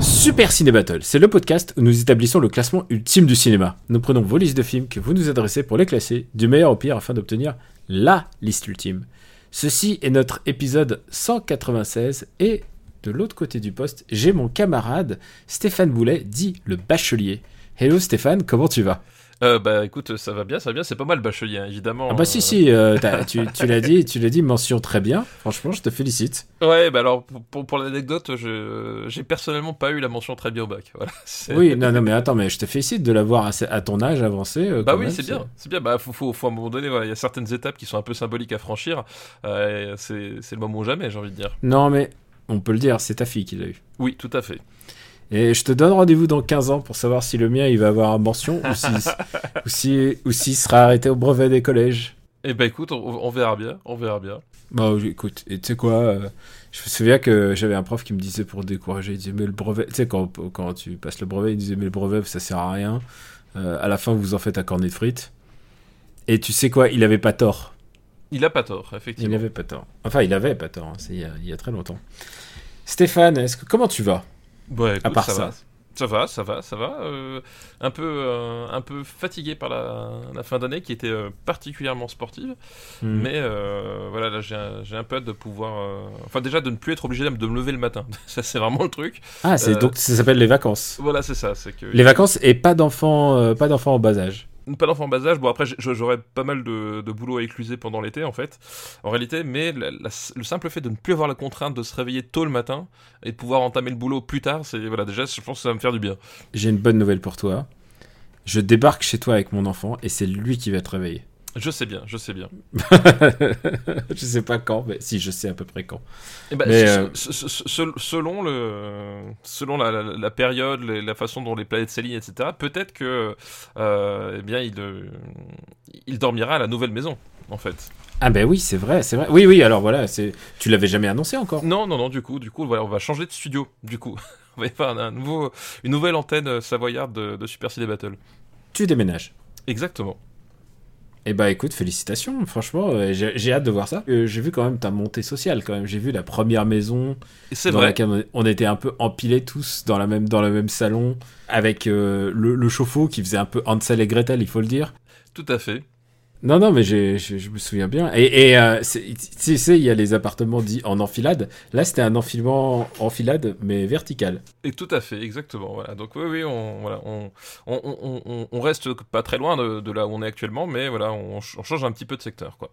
Super Ciné Battle, c'est le podcast où nous établissons le classement ultime du cinéma. Nous prenons vos listes de films que vous nous adressez pour les classer du meilleur au pire afin d'obtenir LA liste ultime. Ceci est notre épisode 196 et de l'autre côté du poste, j'ai mon camarade Stéphane Boulet, dit le bachelier. Hello Stéphane, comment tu vas? Euh, bah écoute, ça va bien, ça va bien, c'est pas mal bachelier, hein, évidemment. Ah bah si euh. si, euh, tu, tu l'as dit, tu l'as dit, mention très bien. Franchement, je te félicite. Ouais, bah alors pour, pour, l'anecdote, j'ai personnellement pas eu la mention très bien au bac. Voilà. Oui, non non mais attends, mais je te félicite de l'avoir à, à ton âge avancé. euh, Bah oui, c'est bien, c'est bien. Bah faut, faut, faut à un moment donné, voilà, il y a certaines étapes qui sont un peu symboliques à franchir. C'est c'est le moment ou jamais, j'ai envie de dire. Non mais on peut le dire, c'est ta fille qui l'a eu. Oui, tout à fait. Et je te donne rendez-vous dans 15 ans pour savoir si le mien il va avoir mention ou si ou si ou s'il sera arrêté au brevet des collèges. Et bah écoute, on, on verra bien, on verra bien. Bah oui, écoute, et tu sais quoi, euh, je me souviens que j'avais un prof qui me disait pour décourager, il disait mais le brevet, tu sais quand, quand tu passes le brevet, il disait mais le brevet ça sert à rien, Euh, à la fin vous en faites un cornet de frites. Et tu sais quoi, il avait pas tort. Il a pas tort, Il effectivement. avait pas tort. Enfin, il avait pas tort, hein, c'est il y, a, il y a très longtemps. Stéphane, est-ce que, comment tu vas? Écoute, À part ça, ça. va. Ça va, ça va, ça va. euh, un, peu, euh, un peu fatigué par la, la fin d'année qui était euh, particulièrement sportive. Hmm. Mais voilà, là j'ai un, peu hâte de pouvoir. Enfin, déjà de ne plus être obligé de me lever le matin. ça, c'est vraiment le truc. Ah, c'est donc ça s'appelle les vacances. Voilà, c'est ça. C'est que Les vacances et pas d'enfants, pas d'enfants en bas âge. Pas d'enfant en bas âge. Bon, après, j'aurais pas mal de, boulot à écluser pendant l'été, en fait. En réalité, mais le simple fait de ne plus avoir la contrainte de se réveiller tôt le matin et de pouvoir entamer le boulot plus tard, c'est voilà, déjà, je pense que ça va me faire du bien. J'ai une bonne nouvelle pour toi. Je débarque chez toi avec mon enfant et c'est lui qui va te réveiller. Je sais bien, je sais bien. je sais pas quand, mais si, je sais à peu près quand. Eh ben, Mais, euh, se- se- se- selon le, selon la, la- la période, la façon dont les planètes s'alignent, etc., peut-être que, euh, eh bien, il, euh, il dormira à la nouvelle maison, en fait. Ah ben oui, c'est vrai, c'est vrai. Oui, oui, alors voilà, c'est... tu l'avais jamais annoncé encore? Non, non, non, du coup, du coup, voilà, on va changer de studio, du coup. On va faire un, nouveau, une nouvelle antenne savoyarde de, de Super Ciné Battle. Tu déménages. Exactement. Eh bah écoute, félicitations, franchement, euh, j'ai, j'ai hâte de voir ça. Euh, j'ai vu quand même ta montée sociale, quand même. J'ai vu la première maison c'est dans vrai. laquelle on- on était un peu empilés tous dans, la même, dans le même salon, avec euh, le, le chauffe-eau qui faisait un peu Hansel et Gretel, il faut le dire. Tout à fait. Non, non, mais j'ai- je me souviens bien. Et, et euh, tu sais, il y a les appartements dits en enfilade. Là, c'était un enfilement enfilade, mais vertical. Et tout à fait, exactement. Voilà. Donc oui, oui, on, voilà, on, on, on, reste pas très loin de, de là où on est actuellement, mais voilà, on, ch- on change un petit peu de secteur, quoi.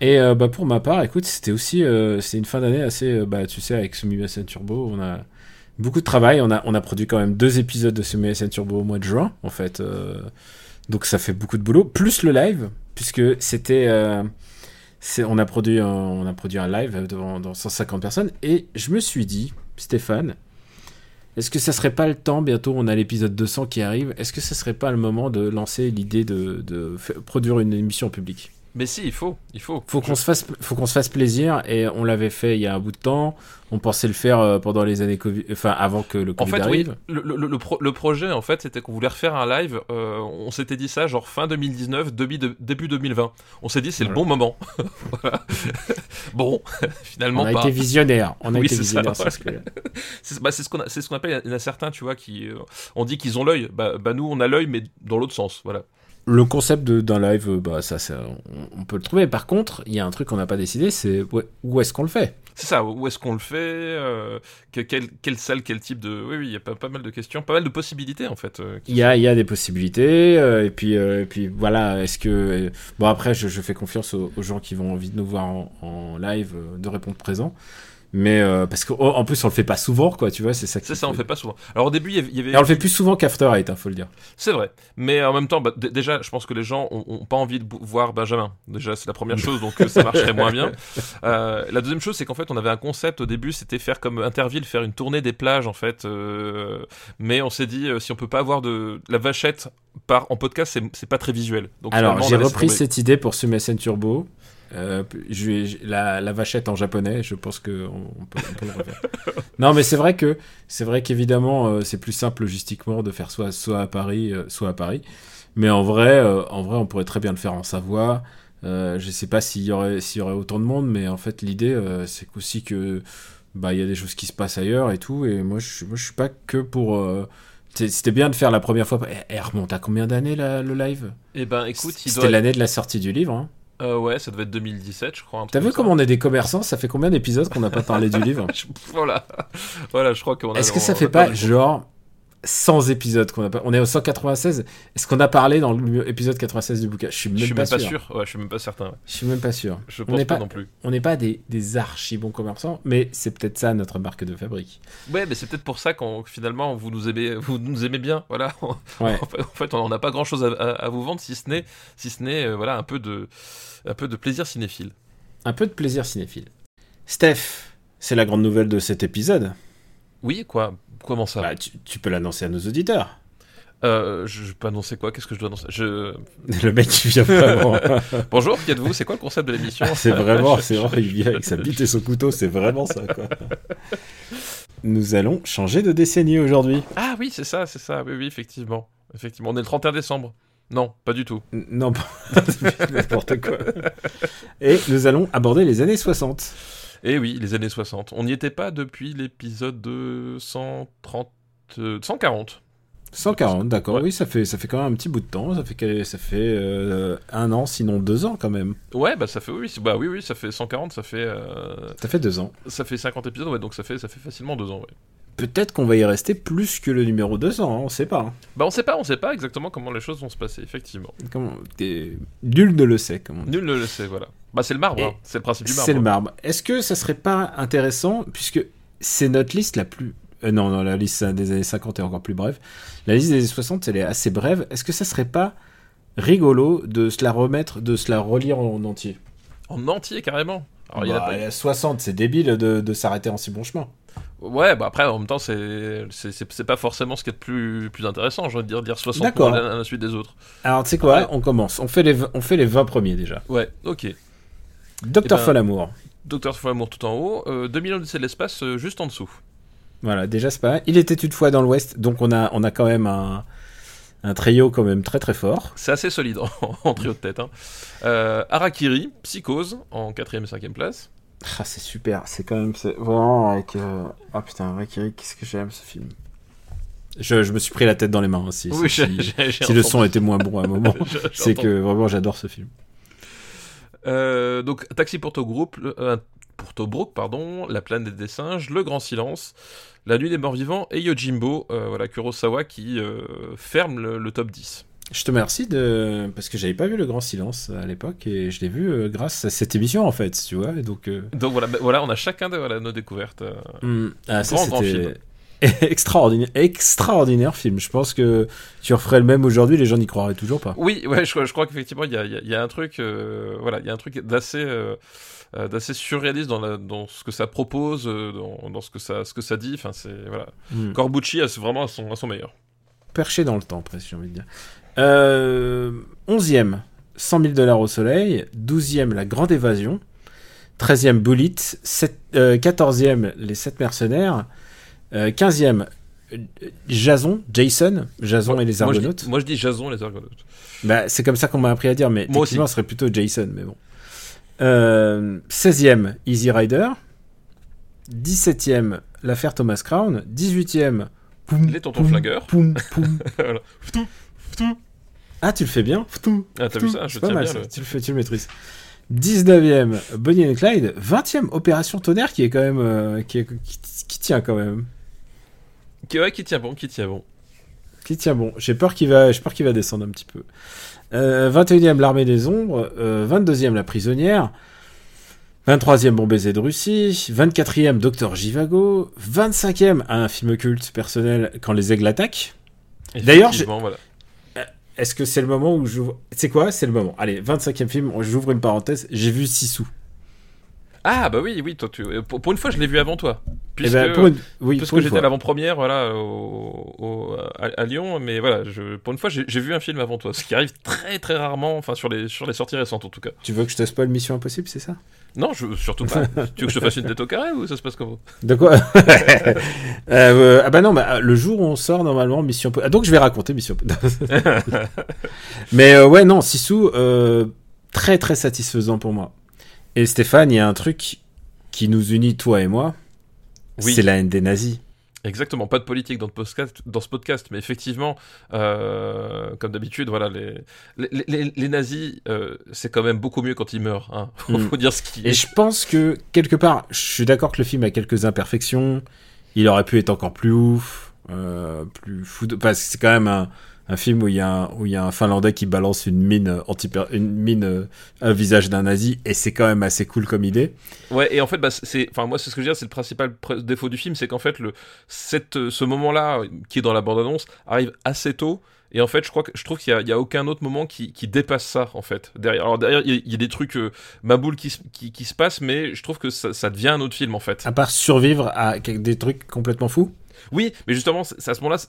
Et euh, bah, pour ma part, écoute, c'était aussi euh, c'est une fin d'année assez, bah, tu sais, avec Sumi SN Turbo, on a beaucoup de travail. On a, on a produit quand même deux épisodes de Sumi SN Turbo au mois de juin, en fait. Donc ça fait beaucoup de boulot, plus le live, puisque c'était. euh, on, a produit un, on a produit un live devant dans 150 personnes. Et je me suis dit, Stéphane, est-ce que ça serait pas le temps, bientôt on a l'épisode 200 qui arrive, est-ce que ça serait pas le moment de lancer l'idée de, de produire une émission public? Mais si, il faut, il faut. faut qu'on se fasse faut qu'on se fasse plaisir et on l'avait fait il y a un bout de temps on pensait le faire euh, pendant les années Covid enfin avant que le En Covid fait, arrive oui, le, le- le pro- le projet, en fait, c'était qu'on voulait refaire un live. euh, on s'était dit ça, genre fin 2019, début, de- début 2020. On s'est dit, c'est le bon moment. Bon, finalement on a pas. été visionnaire on a Oui, été visionnaire ouais. ce bah, ce c'est ce qu'on appelle, il y en a certains, tu vois, qui. euh, on dit qu'ils ont l'œil. Bah, bah, nous, on a l'œil, mais dans l'autre sens. Voilà. Le concept d'un live euh, bah ça, ça on, peut le trouver par contre il y a un truc qu'on n'a pas décidé c'est où est-ce qu'on le fait? C'est ça, où est-ce qu'on le fait euh, que- quelle, quelle salle, quel type de. Oui, oui, il y a pas, pas mal de questions, pas mal de possibilités, en fait. euh, il y a il y a des possibilités euh, et puis et puis voilà est-ce que bon après je, je fais confiance aux, aux gens qui vont envie de nous voir en, en live de répondre présent Mais euh, parce qu'en en plus, on le fait pas souvent, quoi, tu vois, c'est ça C'est ça, on fait- fait pas souvent. Alors au début, il y avait-. Et on le fait plus souvent qu'After Eight, hein, faut le dire. C'est vrai. Mais en même temps, bah, déjà, je pense que les gens ont, ont pas envie de voir Benjamin. Déjà, c'est la première chose, donc euh, ça marcherait moins bien. Euh, la deuxième chose, c'est qu'en fait, on avait un concept au début, c'était faire comme Interville, faire une tournée des plages, en fait. euh, mais on s'est dit, si on peut pas avoir de la vachette par en podcast, c'est- pas très visuel. Donc, Alors, j'ai repris cette idée pour SumSN Turbo. Euh, je la, la vachette en japonais, je pense que on, on peut, on peut le refaire. non, mais c'est vrai que c'est vrai qu'évidemment euh, c'est plus simple logistiquement de faire soit soit à Paris, euh, soit à Paris. Mais en vrai, en vrai, on pourrait très bien le faire en Savoie. Je sais pas s'il y aurait s'il y aurait autant de monde, mais en fait l'idée c'est aussi que bah il y a des choses qui se passent ailleurs et tout. Et moi je moi je suis pas que pour c'était bien de faire la première fois. Et, et remonte à combien d'années le live? Eh ben, écoute, C'était doit. l'année de la sortie du livre. Hein. Euh, ouais, ça devait être 2017, je crois. T'as vu comme comment on est des commerçants? Ça fait combien d'épisodes qu'on n'a pas parlé du livre? Voilà, voilà, je crois qu'on a. Est-ce que ça on fait pas genre 100 épisodes qu'on a pas On est au 196. Est-ce qu'on a parlé dans l'épisode 96 du bouquin? Je suis même, Je suis pas, même pas sûr. sûr. Ouais, je suis même pas certain. ouais. Je suis même pas sûr. Je On pense n'est pas, pas- non plus. On n'est pas des, des archi bons commerçants, mais c'est peut-être ça notre marque de fabrique. Ouais, mais c'est peut-être pour ça qu'on finalement vous nous aimez, vous nous aimez bien. Voilà. Ouais. en fait, en fait, on n'a pas grand-chose à, à- à vous vendre si ce n'est, si ce n'est, euh, voilà, un peu de, un peu de plaisir cinéphile. Un peu de plaisir cinéphile. Steph, c'est la grande nouvelle de cet épisode. Oui, quoi Comment ça Bah, tu, tu peux l'annoncer à nos auditeurs. Euh, je, je peux annoncer quoi? Qu'est-ce que je dois annoncer? Je... Le mec qui vient vraiment. Bonjour, qui êtes-vous? C'est quoi le concept de l'émission? C'est vraiment, c'est vraiment, il vient avec sa bite et son couteau, c'est vraiment ça, quoi. Nous allons changer de décennie aujourd'hui. Ah oui, c'est ça, c'est ça. Oui, oui, effectivement. Effectivement, on est le 31 décembre. Non, pas du tout. N- Non, n'importe quoi. Et nous allons aborder les années 60. Eh oui, les années 60. On n'y était pas depuis l'épisode de 130, euh, 140. 140, d'accord. Ouais. Oui, ça fait, ça fait quand même un petit bout de temps. Ça fait, que- ça fait euh, un an, sinon deux ans quand même. Ouais, bah ça fait oui, bah oui, oui, ça fait 140, ça fait, euh, Ça fait deux ans. ça fait 50 épisodes, ouais, donc ça fait, ça fait facilement deux ans. Ouais. Peut-être qu'on va y rester plus que le numéro 200, hein, on sait pas. hein. Bah on sait pas, on sait pas exactement comment les choses vont se passer, effectivement. Comment- Nul ne le sait, comme on dit. Nul ne le sait, voilà. Bah c'est le marbre, hein. c'est le principe du marbre. C'est le marbre. Est-ce que ça serait pas intéressant, puisque c'est notre liste la plus... euh, non, non, la liste des années 50 est encore plus brève. La liste des années 60, elle est assez brève. Est-ce que ça serait pas rigolo de se la remettre, de se la relire en entier? En entier, carrément. Alors, il y a Bah, pas- il y a 60, c'est débile de, de s'arrêter en si bon chemin. Ouais, bah après, en même temps, c'est c'est- pas forcément ce qui est le plus, plus intéressant, j'ai envie de dire, dire 60 D'accord. mois l'un à la suite des autres. Alors, tu sais quoi? On commence. On fait, les, on fait les 20 premiers déjà. Ouais, ok. Docteur Eh ben- Folamour. Docteur Folamour tout en haut, euh, 2000 Odyssée de l'espace euh, juste en dessous. Voilà, déjà, c'est pas mal. Il était une fois dans l'Ouest, donc on a, on a quand même un, un trio quand même très très fort. C'est assez solide en, en trio de tête. Hein. Euh, Harakiri, Psychose en 4ème et 5ème place. Ah, c'est super, c'est quand même c'est vraiment avec. euh, Ah putain, Valkyrie, qu'est-ce que j'aime ce film. Je, je me suis pris la tête dans les mains aussi. Oui, si, si- le son était moins bon à un moment, c'est que vraiment j'adore ce film. Euh, donc Taxi pour Tobruk, euh, pour Tobruk, pardon, La planète des singes, Le Grand Silence, La nuit des morts vivants et Yojimbo, euh, voilà Kurosawa qui euh, ferme le, le top 10. Je te remercie de parce que j'avais pas vu le Grand Silence à l'époque et je l'ai vu grâce à cette émission en fait, tu vois. Et donc Donc voilà, bah, voilà on a chacun de voilà, nos découvertes. hmm, ah, ça Grand, grand c'était extraordinaire, extraordinaire film. Je pense que tu referais le même aujourd'hui, les gens n'y croiraient toujours pas. Oui, ouais, je, je crois qu'effectivement il y a, y a- il y a un truc, euh, voilà, il y a un truc d'assez euh, euh, d'assez surréaliste dans, la, dans ce que ça propose, dans, dans ce que ça ce que ça dit. Enfin c'est voilà, Hmm. Corbucci c'est vraiment à son, à son meilleur. perché dans le temps, presque, j'ai envie de dire. Euh, 11e, 100 000 dollars au soleil. 12e, La Grande Évasion. 13e, Bullet. Sept- 14e, Les 7 mercenaires. Euh, 15e, euh, Jason, Jason, Jason et les moi, je Argonautes. dis, moi je dis Jason les Argonautes. Bah, c'est comme ça qu'on m'a appris à dire, mais Moi techniquement, ce serait plutôt Jason, mais bon. Euh, 16e, Easy Rider. 17e, L'affaire Thomas Crown. 18e, Poum, Les Tontons poum, Flingueurs. Poum. Voilà. Ah, tu le fais bien Ah, t'as vu ça? Je pas mal bien. ça. le- Tu le fais, tu le maîtrises. 19e, Bonnie and Clyde. 20e, Opération Tonnerre, qui est quand même. euh, qui, est- qui, qui tient quand même. Qui, ouais, qui tient bon, qui tient bon. Qui tient bon. J'ai peur qu'il va, peur qu'il va descendre un petit peu. Euh, 21e, L'Armée des Ombres. Euh, 22e, La Prisonnière. 23e Bon baiser de Russie, 24e Docteur Jivago, 25e un film culte personnel quand les aigles attaquent. D'ailleurs, voilà. Est-ce que c'est le moment où je... C'est quoi? C'est le moment. Allez, 25e film, j'ouvre une parenthèse, j'ai vu Sissou. Ah bah oui, oui, toi, tu... euh, pour, pour une fois, je l'ai vu avant toi. Eh Puisque, ben, pour une... Oui, parce que j'étais l'avant-première, voilà, au, au- à, à Lyon, mais voilà, je, pour une fois, j'ai vu un film avant toi, ce qui arrive très très rarement, enfin sur les sur les sorties récentes en tout cas. Tu veux que je te spoil Mission Impossible, c'est ça? Non, je, surtout pas. tu veux que je te fasse une tête au carré ou ça se passe comment? De quoi? Euh, euh, Ah bah non, bah, le jour où on sort normalement Mission Impossible. Ah, donc je vais raconter Mission Impossible. Mais euh, ouais, non, Sissou, très très satisfaisant pour moi. Et Stéphane, il y a un truc qui nous unit, toi et moi. Oui. C'est la haine des nazis. Exactement, pas de politique dans, le podcast, dans ce podcast, mais effectivement, euh, comme d'habitude, voilà, les, les, les- les nazis, euh, c'est quand même beaucoup mieux quand ils meurent. Hein. Faut, Mm. dire ce qui Et je pense que, quelque part, je suis d'accord que le film a quelques imperfections. Il aurait pu être encore plus ouf, euh, plus fou. de- Parce que c'est quand même un, un film où il y, a un, où il y a un Finlandais qui balance une mine, euh, anti une mine euh, un visage d'un nazi. Et c'est quand même assez cool comme idée. Ouais, et en fait, bah, c'est, enfin, moi, c'est ce que je veux dire, c'est le principal pr- défaut du film, c'est qu'en fait, le, cette, euh, ce moment-là, euh, qui est dans la bande-annonce, arrive assez tôt. Et en fait, je crois que je trouve qu'il y a, il y a aucun autre moment qui, qui dépasse ça, en fait. Derrière, alors derrière, il y a, il y a des trucs euh, maboule qui, se- qui, qui se passent, mais je trouve que ça, ça devient un autre film, en fait. À part survivre à des trucs complètement fous? Oui, mais justement, c'est à ce moment-là,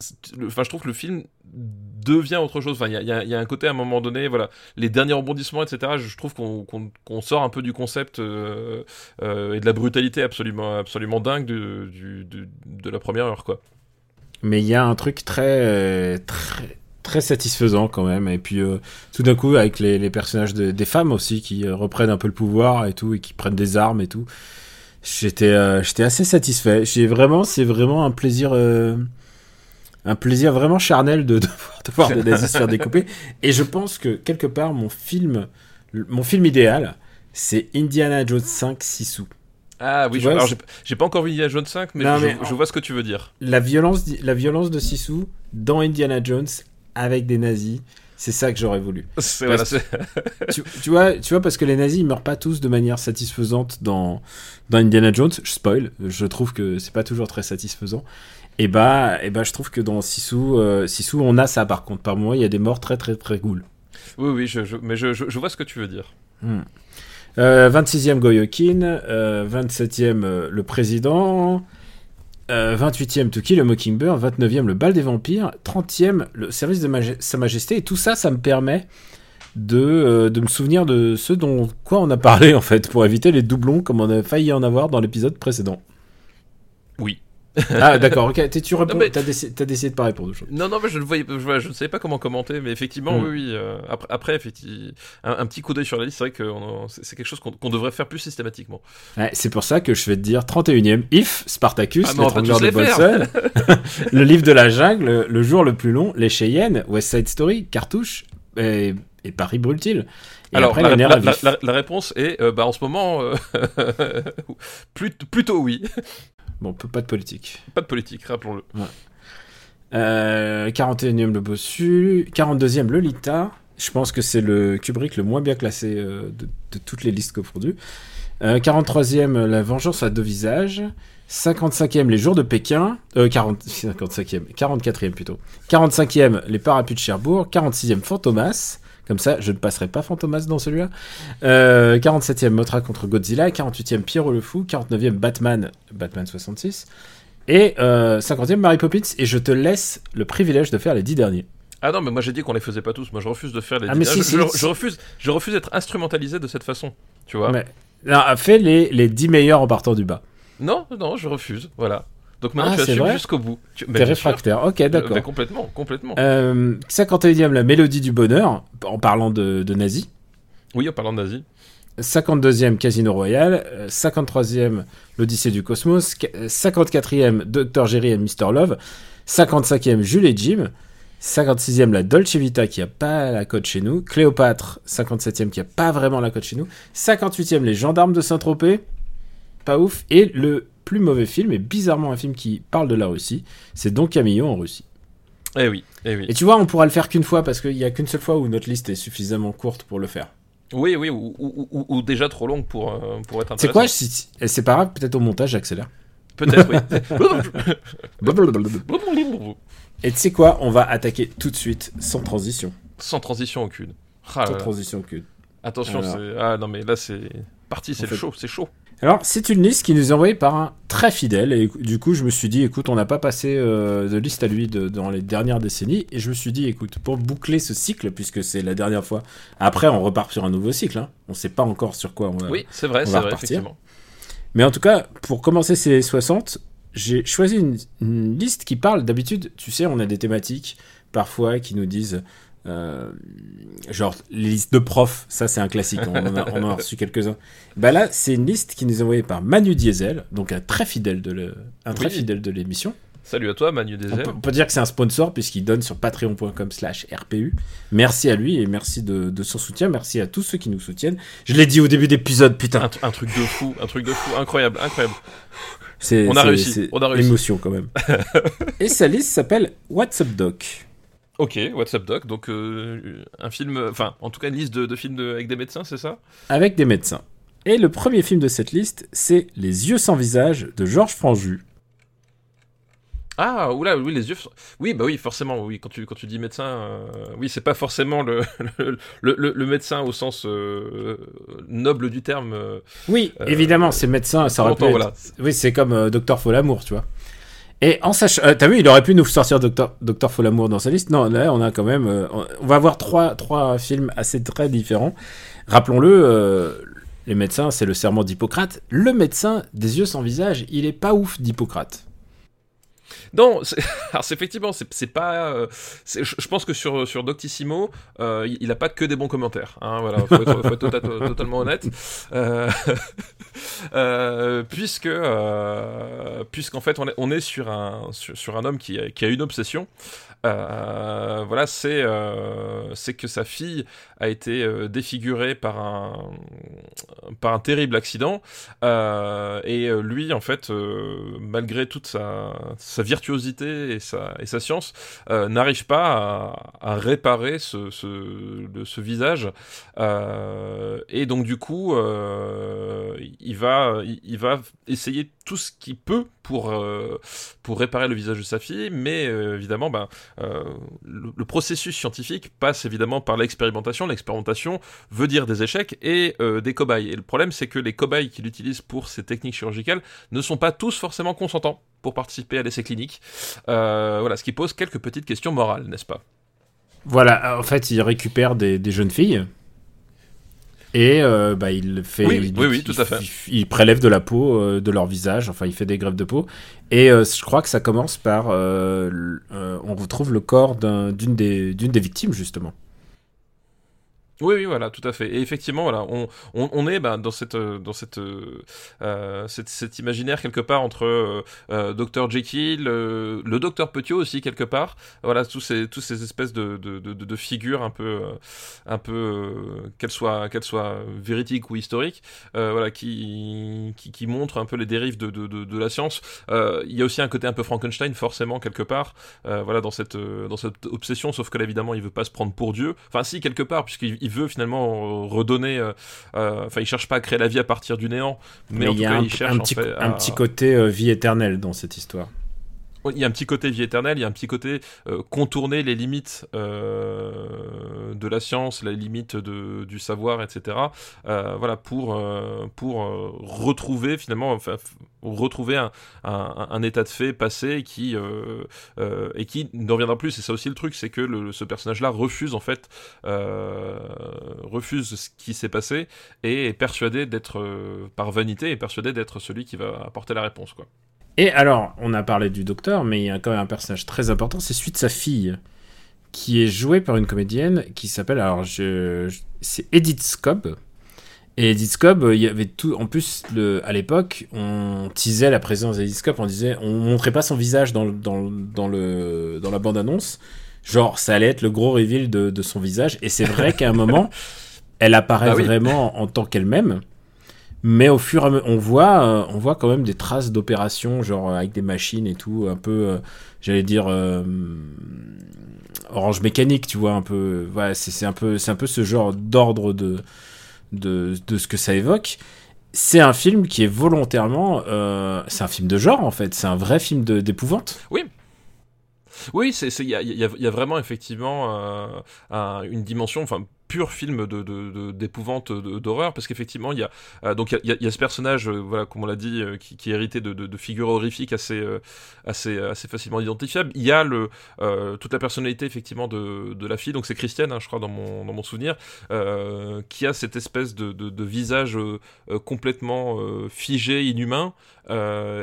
enfin, je trouve que le film devient autre chose. Enfin, il y y a- un côté à un moment donné, voilà, les derniers rebondissements, etc. Je trouve qu'on sort un peu du concept euh, euh, et de la brutalité absolument, absolument dingue de, de, la première heure, quoi. Mais il y a un truc très, très, très satisfaisant quand même. Et puis euh, tout d'un coup, avec les, les personnages de- des femmes aussi qui reprennent un peu le pouvoir et tout, et qui prennent des armes et tout, j'étais, euh, j'étais assez satisfait. J'ai vraiment, c'est vraiment un plaisir, euh, un plaisir vraiment charnel de, de, voir- de voir des nazis se faire découper. Et je pense que quelque part, mon film, mon film idéal, c'est Indiana Jones 5 Sissou. Ah oui, Tu je, vois, alors j'ai j'ai pas encore vu Indiana Jones 5, mais, Non, je, mais je vois ce que tu veux dire. la violence, la violence de Sissou dans Indiana Jones avec des nazis, c'est ça que j'aurais voulu. Voilà, tu, tu vois, tu vois, parce que les nazis ils meurent pas tous de manière satisfaisante dans, dans Indiana Jones. Je spoil, je trouve que c'est pas toujours très satisfaisant. Et bah, et bah, je trouve que dans Sissou, euh, Sissou, on a ça par contre. Par moment, il y a des morts très très très cool. oui, oui, je, je- mais je, vois ce que tu veux dire. Euh, 26e Goyokin, euh, 27e euh, Le Président, euh, 28e To Kill a Mockingbird, 29e Le Bal des Vampires, 30e Le Service de Sa Majesté, et tout ça, ça me permet de, euh, de me souvenir de ce dont quoi on a parlé en fait, pour éviter les doublons comme on a failli en avoir dans l'épisode précédent. Oui. Ah d'accord, ok, t'es- tu réponds, mais- t'as décidé, t'as décidé de pas répondre. je- Non, non, mais je ne voyais, je, ne savais pas comment commenter, mais effectivement, Mm. oui, oui. euh, après, après, effectivement, un, un petit coup d'œil sur la liste, c'est vrai que on c'est c'est quelque chose qu'on qu'on devrait faire plus systématiquement. Ouais, c'est pour ça que je vais te dire 31e, If, Spartacus, Ah, mais on va l'étrangleur tous de. Bolson, le livre de la jungle, le, jour le plus long, les Cheyennes, West Side Story, Cartouche, et, et Paris brûle-t-il? Et Alors, après, la, la- réponse est, euh, bah, en ce moment, euh, plut- plutôt oui. Bon, pas de politique. Pas de politique, rappelons-le. Euh, 41e, le bossu. 42e, Lolita. Je pense que c'est le Kubrick le moins bien classé euh, de, de toutes les listes confondues. Euh, 43e, La Vengeance à deux visages. 55e, Les Jours de Pékin. Euh, 40, 55e, 44e plutôt. 45e, Les Parapluies de Cherbourg. 46e, Fantomas. Comme ça, je ne passerai pas Fantomas dans celui-là. Euh, 47e, Motra contre Godzilla. 48e, Pierrot le Fou. 49e, Batman. Batman 66. Et euh, 50e, Mary Poppins. Et je te laisse le privilège de faire les 10 derniers. Ah non, mais moi j'ai dit qu'on les faisait pas tous. Moi je refuse de faire les. Ah, mais dix- si, je, si, je- si. je refuse, je refuse d'être instrumentalisé de cette façon. Tu vois Mais, non, fais les, les 10 meilleurs en partant du bas. Non, non, je refuse. Voilà. Donc maintenant Ah, tu c'est assumes jusqu'au bout. Tu... T'es bien réfractaire. Ok, sûr. d'accord. Mais complètement, complètement. Euh, 51e, La Mélodie du Bonheur, en parlant de, de nazis. Oui, en parlant de nazi. 52e, Casino Royale. Euh, 53e, L'Odyssée du Cosmos. Qu- euh, 54e, Dr. Jerry et Mr. Love. 55e, Jules et Jim. 56e, La Dolce Vita, qui a pas la cote chez nous. Cléopâtre, 57e, qui a pas vraiment la cote chez nous. 58e, Les Gendarmes de Saint-Tropez. Pas ouf. Et le plus mauvais film, et bizarrement un film qui parle de la Russie, c'est Don Camillo en Russie. Eh oui, eh oui. Et tu vois, on pourra le faire qu'une fois parce qu'il y a qu'une seule fois où notre liste est suffisamment courte pour le faire. Oui, oui, ou, ou- ou- ou déjà trop longue pour, euh, pour être C'est intéressante. quoi si, C'est pas grave, peut-être au montage, j'accélère. Peut-être, oui. Et tu sais quoi On va attaquer tout de suite, sans transition. Sans transition aucune. Ah Sans transition aucune. Attention, Alors. c'est. Ah non, mais là, c'est parti, c'est fait- chaud, c'est chaud. Alors, c'est une liste qui nous est envoyée par un très fidèle. Et du coup, je me suis dit, écoute, on n'a pas passé euh, de liste à lui de- dans les dernières décennies. Et je me suis dit, écoute, pour boucler ce cycle, puisque c'est la dernière fois. Après, on repart sur un nouveau cycle. Hein. On sait pas encore sur quoi on va. Oui, c'est vrai, c'est vrai, effectivement. Mais en tout cas, pour commencer ces 60, j'ai choisi une, une liste qui parle d'habitude, tu sais, on a des thématiques parfois qui nous disent, euh, genre les listes de profs, ça c'est un classique, on en a, on en a reçu quelques-uns. Bah là, c'est une liste qui nous est envoyée par Manu Diesel, donc un très fidèle de le- un très fidèle de l'émission. Salut à toi, Manu On Désert. peut, on peut dire que c'est un sponsor puisqu'il donne sur patreon.com slash RPU. Merci à lui et merci de, de son soutien. Merci à tous ceux qui nous soutiennent. Je l'ai dit au début d'épisode, putain. Un, tr- un truc de fou, un truc de fou, incroyable, incroyable. On a réussi, on a réussi. Émotion quand même. Et sa liste s'appelle What's Up Doc. Ok, What's Up Doc, donc euh, un film, enfin, en tout cas une liste de, de films de- avec des médecins, c'est ça? Avec des médecins. Et le premier film de cette liste, c'est Les yeux sans visage de Georges Franju. Ah, oula, oui, les yeux. Oui, bah oui, forcément, oui, quand tu, quand tu dis médecin, euh, oui, c'est pas forcément le, le, le- le médecin au sens euh, noble du terme. Oui, évidemment, c'est médecin, ça aurait pu longtemps, être- voilà. Oui, c'est comme Docteur Folamour, tu vois. Et en sachant... euh, T'as vu, il aurait pu nous sortir Docteur, Docteur Folamour dans sa liste. Non, on a quand même... euh, on- on va avoir trois, trois films assez très différents. Rappelons-le, euh, les médecins, c'est le serment d'Hippocrate. Le médecin des yeux sans visage, il est pas ouf d'Hippocrate. Non, alors effectivement, c'est pas. euh, je pense que sur, sur Doctissimo, euh, il il a pas que des bons commentaires. Hein, voilà, faut être, tota- totalement honnête. Euh, puisque, puisqu'en fait, on est, on est sur, un, sur, un homme qui a, qui a une obsession. Voilà, c'est que sa fille a été défigurée par un, par un terrible accident. Et lui, en fait, malgré toute sa, sa et sa, et sa science, euh, n'arrive pas à, réparer ce, visage. Euh, et donc, du coup, euh, il, va, essayer tout ce qu'il peut pour, euh, réparer le visage de sa fille, mais évidemment, ben, le, processus scientifique passe évidemment par l'expérimentation. L'expérimentation veut dire des échecs et des cobayes. Et le problème, c'est que les cobayes qu'il utilise pour ces techniques chirurgicales ne sont pas tous forcément consentants pour participer à l'essai clinique. Euh, voilà, ce qui pose quelques petites questions morales, n'est-ce pas? Voilà, en fait, il récupère des, des jeunes filles. Et euh, bah, il fait. Oui, il, oui, oui, tout à fait. Il, il prélève de la peau euh, de leur visage, enfin, il fait des greffes de peau. Et euh, je crois que ça commence par. on retrouve le corps des, d'une des victimes, justement. Oui, oui, voilà, tout à fait. Et effectivement, voilà, on, on, on est ben, dans cette, euh, dans cette, euh, euh, cette, cet imaginaire quelque part entre Dr Jekyll, le Docteur Petiot aussi quelque part. Voilà, tous ces, tous ces espèces de, de, de, de figures un peu, un peu, qu'elles soient, qu'elles soient ou historiques, voilà, qui, qui, qui montrent un peu les dérives de, de, la science. Il y a aussi un côté un peu Frankenstein, forcément quelque part, voilà, dans cette, dans cette obsession. Sauf que là, évidemment, il veut pas se prendre pour Dieu. Enfin, si quelque part, puisqu'il il veut finalement euh, redonner. euh, euh, Enfin, il cherche pas à créer la vie à partir du néant, mais, Mais en il tout y a cas, un, il cherche un en petit, fait un à- petit côté vie éternelle dans cette histoire. Il y a un petit côté vie éternelle, il y a un petit côté euh, contourner les limites euh, de la science, les limites de, du savoir, etc. Euh, voilà, pour, pour retrouver finalement, enfin, retrouver un, un, état de fait passé qui, et qui ne reviendra plus. C'est ça aussi le truc, c'est que ce personnage-là refuse en fait, refuse ce qui s'est passé et est persuadé d'être, par vanité, est persuadé d'être celui qui va apporter la réponse. Quoi. Et alors, on a parlé du docteur, mais il y a quand même un personnage très important, c'est celui de sa fille, qui est jouée par une comédienne qui s'appelle, alors, je, je- c'est Edith Scobb. Et Edith Scobb, euh, il y avait tout, en plus, le, à l'époque, on teasait la présence d'Edith Scobb, on disait, on montrait pas son visage dans, le- dans, dans, le, dans la bande-annonce, genre, ça allait être le gros reveal de, de son visage, et c'est vrai qu'à un moment, elle apparaît Ah oui. vraiment en tant qu'elle-même. Mais au fur et à mesure, on voit, euh, on voit quand même des traces d'opérations, genre euh, avec des machines et tout, un peu, euh, j'allais dire, Orange Mécanique, tu vois, un peu. Ouais, c'est un peu, un peu ce genre d'ordre de de, de ce que ça évoque. C'est un film qui est volontairement. c'est un film de genre, en fait. C'est un vrai film d'épouvante. Oui. Oui, il y y y a vraiment effectivement un- une dimension, pur film de d'épouvante, d'horreur, parce qu'effectivement il y a euh, donc il y ce personnage, euh, voilà comme on l'a dit, euh, qui, est hérité de, de, de figures horrifiques assez assez assez facilement identifiables. Il y a le toute la personnalité effectivement de, de la fille, donc c'est Christiane, hein, je crois dans mon dans mon souvenir, qui a cette espèce de, de, visage complètement figé, inhumain,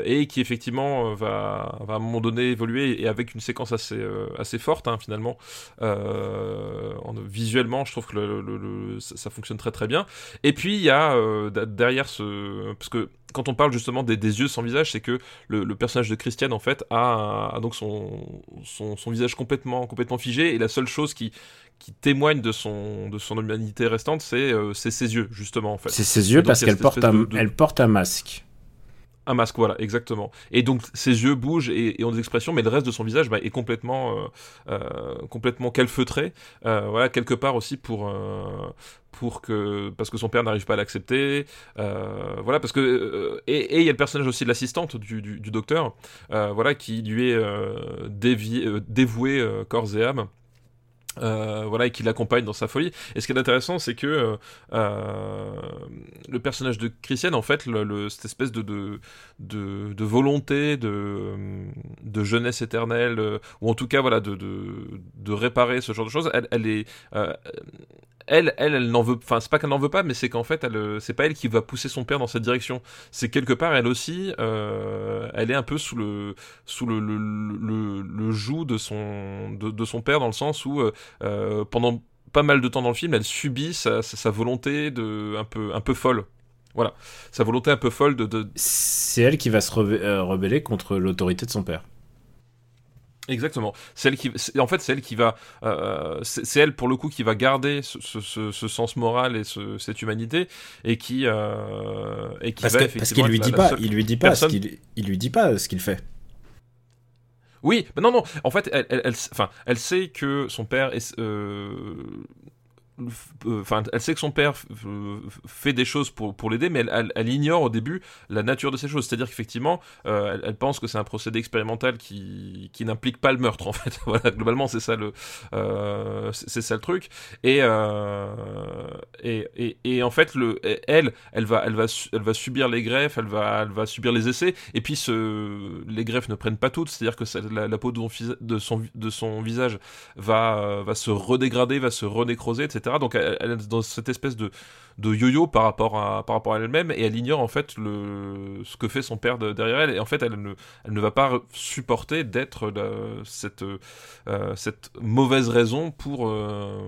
et qui effectivement va, va à un moment donné évoluer et avec une séquence assez, assez forte hein, finalement. En- visuellement, je trouve que le, le- le- ça, ça fonctionne très très bien. Et puis il y a euh, derrière ce... Parce que quand on parle justement des, des yeux sans visage, c'est que le, le personnage de Christiane en fait a, a donc son, son, son visage complètement, complètement figé et la seule chose qui qui témoigne de son, de son humanité restante, c'est euh, c'est ses yeux, justement, en fait. C'est ses yeux parce qu'elle porte, un, de- elle porte un masque. Un masque, voilà, exactement. Et donc ses yeux bougent et, ont des expressions, mais le reste de son visage bah, est complètement, euh, euh, complètement calfeutré. Euh, voilà, quelque part aussi pour, pour que, parce que son père n'arrive pas à l'accepter. Voilà, parce que et il y a le personnage aussi de l'assistante du, du, docteur, voilà, qui lui est dévoué corps et âme. Euh, voilà et qui l'accompagne dans sa folie. Et ce qui est intéressant c'est que euh, euh, le personnage de Christiane en fait cette espèce de volonté de, jeunesse éternelle ou en tout cas voilà de, réparer ce genre de choses elle, est elle, elle, elle n'en veut, enfin c'est pas qu'elle n'en veut pas, mais c'est qu'en fait, elle, euh, c'est pas elle qui va pousser son père dans cette direction. C'est quelque part, elle aussi, euh, elle est un peu sous le, sous le, le, joug de son, de, de son père dans le sens où euh, pendant pas mal de temps dans le film, elle subit sa, sa, volonté de un peu, un peu folle. Voilà, sa volonté un peu folle de. C'est elle qui va se rebe- rebeller contre l'autorité de son père. Exactement. C'est elle qui, en fait, c'est elle qui va, euh, c'est c'est elle pour le coup qui va garder ce, ce- ce- ce sens moral et ce- cette humanité et qui, euh, et qui Parce va que- parce effectivement qu'il lui dit la- pas, il lui dit pas personne- il lui dit pas ce qu'il fait. Oui, mais non, non. En fait, elle, elle, elle- enfin, elle sait que son père est, euh, euh, enfin, elle sait que son père f- fait des choses pour, pour l'aider, mais elle, elle- ignore au début la nature de ces choses. C'est-à-dire qu'effectivement, euh, elle, pense que c'est un procédé expérimental qui, qui n'implique pas le meurtre, en fait. voilà, globalement, c'est ça le, euh, ça le truc. Et, euh, et, et, en fait, le, elle, elle va, elle va, elle va subir les greffes, elle va, elle va subir les essais. Et puis, les greffes ne prennent pas toutes, c'est-à-dire que la, peau de son, de son, de son visage va, euh, va se redégrader, va se renécroser, etc. Donc, elle, elle est dans cette espèce de, de yo-yo par rapport à, par rapport à elle-même, et elle ignore en fait le, ce que fait son père de- derrière elle. Et en fait, elle ne, elle ne va pas supporter d'être la- cette, euh, cette mauvaise raison pour, euh,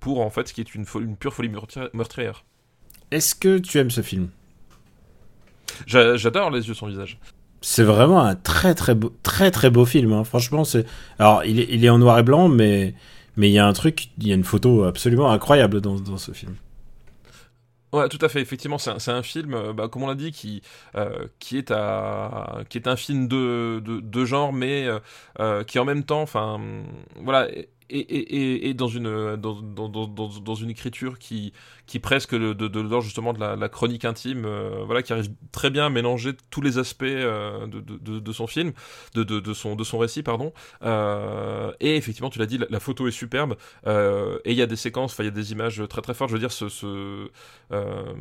pour en fait ce qui est une, une pure folie meurtri- meurtrière. Est-ce que tu aimes ce film? J'a- J'adore les yeux sans visage. C'est vraiment un très très beau, très très beau film. hein. Franchement, c'est. Alors, il est, il est en noir et blanc, mais mais il y a un truc, il y a une photo absolument incroyable dans, ce film. Ouais, tout à fait. Effectivement, c'est un, film, euh, bah, comme on l'a dit, qui euh, est un film de genre, mais euh, qui en même temps, enfin, voilà. Et, dans une dans, dans, dans, dans, une écriture qui qui presque de, de, l'ordre justement de la, chronique intime euh, voilà qui arrive très bien à mélanger tous les aspects euh, de, de, son film de, son de son récit pardon. Euh, et effectivement tu l'as dit la, photo est superbe euh, et il y a des séquences enfin il y a des images très très fortes. Je veux dire ce, euh,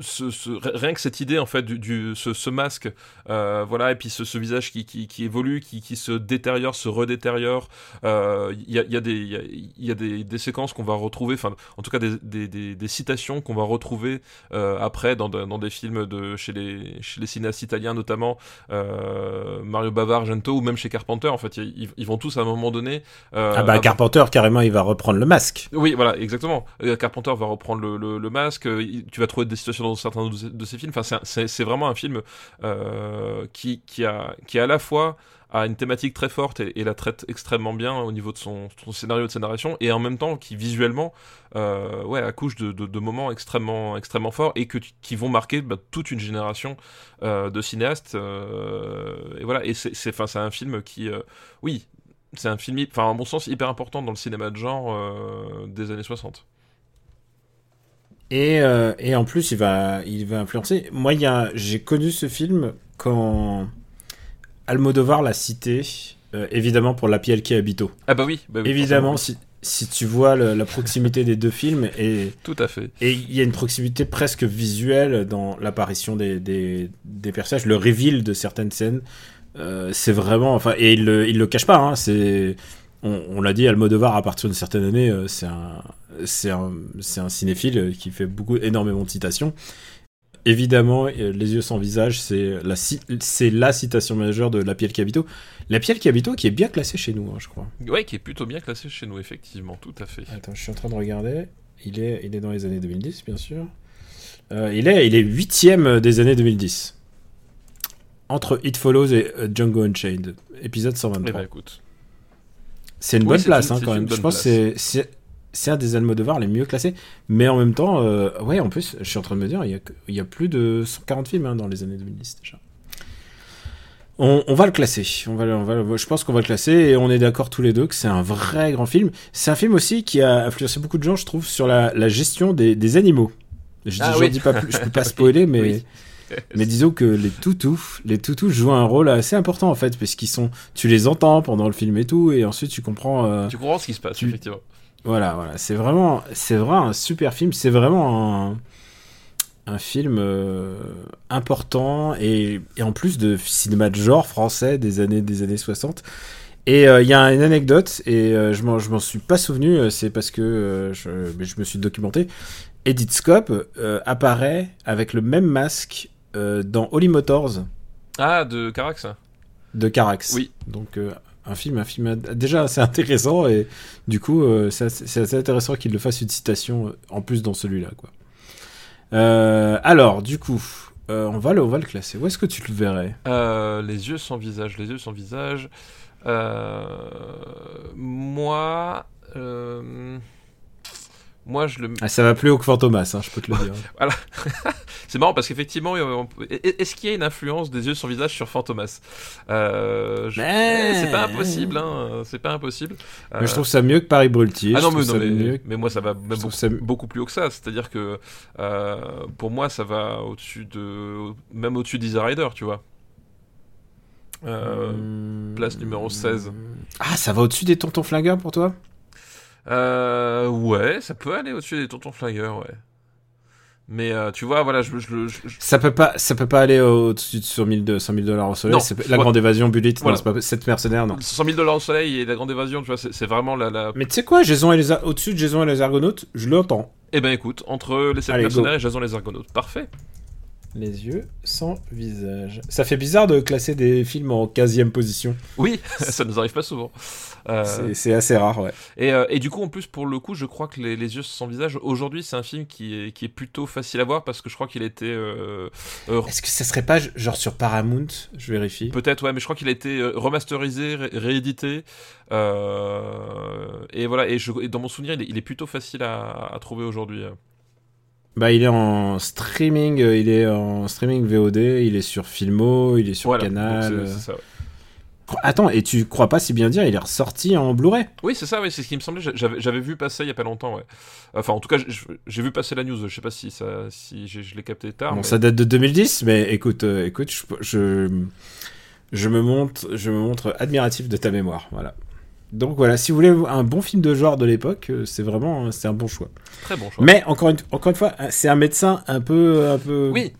ce, ce- rien que cette idée en fait du, du- ce, ce masque euh, voilà et puis ce, visage qui, qui, qui évolue qui, qui se détériore se redétériore euh, il y, a, il y a des il y a, il y a des, des séquences qu'on va retrouver enfin en tout cas des, des, des, citations qu'on va retrouver euh, après dans, dans des films de chez les chez les cinéastes italiens notamment Mario Bava Argento ou même chez Carpenter en fait ils, ils vont tous à un moment donné ah bah Carpenter carrément, il va reprendre le masque. oui, voilà, exactement. Carpenter va reprendre le, le, le masque. Tu vas trouver des situations dans certains de ses, films. Enfin, c'est un- vraiment un film euh, qui, qui, a, qui à la fois a une thématique très forte et, la traite extrêmement bien au niveau de son, son scénario de sa narration et en même temps qui visuellement euh, ouais accouche de, moments extrêmement extrêmement forts et que, qui vont marquer bah, toute une génération euh, de cinéastes et voilà et c'est un film qui oui c'est un film enfin en bon sens hyper important dans le cinéma de genre des années 60 euh, et, en plus, il va, il va influencer. Moi, j'ai connu ce film quand Almodovar l'a cité, euh, évidemment pour La Piel qui habito. Ah bah oui. Bah évidemment, si, tu vois la proximité des deux films et tout à fait. Et il y a une proximité presque visuelle dans l'apparition des, personnages, le reveal de certaines scènes. Euh, c'est vraiment, enfin, et il, il le cache pas. Hein, c'est on, on l'a dit, Almodovar à partir d'une certaine année, euh, c'est un, c'est un, c'est un cinéphile euh, qui fait beaucoup, énormément de citations. Évidemment, euh, Les yeux sans visage, c'est la, ci- c'est la citation majeure de La Piel Cabito. La Piel Cabito qui est bien classée chez nous, hein, je crois. Ouais, qui est plutôt bien classé chez nous, effectivement, tout à fait. Attends, je suis en train de regarder. Il est, il est dans les années 2010, bien sûr. Euh, il est, il est huitième des années 2010. Entre It Follows et Django Unchained, épisode Eh 123. ben écoute. C'est une oui, bonne place, une- hein, quand même. Je pense que c'est, un des Almodovar les mieux classés. Mais en même temps, euh, ouais, en plus, je suis en train de me dire, il y a, que- il y a plus de 140 films hein, dans les années 2010 déjà. On, on va le classer. On va, on je pense qu'on va le classer et on est d'accord tous les deux que c'est un vrai grand film. C'est un film aussi qui a influencé beaucoup de gens, je trouve, sur la, la gestion des, des animaux. Je, Ah dis, oui. j'en dis pas plus, je peux pas spoiler, mais, Oui. mais disons que les toutous, les toutous jouent un rôle assez important en fait, parce qu'ils sont, tu les entends pendant le film et tout, et ensuite tu comprends. euh, Tu comprends ce qui se passe, tu- effectivement. voilà, voilà, c'est vraiment, c'est vraiment un super film. C'est vraiment un, un film euh, important et, et en plus de cinéma de genre français des années des années 60. Et euh, il y a une anecdote et je m'en je m'en suis pas souvenu. C'est parce que je, je me suis documenté. Edith Scope euh, apparaît avec le même masque dans Holly Motors Ah, de Carax de Carax. Oui. Donc euh, un film, un film déjà assez intéressant et du coup euh, c'est assez, intéressant qu'il le fasse une citation euh, en plus dans celui-là quoi. Euh, alors du coup euh, on va le on va le classer. Où est-ce que tu le verrais? Euh, les yeux sans visage, les yeux sans visage. Euh, moi, euh, moi je le. ah, Ça va plus haut que Fantomas, hein, je peux te le dire. C'est marrant parce qu'effectivement, est-ce qu'il y a une influence des yeux sans visage sur Fantomas? Euh, je- Mais- C'est pas impossible, hein. C'est pas impossible. Mais Euh, je trouve ça mieux que Paris Brulty. Ah non, mais, non, mais, mieux. mais moi ça va même beaucoup, ça- beaucoup plus haut que ça. C'est-à-dire que euh, pour moi ça va au-dessus de. Même au-dessus d'Easy Rider, tu vois. Euh, Hmm. place numéro 16. Ah, ça va au-dessus des tontons flingueurs pour toi? Euh, ouais, ça peut aller au-dessus des tontons flingueurs, ouais. Mais euh, tu vois, voilà, je, je, je- je- Ça peut pas, ça peut pas aller au-dessus de 100 000 de 100 000 dollars au soleil. Non, c'est- La ouais. grande évasion, Bullet, Voilà. non, c'est pas 7 mercenaires, non. 100 000 dollars au soleil et la grande évasion, tu vois, c'est vraiment la, la... Mais tu sais quoi, Jason et les Ar- au-dessus de Jason et les Argonautes, je l'entends. Eh ben écoute, entre les 7 Allez, mercenaires go. et Jason les Argonautes, parfait. Les yeux sans visage. Ça fait bizarre de classer des films en 15e position. Oui, ça nous arrive pas souvent. Euh, C'est- assez rare, ouais. et, euh, et du coup, en plus, pour le coup, je crois que Les, les yeux sans visage, aujourd'hui, c'est un film qui est, qui est plutôt facile à voir parce que je crois qu'il a été... euh, Est-ce que ça serait pas genre sur Paramount Je vérifie? Peut-être, ouais, mais je crois qu'il a été remasterisé, ré- réédité. et voilà, et, je- et dans mon souvenir, il est, il est plutôt facile à, à trouver aujourd'hui. Bah, il est en streaming, euh, il est en streaming VOD, il est sur Filmo, il est sur Voilà, Canal. euh. c'est- ça, ouais. Attends, et tu crois pas si bien dire, il est ressorti en Blu-ray? Oui, c'est ça, oui, c'est ce qui me semblait. J'avais, vu passer il y a pas longtemps, ouais. Enfin, en tout cas, j'ai- vu passer la news. Je sais pas si ça, si je l'ai capté tard. Bon, mais- ça date de 2010, mais écoute, euh, écoute, je, je, je me montre, je me montre admiratif de ta mémoire, voilà. Donc voilà, si vous voulez un bon film de genre de l'époque, euh, c'est vraiment, c'est un bon choix. Très bon choix. Mais encore une, encore une fois, c'est un médecin un peu, un peu. Oui,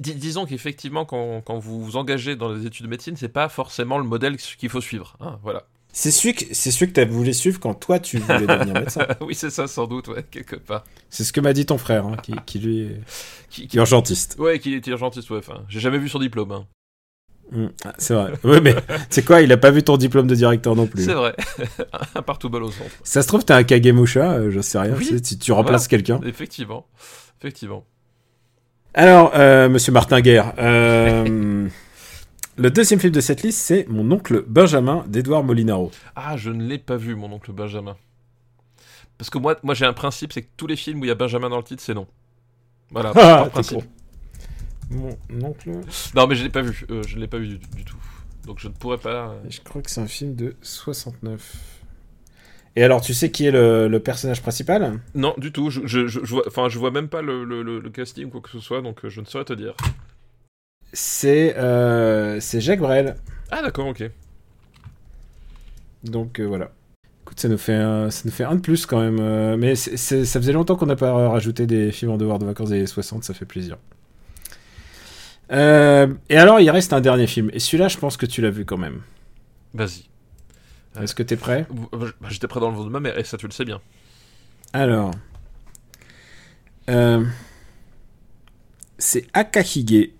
disons qu'effectivement, quand, quand vous vous engagez dans les études de médecine, c'est pas forcément le modèle qu'il faut suivre. hein, voilà. C'est celui que, c'est celui que t'as voulu suivre quand toi tu voulais devenir médecin. oui, c'est ça, sans doute, ouais, quelque part. C'est ce que m'a dit ton frère, hein, qui, qui lui est, Qui, qui est urgentiste. Ouais, qu'il était urgentiste, ouais. Enfin, j'ai jamais vu son diplôme. hein. Mm, ah, c'est vrai. Ouais, mais c'est quoi Il a pas vu ton diplôme de directeur non plus. C'est vrai. un partout balle au centre. Ça se trouve, t'es un Kagemusha, euh, je sais rien. Oui. tu sais, tu, tu remplaces quelqu'un. Effectivement. Effectivement. Alors, euh, monsieur Martin Guerre, euh, le deuxième film de cette liste, c'est Mon oncle Benjamin d'Edouard Molinaro. Ah, je ne l'ai pas vu, mon oncle Benjamin. Parce que moi, moi j'ai un principe, c'est que tous les films où il y a Benjamin dans le titre, c'est non. Voilà, Ah, par principe. Mon oncle. Non, mais je l'ai pas vu. euh, je ne l'ai pas vu du, du tout. Donc je ne pourrais pas. euh, Je crois que c'est un film de 69. Et alors, tu sais qui est le, le personnage principal? Non, du tout. Je, je, je, je vois, enfin, je vois même pas le, le, le, le casting ou quoi que ce soit, donc euh, je ne saurais te dire. C'est euh, c'est Jacques Brel. Ah, d'accord, ok. Donc voilà. Écoute, ça nous fait un, ça nous fait un de plus quand même. mais ça faisait longtemps qu'on n'a pas rajouté des films en devoir de vacances des années 60, ça fait plaisir. Euh, et alors, il reste un dernier film. Et celui-là, je pense que tu l'as vu quand même. Vas-y. Ouais. Est-ce que t'es prêt? Bah, J'étais prêt dans le ventre de ma mère, et ça, tu le sais bien. Alors. Euh, c'est Akahige,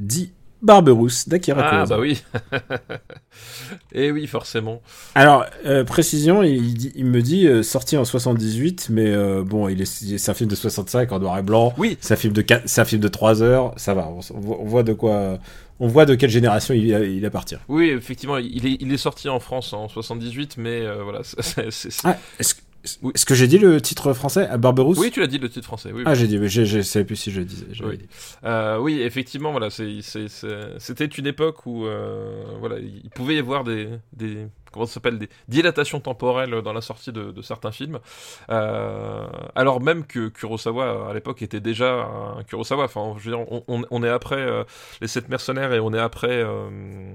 dit Barberousse d'Akira Ah, Kurosawa. bah oui. Et oui, forcément. Alors, euh, précision, il, dit- il me dit euh, sorti en 78, mais euh, bon, il est, c'est un film de 65 en noir et blanc. Oui. C'est un film de, quatre- c'est un film de 3 heures, ça va, on, s- on voit, on voit de quoi. On voit de quelle génération il, il appartient. Oui, effectivement, il est, il est sorti en France en 78, mais euh, voilà. c'est- c'est- c'est- Ah, est-ce, Oui. Est-ce que j'ai dit le titre français à Barberousse Oui, tu l'as dit, le titre français. Oui, Ah, j'ai dit, je savais plus si je le disais. j'avais Oui. dit. Euh, oui, effectivement, voilà, c'était une époque où euh, voilà, il pouvait y avoir des, des comment ça s'appelle des dilatations temporelles dans la sortie de, certains films, Euh, alors même que Kurosawa à l'époque était déjà un Kurosawa. Enfin, on, est après euh, les sept mercenaires et on est après euh,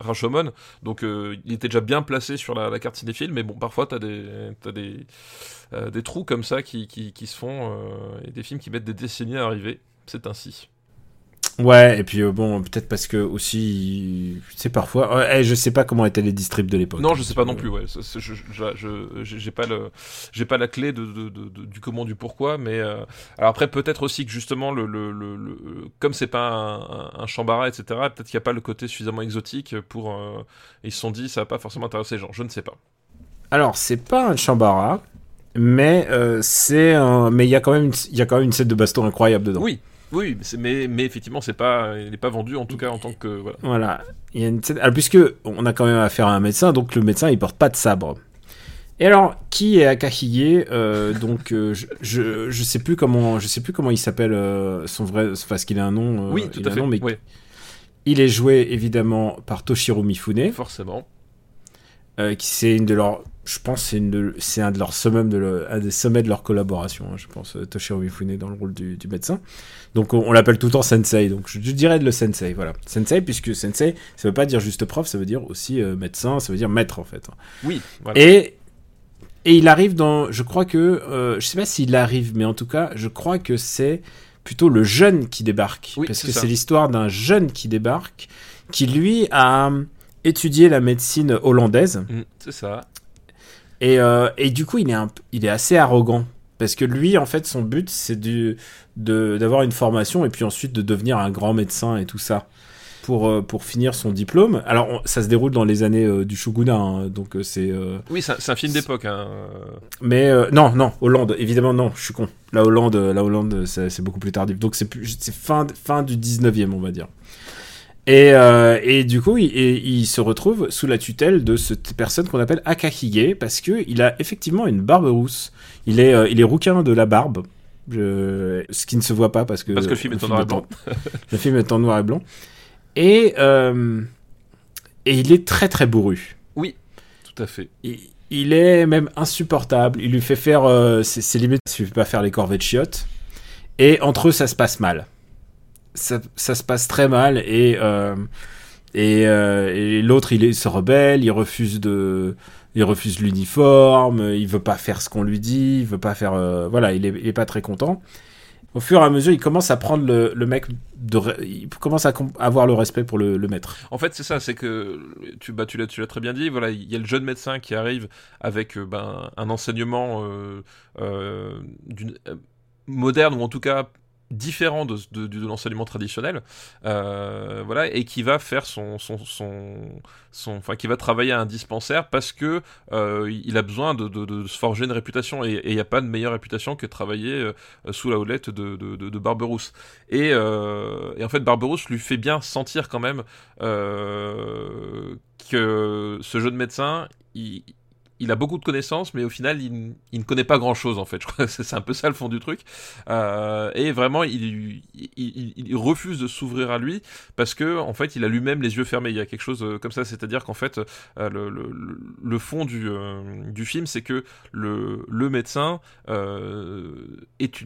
Rashomon, donc il était déjà bien placé sur la, la carte cinéphile. Mais bon, parfois t'as des t'as des trous comme ça qui, se font et des films qui mettent des décennies à arriver. C'est ainsi. Ouais, et puis euh, bon, peut-être parce que aussi, tu sais, parfois, ouais, eh, je sais pas comment étaient les distribs de l'époque. Non, je sais pas non plus. Ouais, C'est- c'est- je, j'ai pas le, j'ai pas la clé de, de- de- de- du comment, du pourquoi. Mais euh, alors après, peut-être aussi que justement, le, le, le, le- comme c'est pas un, Shambhala, etc. Peut-être qu'il n'y a pas le côté suffisamment exotique pour. euh, ils se sont dit, ça va pas forcément intéresser les gens. Je ne sais pas. Alors, c'est pas un Chambara, mais euh, c'est un... mais il y a quand même il y a quand même une scène de baston incroyable dedans. Oui, oui, mais, mais, effectivement, c'est pas, il n'est pas vendu en tout cas en tant que voilà. Voilà. Il y a une scène- alors, puisque on a quand même affaire à un médecin, donc le médecin il porte pas de sabre. Et alors, qui est Akahige euh, Donc, euh, je, je je sais plus comment je sais plus comment il s'appelle euh, son vrai parce qu'il a un nom. oui, tout il a à un fait. nom, mais il est joué évidemment par Toshiro Mifune. forcément. qui c'est une de leurs je pense de c'est un de leurs sommets de le- un des sommets de leur collaboration hein, je pense euh, Toshiro Mifune dans le rôle du, du médecin. Donc on, on l'appelle tout le temps sensei donc je, je dirais de le sensei voilà. Sensei puisque sensei ça veut pas dire juste prof ça veut dire aussi euh, médecin ça veut dire maître en fait. Oui, voilà. et et il arrive dans je crois que euh, je sais pas s'il arrive mais en tout cas je crois que c'est plutôt le jeune qui débarque. Oui, parce que c'est l'histoire d'un jeune qui débarque qui lui a étudié la médecine hollandaise. Mm, c'est ça. Et, euh, et du coup, il est, un, il est assez arrogant. Parce que lui, en fait, son but, c'est d'avoir une formation et puis ensuite de devenir un grand médecin et tout ça. Pour, euh, pour finir son diplôme. Alors, on- ça se déroule dans les années euh, du shogunat, hein, donc c'est. euh, Oui, c'est un, film d'époque. Hein. Mais euh, non, non, Hollande, évidemment, non, je suis con. La Hollande, la Hollande c'est beaucoup plus tardif. Donc, c'est fin, fin du 19e, on va dire. Et, euh, et du coup, il, et il se retrouve sous la tutelle de cette personne qu'on appelle Akahige parce que il a effectivement une barbe rousse. Il est, euh, il est rouquin de la barbe. Je- ce qui ne se voit pas parce que Parce que le film est en noir et blanc. le film est en noir et blanc. Et, euh, et il est très très bourru. Tout à fait. Il, il est même insupportable. Il lui fait faire ses, ses limites. Il lui fait pas faire les corvées de chiottes. Et entre eux, ça se passe mal. Ça, se passe très mal. Et, euh, euh, et l'autre, il, se rebelle. Il refuse de. Il refuse l'uniforme. Il veut pas faire ce qu'on lui dit. Il veut pas faire. euh, voilà, il est, pas très content. Au fur et à mesure, il commence à prendre le, mec. Il commence à avoir le respect pour le, maître. En fait, c'est ça, c'est que tu, bah, tu l'as, très bien dit. Voilà, il y a le jeune médecin qui arrive avec ben, un enseignement moderne ou en tout cas différent de, l'enseignement traditionnel, euh, voilà, et qui va faire son, son, son, enfin, qui va travailler à un dispensaire parce que euh, il a besoin de, de, se forger une réputation et il n'y a pas de meilleure réputation que travailler euh, sous la houlette de, de Barberousse. Et, euh, et en fait, Barberousse lui fait bien sentir quand même euh, que ce jeune médecin, il, il a beaucoup de connaissances, mais au final, il, ne connaît pas grand-chose, en fait. Je crois que c'est un peu ça le fond du truc. Euh, et vraiment, il, refuse de s'ouvrir à lui parce que, en fait, il a lui-même les yeux fermés. Il y a quelque chose euh, comme ça, c'est-à-dire qu'en fait, euh, le, fond du, film, c'est que le, médecin est,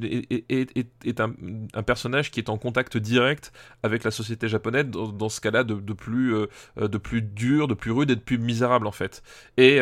un, personnage qui est en contact direct avec la société japonaise, dans, ce cas-là, de, de, plus, de plus dur, de plus rude et de plus misérable, en fait. Et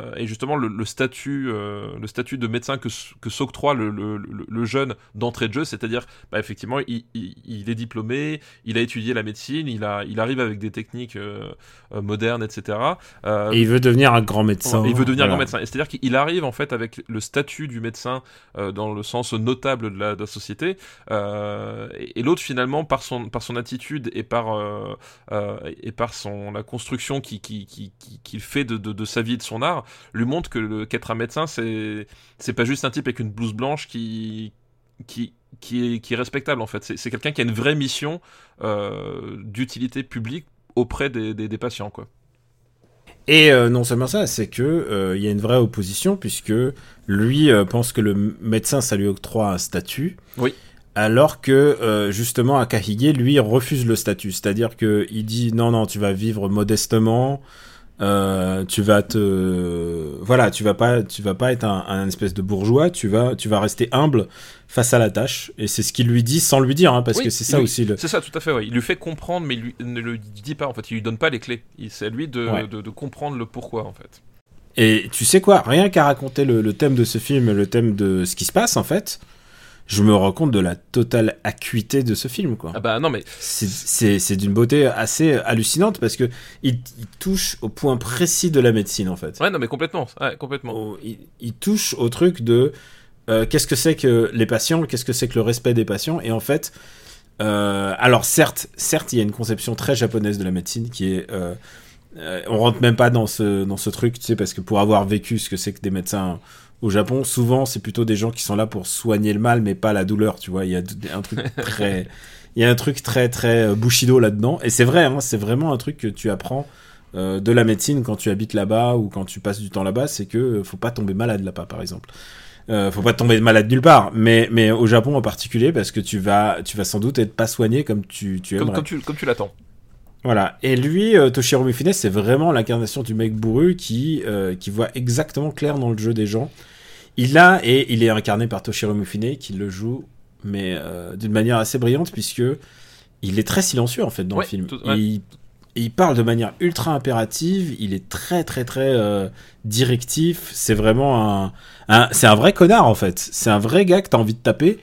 euh, et justement le, statut, euh, le statut de médecin que, que s'octroie le, le, jeune d'entrée de jeu, c'est-à-dire bah, effectivement il, il, est diplômé, il a étudié la médecine, il, a, il arrive avec des techniques euh, modernes, etc. et il veut devenir un grand médecin. il veut devenir un grand médecin. C'est-à-dire qu'il arrive en fait avec le statut du médecin dans le sens notable de la, de la société, et, l'autre finalement par son, par son attitude et par, et par son, la construction qu'il qui, qui, qui, fait de, de, de, sa vie, de son art, lui montre que qu'être un médecin, c'est c'est pas juste un type avec une blouse blanche qui qui qui est, qui est respectable en fait. C'est quelqu'un qui a une vraie mission euh, d'utilité publique auprès des, des, patients quoi. Et euh, non seulement ça, c'est que euh, il y a une vraie opposition puisque lui pense que le médecin ça lui octroie un statut. Oui. Alors que justement Akahige lui refuse le statut, c'est-à-dire que il dit non non tu vas vivre modestement, euh, tu vas te voilà tu vas pas tu vas pas être un, espèce de bourgeois tu vas tu vas rester humble face à la tâche. Et c'est ce qu'il lui dit sans lui dire hein, parce que c'est ça aussi le... c'est ça tout à fait ouais. il lui fait comprendre mais il, ne le dit pas en fait. Il lui donne pas les clés. C'est à lui de, de, comprendre le pourquoi en fait. Et tu sais quoi? Rien qu'à raconter le, le, thème de ce film le thème de ce qui se passe en fait je me rends compte de la totale acuité de ce film, quoi. Ah bah non, mais. C'est d'une beauté assez hallucinante parce que il, touche au point précis de la médecine, en fait. Ouais, non, mais complètement. Ouais, complètement. il, touche au truc de euh, qu'est-ce que c'est que les patients, qu'est-ce que c'est que le respect des patients, et en fait. Euh, alors certes, certes, il y a une conception très japonaise de la médecine qui est, euh, on rentre même pas dans ce dans ce truc, tu sais, parce que pour avoir vécu ce que c'est que des médecins au Japon, souvent, c'est plutôt des gens qui sont là pour soigner le mal, mais pas la douleur, tu vois. Il y a un truc très, il y a un truc très, très euh, bushido là-dedans. Et c'est vrai, hein, c'est vraiment un truc que tu apprends euh, de la médecine quand tu habites là-bas ou quand tu passes du temps là-bas, c'est que euh, faut pas tomber malade là-bas, par exemple. Euh, faut pas tomber malade nulle part, mais, mais au Japon en particulier, parce que tu vas, tu vas sans doute être pas soigné comme tu, tu aimerais. Comme, tu, comme tu l'attends. Voilà. Et lui, euh, Toshiro Mifune, c'est vraiment l'incarnation du mec bourru qui, euh, qui voit exactement clair dans le jeu des gens. Il a, et il est incarné par Toshiro Mifune, qui le joue, mais euh, d'une manière assez brillante, puisque il est très silencieux, en fait, dans le film. il, il, parle de manière ultra impérative, il est très, très, très directif. C'est vraiment un, un c'est un vrai connard, en fait. C'est un vrai gars que t'as envie de taper.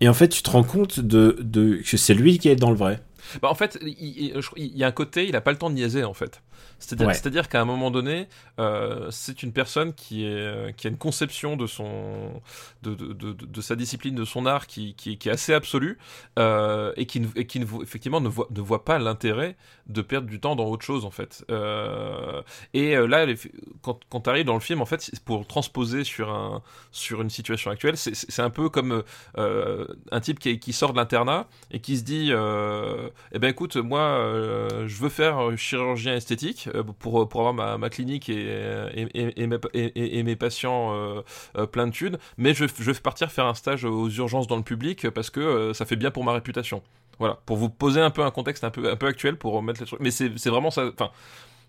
Et en fait, tu te rends compte de, de que c'est lui qui est dans le vrai. Bah en fait, il, y a un côté, il a pas le temps de niaiser en fait. C'est-à-dire qu'à un moment donné, euh, c'est une personne qui, est, euh, qui a une conception de, son, de, de, de, de sa discipline, de son art qui, qui, qui est assez absolue euh, et qui, et qui effectivement ne voit, ne voit pas l'intérêt de perdre du temps dans autre chose en fait. Euh, et là, quand, quand tu arrives dans le film, en fait, pour transposer sur, un, sur une situation actuelle, c'est un peu comme un type qui, qui sort de l'internat et qui se dit Eh ben écoute, moi, je veux faire chirurgien esthétique euh, pour, pour avoir ma, clinique et, et, mes, patients euh, euh, plein de thunes, mais je, je vais partir faire un stage aux urgences dans le public parce que ça fait bien pour ma réputation. Voilà, pour vous poser un peu un contexte un peu, un peu actuel pour mettre les trucs. Mais c'est vraiment ça. Enfin,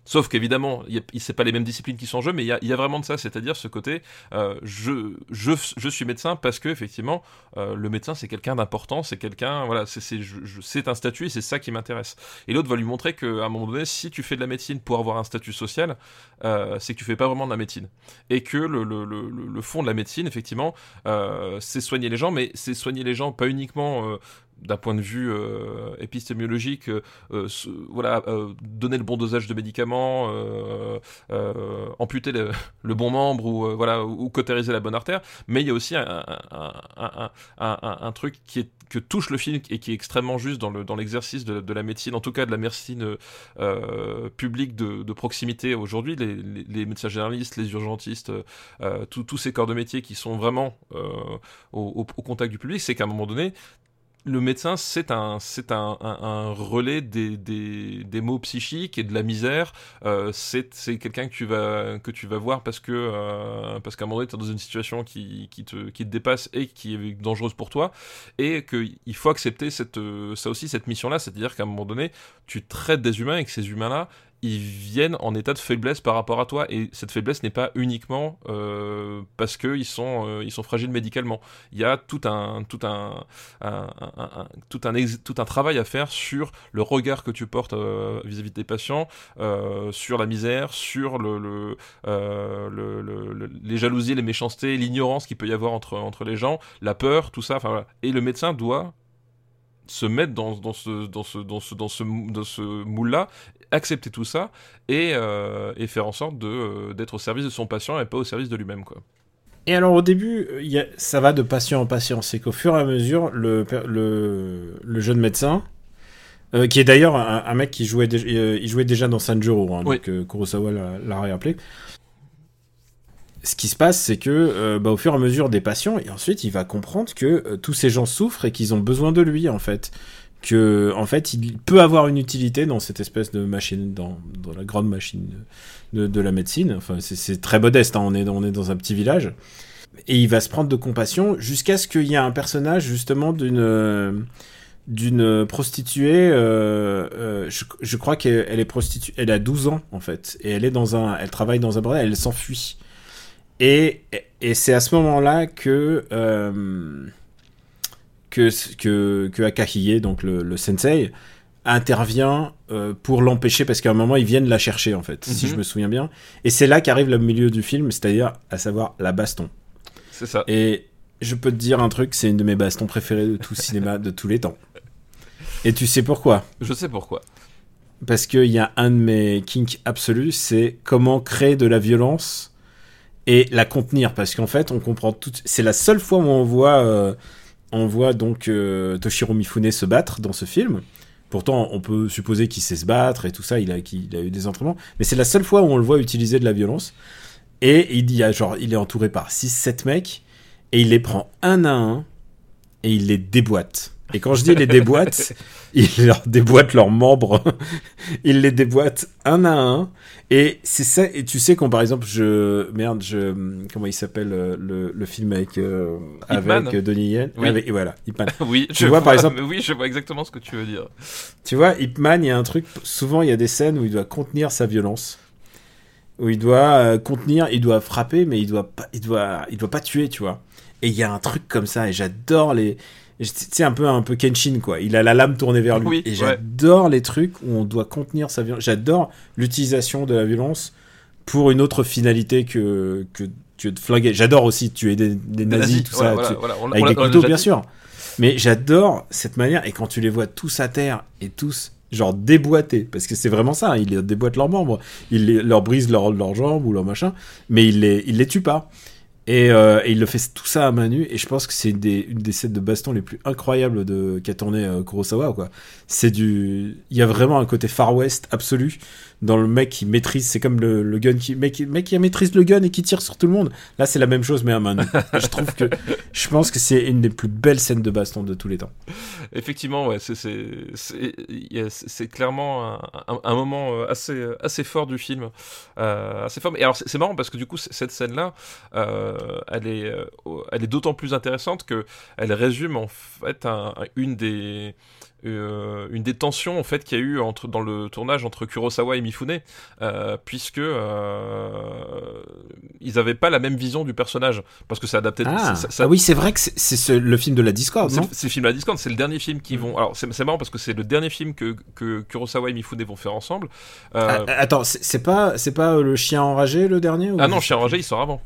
Sauf qu'évidemment, c'est pas les mêmes disciplines qui sont en jeu, mais il y a, vraiment de ça, c'est-à-dire ce côté, euh, je, je, je, suis médecin parce que effectivement, euh, le médecin c'est quelqu'un d'important, c'est quelqu'un, voilà, c'est un statut et c'est ça qui m'intéresse. Et l'autre va lui montrer qu'à un moment donné, si tu fais de la médecine pour avoir un statut social, euh, c'est que tu fais pas vraiment de la médecine. Et que le, le, le, le fond de la médecine, effectivement, c'est soigner les gens, mais c'est soigner les gens pas uniquement d'un point de vue euh, épistémologique, euh, euh, voilà, donner le bon dosage de médicaments, amputer le, bon membre ou voilà ou cautériser la bonne artère, mais il y a aussi un, un, truc qui que touche le film et qui est extrêmement juste dans le dans l'exercice de, la médecine, en tout cas de la médecine publique de, proximité aujourd'hui, les, médecins généralistes, les urgentistes, tous ces corps de métier qui sont vraiment au, contact du public, c'est qu'à un moment donné, le médecin, c'est un, c'est un, relais des, des, maux psychiques et de la misère. Euh, c'est, quelqu'un que tu vas, que tu vas voir parce que, euh, parce qu'à un moment donné, tu es dans une situation qui, te, qui te dépasse et qui est dangereuse pour toi. Et qu'il faut accepter cette, ça aussi, cette mission-là. C'est-à-dire qu'à un moment donné, tu traites des humains et que ces humains-là, ils viennent en état de faiblesse par rapport à toi. Et cette faiblesse n'est pas uniquement euh, parce qu'ils sont euh, sont fragiles médicalement. Il y a tout un tout un, tout un tout un travail à faire sur le regard que tu portes euh, vis-à-vis de tes patients sur la misère sur le, le, le, les jalousies les méchancetés l'ignorance qu'il peut y avoir entre entre les gens la peur tout ça. Et le médecin doit se mettre dans, dans ce, dans ce, dans ce, dans ce, dans ce moule-là accepter tout ça et, euh, et faire en sorte euh, d'être au service de son patient et pas au service de lui-même. Quoi. Et alors au début, y a, ça va de patient en patient. C'est qu'au fur et à mesure, le, le, le jeune médecin, euh, qui est d'ailleurs un, mec qui jouait, il jouait déjà dans Sanjuro, hein, donc Kurosawa l'a réappelé. Ce qui se passe, c'est que bah, au fur et à mesure des patients, et ensuite il va comprendre que tous ces gens souffrent et qu'ils ont besoin de lui en fait que en fait il peut avoir une utilité dans cette espèce de machine, dans, la grande machine de, la médecine. Enfin, c'est très modeste, hein. on, est, dans un petit village. Et il va se prendre de compassion jusqu'à ce qu'il y ait un personnage justement d'une d'une prostituée. Euh, euh, je, je, crois qu'elle est prostituée. Elle a 12 ans en fait, et elle est dans un, elle travaille dans un bordel. Elle s'enfuit. Et, et c'est à ce moment-là que euh, que, que, que donc le, sensei, intervient euh, pour l'empêcher parce qu'à un moment ils viennent la chercher en fait, si mhm. je me souviens bien. Et c'est là qu'arrive le milieu du film, c'est-à-dire à savoir la baston. C'est ça. Et je peux te dire un truc, c'est une de mes bastons préférées de tout cinéma de tous les temps. Et tu sais pourquoi? Je sais pourquoi. Parce qu'il y a un de mes kinks absolus, c'est comment créer de la violence et la contenir. Parce qu'en fait, on comprend tout. C'est la seule fois où on voit euh, on voit donc euh, Toshiro Mifune se battre dans ce film. Pourtant, on peut supposer qu'il sait se battre et tout ça, il a, eu des entraînements. Mais c'est la seule fois où on le voit utiliser de la violence. Et il, genre, il est entouré par 6-7 mecs, et il les prend un à un, et il les déboîte. Et quand je dis les déboîte, il leur déboîte leurs membres. il les déboîte un à un. Et c'est ça. Et tu sais quand par exemple je merde je comment il s'appelle euh, le, le film avec euh, avec Donnie Yen? Oui. et voilà. oui. Tu je vois, par exemple. Oui, je vois exactement ce que tu veux dire. Tu vois, Hipman, il y a un truc. Souvent, il y a des scènes où il doit contenir sa violence où il doit euh, contenir, il doit frapper, mais il doit pas, il doit, il doit pas tuer, tu vois. Et il y a un truc comme ça, et j'adore les, c'est un peu un peu Kenshin quoi. Il a la lame tournée vers lui. et j'adore les trucs où on doit contenir sa violence. J'adore l'utilisation de la violence pour une autre finalité que que, que de flinguer. J'adore aussi tuer des, des nazis, tout ça, avec des couteaux bien sûr. Mais j'adore cette manière et quand tu les vois tous à terre et tous genre déboîtés parce que c'est vraiment ça. Ils déboîtent leurs membres, ils leur brisent leurs leur jambes ou leur machin, mais ils les il les tuent pas. Euh, et, il le fait tout ça à main nue. Et je pense que c'est une des, scènes de baston les plus incroyables de qu'a tourné euh, Kurosawa. Quoi. C'est du, il y a vraiment un côté Far West absolu dans le mec qui maîtrise, c'est comme le, gun qui, mec, mec qui maîtrise le gun et qui tire sur tout le monde. Là, c'est la même chose, mais à main je trouve que, je pense que c'est une des plus belles scènes de baston de tous les temps. Effectivement, ouais, c'est, clairement un, un, moment euh, assez, assez fort du film. Euh, assez fort. Et alors, c'est, marrant parce que du coup, cette scène-là, euh, elle est, elle est d'autant plus intéressante que elle résume en fait une des, euh, une des tensions en fait qu'il y a eu entre dans le tournage entre Kurosawa et Mifune euh, puisque euh, ils avaient pas la même vision du personnage parce que c'est adapté ah. ah, oui c'est vrai que c'est le film de la Discord c'est le film de la Discord c'est le dernier film qu'ils vont alors c'est marrant parce que c'est le dernier film que, que Kurosawa et Mifune vont faire ensemble ah, attends c'est pas c'est pas le chien enragé le dernier ah non chien enragé il sort avant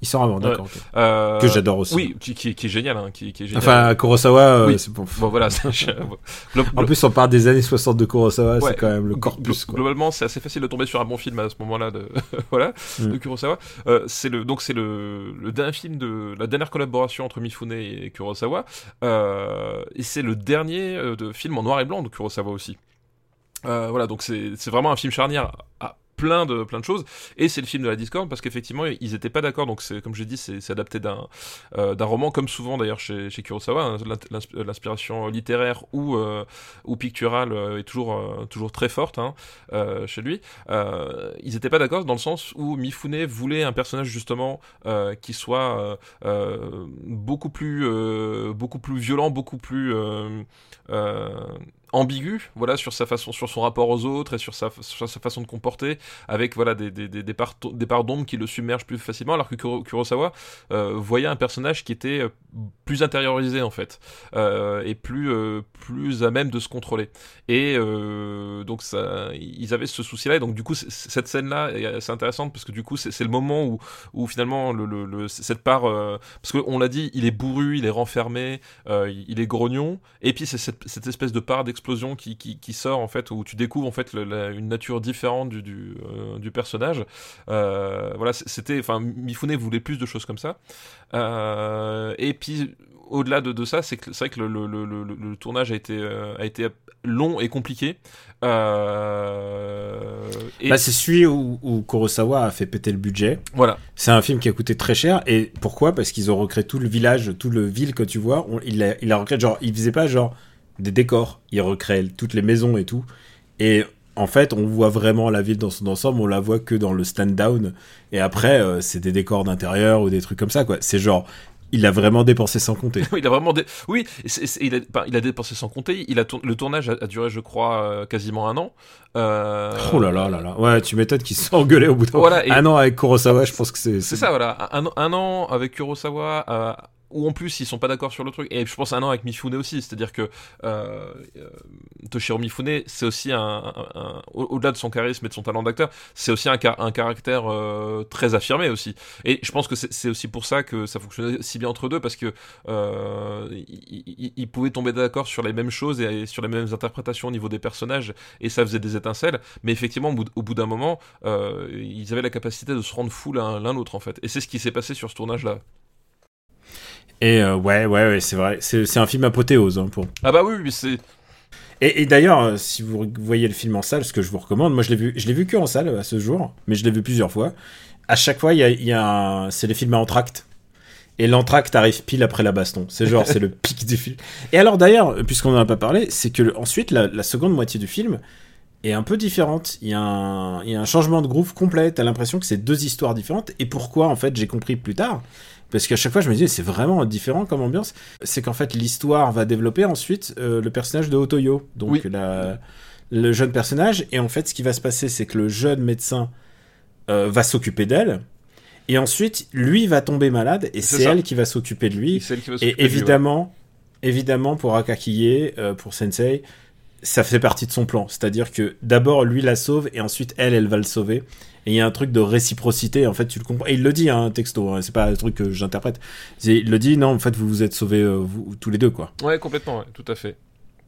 il sort avant, d'accord. Euh, que j'adore aussi. Oui, qui, qui, est génial, hein, qui, qui est génial. Enfin, Kurosawa, euh, c'est bon. bon voilà. en plus, on parle des années 60 de Kurosawa, c'est quand même le corpus. Quoi. Globalement, c'est assez facile de tomber sur un bon film à ce moment-là de voilà de mm. Kurosawa. Euh, c'est le donc c'est le, le dernier film de la dernière collaboration entre Mifune et Kurosawa, euh, et c'est le dernier euh, de film en noir et blanc de Kurosawa aussi. voilà, donc c'est vraiment un film charnière. Plein de plein de choses. Et c'est le film de la discorde parce qu'effectivement ils étaient pas d'accord. Donc c'est comme j'ai dit c'est adapté d'un euh, d'un roman comme souvent d'ailleurs chez, chez Kurosawa hein, l'inspiration littéraire ou euh, ou picturale euh, est toujours toujours très forte hein, chez lui. Ils étaient pas d'accord dans le sens où Mifune voulait un personnage justement qui soit beaucoup plus beaucoup plus violent beaucoup plus ambigu voilà sur sa façon sur son rapport aux autres et sur sa, façon de comporter avec voilà des, des, des, des parts, d'ombre qui le submergent plus facilement alors que Kurosawa euh, voyait un personnage qui était euh, plus intériorisé en fait euh, et plus plus à même de se contrôler. Et donc ça ils avaient ce souci là et donc du coup cette scène là est assez intéressante parce que du coup c'est le moment où, finalement le, le, cette part parce qu'on l'a dit il est bourru il est renfermé il est grognon et puis c'est cette, cette espèce de part explosion qui, qui, sort en fait où tu découvres en fait une nature différente du, du, euh, du personnage. Euh, voilà, c'était, enfin, Mifune voulait plus de choses comme ça. Euh, et puis au-delà de, de, ça, c'est vrai que le, le, le, le, tournage a été, a été long et compliqué. Euh... Et... Bah, c'est celui où, où, Kurosawa a fait péter le budget. Voilà. C'est un film qui a coûté très cher. Et pourquoi? Parce qu'ils ont recréé tout le village, tout le ville que tu vois. On, il, a, il a recréé, genre, il faisait pas genre des décors. Il recrée toutes les maisons et tout. Et en fait, on voit vraiment la ville dans son ensemble, on la voit que dans le stand down. Et après, euh, c'est des décors d'intérieur ou des trucs comme ça, quoi. C'est genre, il a vraiment dépensé sans compter. il a vraiment, oui, il, a, il, a, dépensé sans compter. Il a le tournage a, duré, je crois, euh, quasiment un an. Euh... Oh là là là là. Ouais, tu m'étonnes qu'ils se sont engueulés au bout d'un voilà, Un an avec Kurosawa, je pense que c'est. C'est ça, voilà. Un, un, an avec Kurosawa. Ou en plus ils sont pas d'accord sur le truc. Et je pense un an avec Mifune aussi. C'est à dire que euh, euh, Toshiro Mifune c'est aussi un, au-delà de son charisme et de son talent d'acteur c'est aussi un, un caractère euh, très affirmé aussi. Et je pense que c'est aussi pour ça que ça fonctionnait si bien entre deux parce que ils, pouvaient tomber d'accord sur les mêmes choses et sur les mêmes interprétations au niveau des personnages et ça faisait des étincelles. Mais effectivement au bout, d'un moment ils avaient la capacité de se rendre fou l'un l'autre en fait. Et c'est ce qui s'est passé sur ce tournage là et euh, ouais, ouais, ouais, c'est vrai. C'est un film apothéose. Hein, pour... Ah bah oui, oui c'est. Et, et d'ailleurs, euh, si vous voyez le film en salle, ce que je vous recommande, moi je l'ai vu, je l'ai vu que en salle à ce jour, mais je l'ai vu plusieurs fois. À chaque fois, il y a, y a c'est les films à entracte. Et l'entracte arrive pile après la baston. C'est genre, c'est le pic du film. Et alors d'ailleurs, puisqu'on en a pas parlé, c'est que ensuite la, la, seconde moitié du film est un peu différente. Il y a un, il y a un changement de groove complet. T'as l'impression que c'est deux histoires différentes. Et pourquoi en fait, j'ai compris plus tard parce qu'à chaque fois je me disais c'est vraiment différent comme ambiance. C'est qu'en fait l'histoire va développer ensuite euh, le personnage de Otoyo donc le jeune personnage. Et en fait ce qui va se passer c'est que le jeune médecin euh, va s'occuper d'elle. Et ensuite lui va tomber malade et c'est elle qui va s'occuper de lui. Et évidemment évidemment pour Akakiye euh, pour Sensei ça fait partie de son plan c'est-à-dire que d'abord lui la sauve et ensuite elle elle va le sauver et il y a un truc de réciprocité, en fait, tu le comprends. Et il le dit, hein, texto, hein, c'est pas un truc que j'interprète. Il le dit, non, en fait, vous vous êtes sauvés euh, vous, tous les deux, quoi. Ouais, complètement, tout à fait.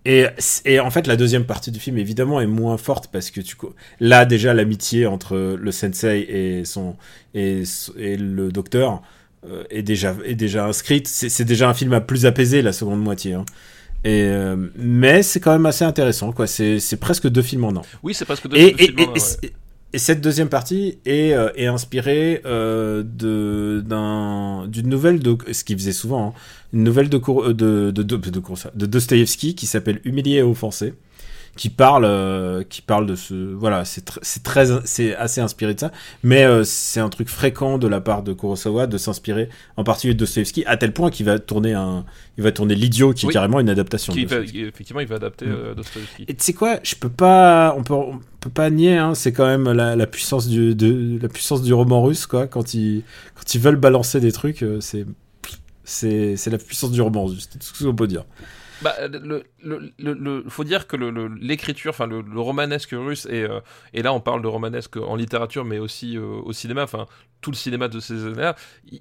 Et, et, en fait, la deuxième partie du film, évidemment, est moins forte parce que tu là déjà l'amitié entre le sensei et son et, et le docteur euh, est déjà est déjà inscrite. C'est déjà un film à plus apaisé la seconde moitié. Hein. Et euh, mais c'est quand même assez intéressant, quoi. C'est presque deux films en un. Oui, c'est presque deux, et, films en un. Et cette deuxième partie est, euh, est inspirée euh, de d'une nouvelle de ce qu'il faisait souvent, hein, une nouvelle de de de, de, de, de Dostoevsky qui s'appelle Humilié et offensé qui parle, euh, qui parle de ce, voilà, c'est c'est très, c'est assez inspiré de ça, mais euh, c'est un truc fréquent de la part de Kurosawa de s'inspirer, en particulier de Dostoevsky, à tel point qu'il va tourner un, il va tourner l'idiot, qui est carrément une adaptation. Qui effectivement, il va adapter mm. euh, Dostoevsky. Et tu sais quoi, je peux pas, on peut, on peut pas nier, hein, c'est quand même la, la, puissance du, de, la puissance du roman russe, quoi, quand ils, quand ils veulent balancer des trucs, c'est, c'est, c'est la puissance du roman russe, c'est tout ce qu'on peut dire. Bah, le, le, le, faut dire que l'écriture, enfin le, romanesque russe, et, euh, et là on parle de romanesque en littérature, mais aussi euh, au cinéma, enfin tout le cinéma de ces années-là,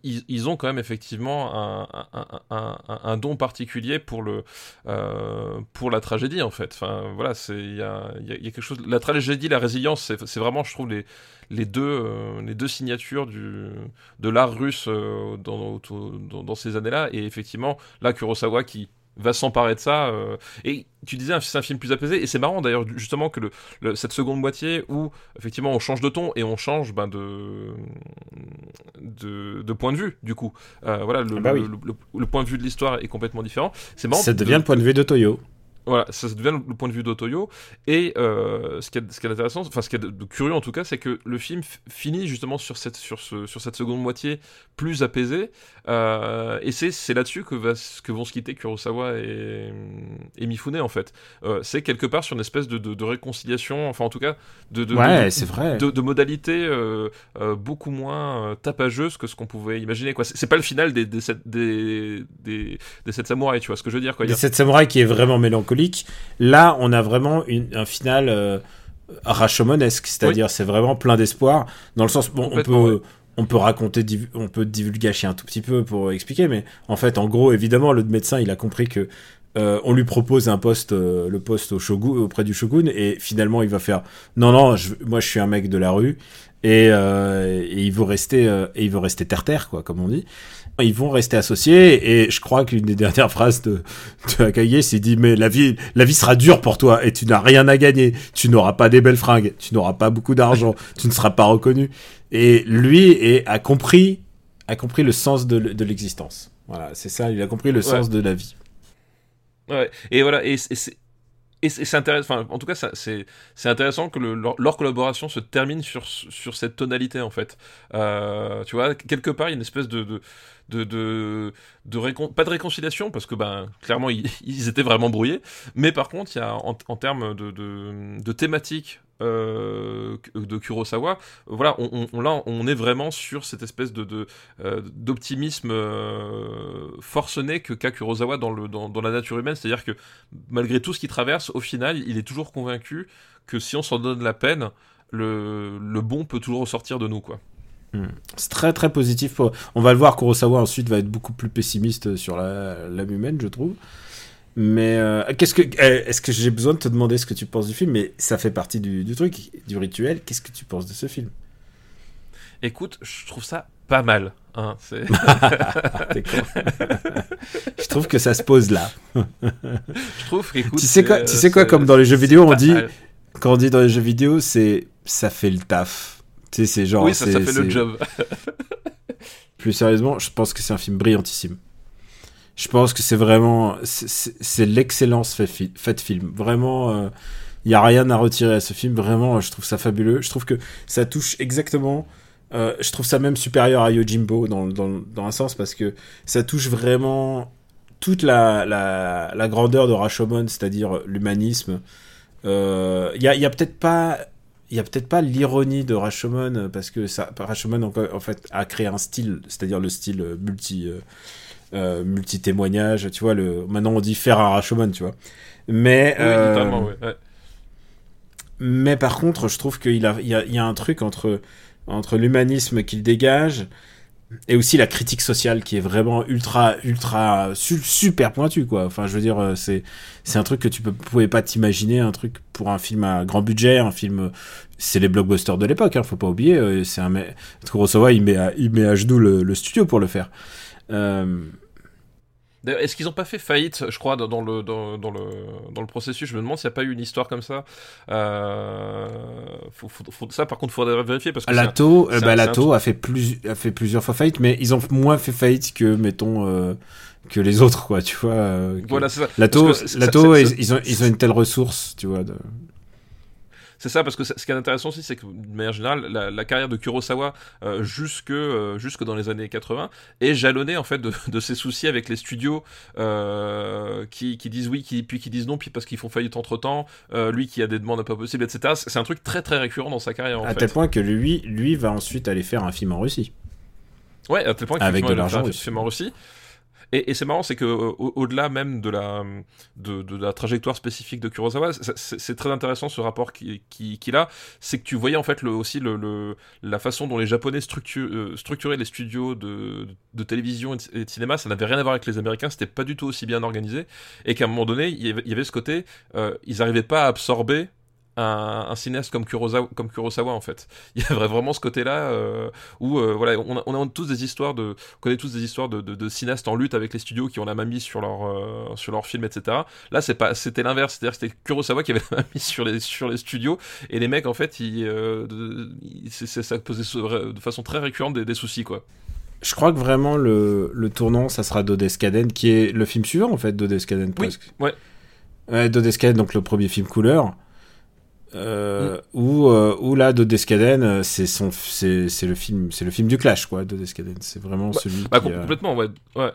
ils, ils, ont quand même effectivement un, un, don particulier pour, le, euh, pour la tragédie en fait. Enfin voilà, il y a, quelque chose. La tragédie, la résilience, c'est vraiment, je trouve, les, les, deux, les deux signatures du, de l'art russe dans, dans, dans, ces années-là. Et effectivement, là, Kurosawa qui va s'emparer de ça. euh, et tu disais, c'est un film plus apaisé, et c'est marrant d'ailleurs, justement, que le, le- cette seconde moitié où, effectivement, on change de ton et on change ben, de, de, de point de vue, du coup. Euh, voilà, le, Ah bah le- oui. point de vue de l'histoire est complètement différent. C'est marrant. Ça de- devient le point de vue de Toyo. Voilà, ça devient le point de vue d'Otoyo. Et euh, ce qui est, ce qui est intéressant, enfin ce qui est de, de curieux en tout cas, c'est que le film finit justement sur cette, sur ce, sur cette seconde moitié plus apaisée. Euh, et c'est, c'est là-dessus que, va, que vont se quitter Kurosawa et, et Mifune en fait. Euh, c'est quelque part sur une espèce de, de, de réconciliation, enfin en tout cas de, de, ouais, de- c'est vrai. de, de modalités beaucoup moins tapageuses que ce qu'on pouvait imaginer. Quoi. C'est, pas le final des, des, sept- des, des, des sept samouraïs, tu vois ce que je veux dire. Quoi. Des sept samouraïs qui est vraiment mélancolique. Là, on a vraiment une- un final euh, Rashomonesque, c'est-à-dire c'est vraiment plein d'espoir. Dans le sens, bon, on peut, ouais. on peut raconter, on peut divulgacher un tout petit peu pour expliquer, mais en fait, en gros, évidemment, le médecin, il a compris que euh, on lui propose un poste, euh, le poste au shogun, auprès du shogun, et finalement, il va faire non, non, je- moi, je suis un mec de la rue. Et, euh, et il veut rester euh, et il veut rester terre terre quoi comme on dit ils vont rester associés. Et je crois qu'une des dernières phrases de, de Akage s'est dit mais la vie la vie sera dure pour toi et tu n'as rien à gagner. Tu n'auras pas des belles fringues. Tu n'auras pas beaucoup d'argent. Tu ne seras pas reconnu. Et lui est, a compris a compris le sens de, l'existence. Voilà c'est ça. Il a compris le sens de la vie. Ouais, et voilà, et, c'est- et c'est. Et c'est intéressant, en tout cas, c'est intéressant que le- leur, collaboration se termine sur, sur cette tonalité, en fait. Euh, tu vois, quelque part, il y a une espèce de. de de, de, pas de réconciliation parce que ben clairement ils, étaient vraiment brouillés mais par contre il y a en, termes de, de, de euh, de Kurosawa. Voilà on, là on est vraiment sur cette espèce de euh, d'optimisme euh, forcené que qu'a Kurosawa dans, le, dans, dans la nature humaine. C'est à dire que malgré tout ce qu'il traverse, au final, il est toujours convaincu que si on s'en donne la peine, le, le bon peut toujours ressortir de nous, quoi. c'est très très positif. Pour... on va le voir Kurosawa ensuite va être beaucoup plus pessimiste sur l'âme humaine je trouve mais euh, qu'est-ce que eh, est-ce que j'ai besoin de te demander ce que tu penses du film mais ça fait partie du, du truc du rituel qu'est-ce que tu penses de ce film? Écoute, je trouve ça pas mal. Hein, je trouve que ça se pose là je trouve qu'écoute, tu sais quoi tu sais quoi comme dans les jeux vidéo on dit mal. quand on dit dans les jeux vidéo c'est ça fait le taf tu sais c'est genre oui, ça, fait le job. Plus sérieusement, je pense que c'est un film brillantissime. Je pense que c'est vraiment. c'est- l'excellence fait, faite film. Vraiment, il n'y a rien à retirer à ce film. Vraiment, je trouve ça fabuleux. Je trouve que ça touche exactement. euh, je trouve ça même supérieur à Yojimbo dans, dans, dans un sens parce que ça touche vraiment toute la, la, grandeur de Rashomon, c'est-à-dire l'humanisme. Euh, Il y a, il y a peut-être pas il y a peut-être pas l'ironie de Rashomon euh, parce que ça, Rashomon en, fait a créé un style, c'est-à-dire le style euh, multi euh, multi témoignage. Tu vois, le maintenant on dit faire un Rashomon, tu vois. Mais Oui, euh, totalement, ouais. ouais. mais par contre, je trouve qu'il a, il y a, il y a un truc entre, entre l'humanisme qu'il dégage et aussi la critique sociale qui est vraiment ultra, ultra, su- super pointue, quoi. Enfin, je veux dire, euh, c'est, c'est un truc que tu peux, pouvais pas t'imaginer, un truc pour un film à grand budget, un film, c'est les blockbusters de l'époque, hein, faut pas oublier. euh, C'est un, Kurosawa, il met à, il met à genoux le, le studio pour le faire. Euh, Est-ce qu'ils n'ont pas fait faillite, je crois, dans dans le, dans, dans le, dans le processus? Je me demande s'il n'y a pas eu une histoire comme ça. Euh, faut- faut- faut- ça, par contre, il faudrait vérifier parce que un- Lato, euh, bah, un- c'est un Lato a fait plus, a fait plusieurs fois faillite, mais ils ont moins fait faillite que, mettons, euh, que les autres, quoi, tu vois. que- Voilà, c'est ça. Lato, Lato, ça- ils, ils ont, ils ont une telle ressource, tu vois. De... C'est ça, parce que ce qui est intéressant aussi, c'est que de manière générale, la, la carrière de Kurosawa euh, jusque, euh, jusque dans les années 80 est jalonnée en fait de, de ses soucis avec les studios euh, qui, qui disent oui, qui, puis qui disent non, puis parce qu'ils font faillite entre temps, lui qui a des demandes pas possibles, etc. C'est un truc très très récurrent dans sa carrière en à fait. tel point que lui, lui va ensuite aller faire un film en Russie. Ouais, à tel point Avec qu'effectivement, de l'argent fait un russe. film en Russie. Et, c'est marrant, c'est que au- au-delà même de la, de, la trajectoire spécifique de Kurosawa, c'est- très intéressant ce rapport qu'il qui, a. C'est que tu voyais en fait aussi la façon dont les Japonais euh, structuraient les studios de, de télévision et de, cinéma. Ça n'avait rien à voir avec les Américains, c'était pas du tout aussi bien organisé. Et qu'à un moment donné, il y avait, il y avait ce côté, euh, ils n'arrivaient pas à absorber un, cinéaste comme Kurosawa, comme Kurosawa en fait. Il y a vraiment ce côté-là euh, où euh, voilà, on a, on a, tous des histoires de, on connaît tous des histoires de, de, cinéastes en lutte avec les studios qui ont la main mise sur leur euh, sur leurs films, etc. Là, c'est pas, c'était l'inverse, c'est-à-dire c'était Kurosawa qui avait la main mise sur les sur les studios et les mecs en fait, ils, ça posait de façon très récurrente des, soucis quoi. Je crois que vraiment le, le tournant, ça sera Dodescaden, qui est le film suivant en fait, Dodescaden presque. Oui, ouais. Ouais, Dodescaden, donc le premier film couleur. Euh, où, euh, où là Dodescaden euh, c'est son c'est, le film c'est le film du clash quoi Dodescaden c'est vraiment bah, celui bah, complètement ouais. Ouais.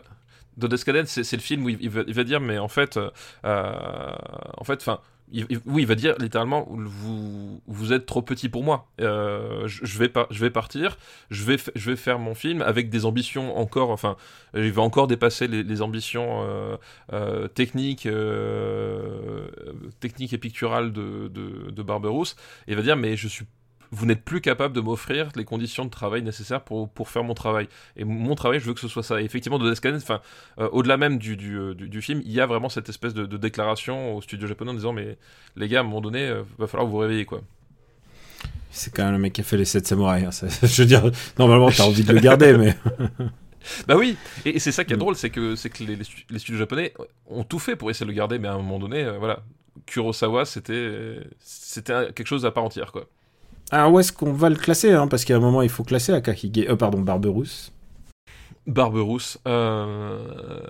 Dodescaden c'est, c'est le film où il, va, il dire mais en fait euh, en fait enfin oui, il va dire littéralement vous, êtes trop petit pour moi. Euh, je, vais pas, je vais partir. Je vais, je vais faire mon film avec des ambitions encore. Enfin, il va encore dépasser les, ambitions euh, euh, techniques, techniques et picturales de, de, de Barberousse. Il va dire mais je suis vous n'êtes plus capable de m'offrir les conditions de travail nécessaires pour, pour faire mon travail. Et mon travail, je veux que ce soit ça. Et effectivement, de enfin, euh, au-delà même du, du, euh, du, film, il y a vraiment cette espèce de, déclaration au studio japonais en disant Mais les gars, à un moment donné, il euh, va falloir vous réveiller, quoi. C'est quand même le mec qui a fait les 7 samouraïs. Hein, je veux dire, normalement, t'as envie de le garder, mais. bah oui, et, c'est ça qui est mm. drôle, c'est que, c'est que les, les, studios japonais ont tout fait pour essayer de le garder, mais à un moment donné, voilà, Kurosawa, c'était, c'était quelque chose à part entière, quoi. Alors où est-ce qu'on va le classer hein Parce qu'à un moment, il faut classer Akahige. Euh, pardon, Barberousse. Barberousse. Euh...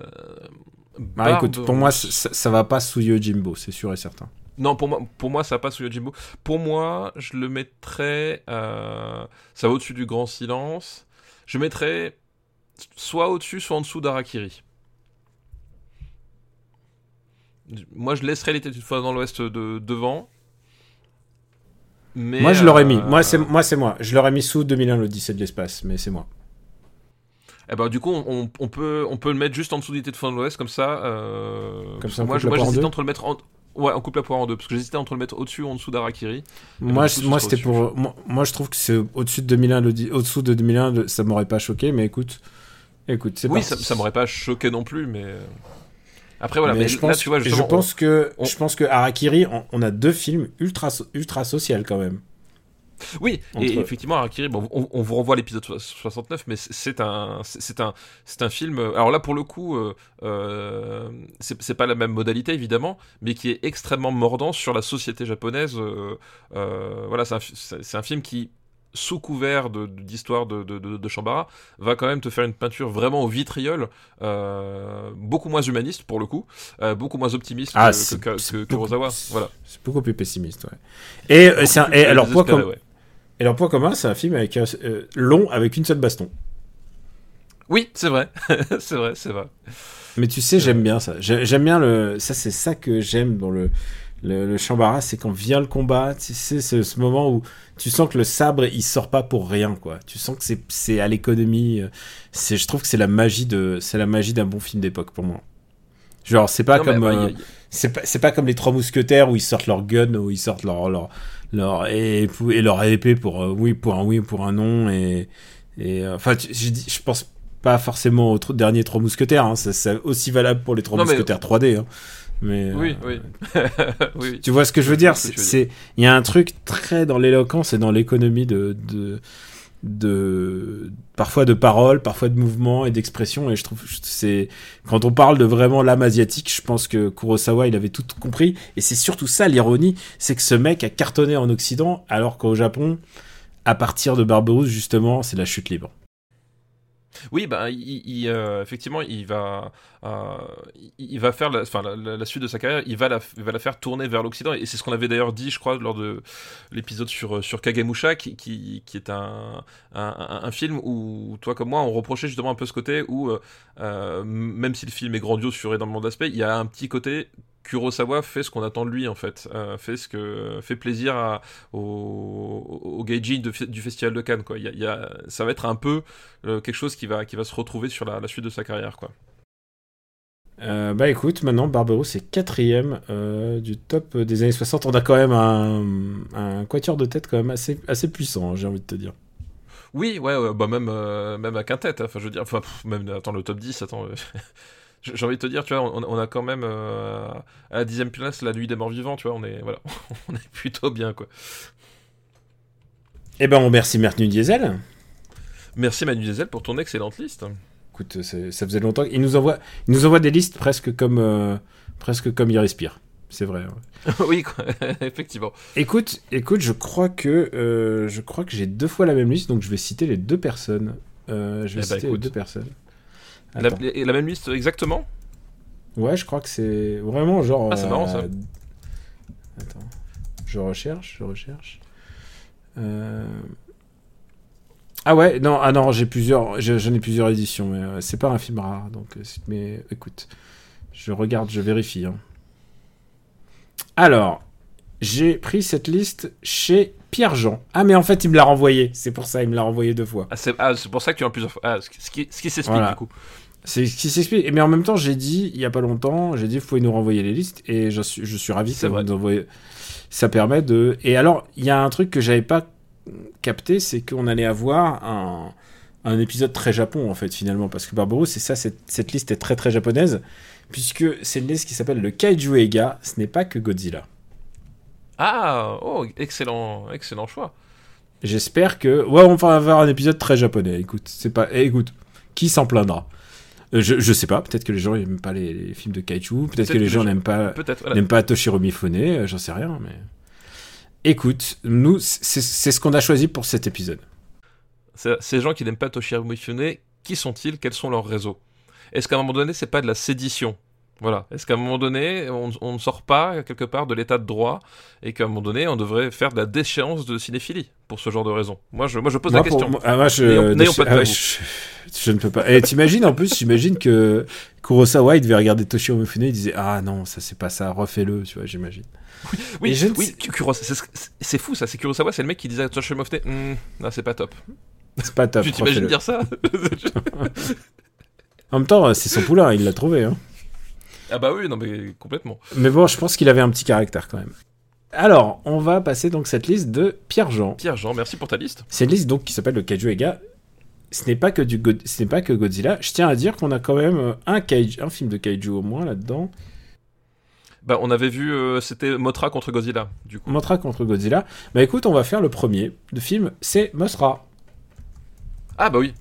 Bah écoute, pour moi, ça, ça va pas sous Yojimbo, c'est sûr et certain. Non, pour moi, pour moi, ça passe sous Yojimbo. Pour moi, je le mettrais. Euh... Ça va au-dessus du grand silence. Je mettrais soit au-dessus, soit en dessous d'Arakiri. Moi, je laisserais l'été d'une fois dans l'Ouest de, devant moi, je l'aurais mis. Moi, c'est moi, c'est moi. Je l'aurais mis sous 2001 l'Odyssée de l'espace, mais c'est moi. Eh ben, du coup, on, on, peut, on peut le mettre juste en dessous d'Unité de Fin de l'Ouest, comme ça. Euh, comme ça, moi, moi j'hésitais entre le mettre en. Ouais, on coupe la poire en deux, parce que j'hésitais entre le mettre au-dessus ou en dessous d'Arakiri. Moi, moi c'était pour. Moi, je trouve que c'est au-dessus de 2001, au-dessous de 2001, ça m'aurait pas choqué, mais écoute. Écoute, c'est Oui, ça, ça m'aurait pas choqué non plus, mais. Après voilà, mais, je, pense, tu vois, je pense que je pense que Harakiri, on, a deux films ultra ultra social quand même. Oui, et effectivement, Harakiri, bon, on, vous renvoie à l'épisode 69, mais c'est un, c'est un, c'est un film. Alors là, pour le coup, euh, euh, c'est pas la même modalité évidemment, mais qui est extrêmement mordant sur la société japonaise. Euh, euh voilà, c'est un, un, film qui sous couvert d'histoire de, de, de, de, Chambara, va quand même te faire une peinture vraiment au vitriol, euh, beaucoup moins humaniste pour le coup, euh, beaucoup moins optimiste ah, que, que. Voilà. C'est beaucoup plus pessimiste, ouais. Et, euh, un, et alors, point com... ouais. et leur point commun, c'est un film avec, long avec une seule baston. Oui, c'est vrai, c'est vrai, c'est vrai. Mais tu sais, j'aime bien ça. J'aime bien le. Ça, c'est ça que j'aime dans le le, le Chambara, c'est quand vient le combat, tu sais, c'est ce moment où tu sens que le sabre, il sort pas pour rien, quoi. Tu sens que c'est à l'économie. Euh, c'est, je trouve que c'est la magie de, c'est la magie d'un bon film d'époque pour moi. Genre, c'est pas comme, euh, c'est pas, c'est pas comme les trois mousquetaires où ils sortent leur gun, où ils sortent leur, leur, leur et, et leur épée pour euh, oui, pour un oui, pour un non, et, et enfin, je, je pense pas forcément aux derniers trois mousquetaires, hein, c'est aussi valable pour les trois mousquetaires 3D. Hein. Mais, oui, euh, oui. Tu vois ce que je veux dire C'est il y a un truc très dans l'éloquence et dans l'économie de, de de parfois de paroles, parfois de mouvements et d'expressions et je trouve c'est quand on parle de vraiment l'âme asiatique, je pense que Kurosawa il avait tout compris et c'est surtout ça l'ironie, c'est que ce mec a cartonné en occident alors qu'au Japon à partir de Barberousse justement, c'est la chute libre. Oui, bah, il, euh, effectivement, il va, euh, il va faire la, la, la, suite de sa carrière, il va la, la faire tourner vers l'Occident. Et c'est ce qu'on avait d'ailleurs dit, je crois, lors de l'épisode sur, sur Kagemusha, qui, est un, film où, toi comme moi, on reprochait justement un peu ce côté où, euh, même si le film est grandiose sur énormément d'aspects, il y a un petit côté Kurosawa fait ce qu'on attend de lui en fait, euh, fait plaisir au, au Gaijin du Festival de Cannes quoi. Ça va être un peu euh, quelque chose qui va se retrouver sur la, suite de sa carrière quoi. Euh, bah écoute, maintenant Barbaro c'est quatrième du top des années 60. On a quand même un, un quatuor de tête quand même assez, assez puissant, hein, j'ai envie de te dire. Oui, ouais, bah même, même à quintette, hein. enfin je veux dire, enfin même, attends, le top 10, attends, j'ai envie de te dire, tu vois, on, on a quand même euh, à la dixième place la nuit des morts vivants, tu vois, on est, voilà, on est plutôt bien, quoi. Eh ben, on remercie Manu Diesel. Merci Manu Diesel pour ton excellente liste. Écoute, ça faisait longtemps. Il nous envoie, il nous envoie des listes presque comme, euh, presque comme il respire. C'est vrai. ouais. oui, quoi, effectivement. Écoute, écoute, je crois que, euh, je crois que j'ai deux fois la même liste, donc je vais citer les deux personnes. Euh, je vais Eh ben, citer les deux personnes. La, la même liste exactement? Ouais, je crois que c'est vraiment genre. Ah, c'est marrant, ça. Attends. Je recherche, je recherche. Euh, Ah ouais, non, ah non, j'ai plusieurs, je- j'en ai plusieurs éditions, mais euh, c'est pas un film rare, donc. euh, Mais écoute, je regarde, je vérifie. hein. Alors, j'ai pris cette liste chez Pierre Jean. Ah, mais en fait, il me l'a renvoyé. C'est pour ça, il me l'a renvoyé deux fois. ah, c'est ah, pour ça que tu en as plusieurs fois. Ah, ce qui, ce qui, s'explique Voilà. du coup. C'est ce qui s'explique. Mais en même temps, j'ai dit, il y a pas longtemps, j'ai dit, vous pouvez nous renvoyer les listes. Et je suis, je suis ravi C'est que vous envoyez. Ça permet de. Et alors, il y a un truc que j'avais pas capté, c'est qu'on allait avoir un, un épisode très Japon, en fait, finalement. Parce que Barbaros, c'est ça, cette, cette liste est très très japonaise. Puisque c'est une liste qui s'appelle le Kaiju Eiga. Ce n'est pas que Godzilla. Ah, oh, excellent, excellent choix. J'espère que. Ouais, on va avoir un épisode très japonais. Écoute, c'est pas. eh, écoute, qui s'en plaindra? Euh, je, je sais pas, peut-être que les gens n'aiment pas les, les films de kaiju, peut-être que les gens n'aiment pas, voilà. n'aiment pas Toshiro Mifune, euh, j'en sais rien, mais. Écoute, nous, c'est ce qu'on a choisi pour cet épisode. Ces gens qui n'aiment pas Toshiro Mifune, qui sont-ils? Quels sont leurs réseaux? Est-ce qu'à un moment donné, c'est pas de la sédition? Voilà. Est-ce qu'à un moment donné, on, on ne sort pas quelque part de l'état de droit et qu'à un moment donné, on devrait faire de la déchéance de cinéphilie pour ce genre de raison? Moi, je, moi, je pose Moi, la question. ah, moi, je, N'ayons- n'ayons pas de ah je, je ne peux pas. Et t'imagines, en plus, j'imagine que Kurosawa, il devait regarder Toshiro Mifune, il disait Ah non, ça c'est pas ça, refais-le, tu vois, j'imagine. Oui, Et je oui, c'est- c'est c'est fou ça. C'est Kurosawa, c'est le mec qui disait à Toshiro Mifune, Hum, non, c'est pas top. C'est pas top. tu t'imagines dire ça En même temps, c'est son poulain, il l'a trouvé. Hein. Ah bah oui, non mais complètement. Mais bon, je pense qu'il avait un petit caractère quand même. Alors, on va passer donc cette liste de Pierre Jean. Pierre Jean, merci pour ta liste. C'est une liste donc qui s'appelle le Kaiju Ega. Ce n'est pas que du God- ce n'est pas que Godzilla. Je tiens à dire qu'on a quand même euh, un kaiju, un film de kaiju au moins là-dedans. Bah on avait vu, euh, c'était Motra contre Godzilla, du coup. Mothra contre Godzilla. Bah écoute, on va faire le premier. Le film, c'est Mothra. Ah bah oui.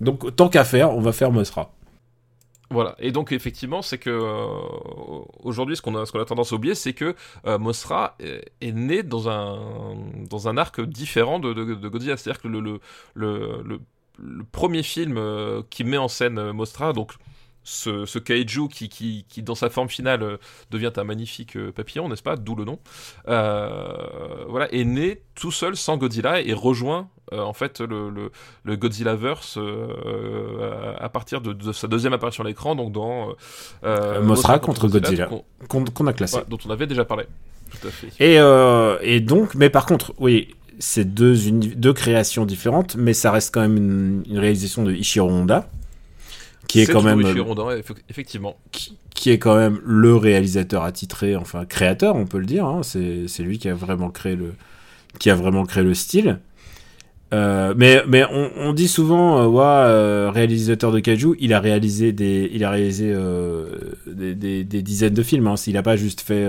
Donc tant qu'à faire, on va faire Mothra. Voilà. Et donc effectivement, c'est que euh, aujourd'hui, ce qu'on a, ce qu'on a tendance à oublier, c'est que euh, Mothra est, est né dans un dans un arc différent de, de, de Godzilla. C'est-à-dire que le le, le, le- le premier film euh, qui met en scène Mothra, donc ce, ce kaiju qui, qui, qui, dans sa forme finale, euh, devient un magnifique euh, papillon, n'est-ce pas? D'où le nom. Euh, voilà, est né tout seul sans Godzilla et rejoint euh, en fait le, le, le Godzillaverse euh, à, à partir de, de sa deuxième apparition à l'écran, donc dans euh, Mothra contre Godzilla. qu'on- qu'on a classé. ouais, dont on avait déjà parlé. Tout à fait. Et, euh, et donc, mais par contre, oui, c'est deux, deux créations différentes, mais ça reste quand même une, une réalisation de Ishiro Honda, qui est, quand même, eff- effectivement. qui, qui est quand même le réalisateur attitré, enfin créateur, on peut le dire. hein. c'est c'est lui qui a vraiment créé le, qui a vraiment créé le style. Euh, mais mais on, on dit souvent, euh, ouais, euh, réalisateur de kaiju, il a réalisé des, il a réalisé euh, des, des- des dizaines de films. Hein. Il a pas juste fait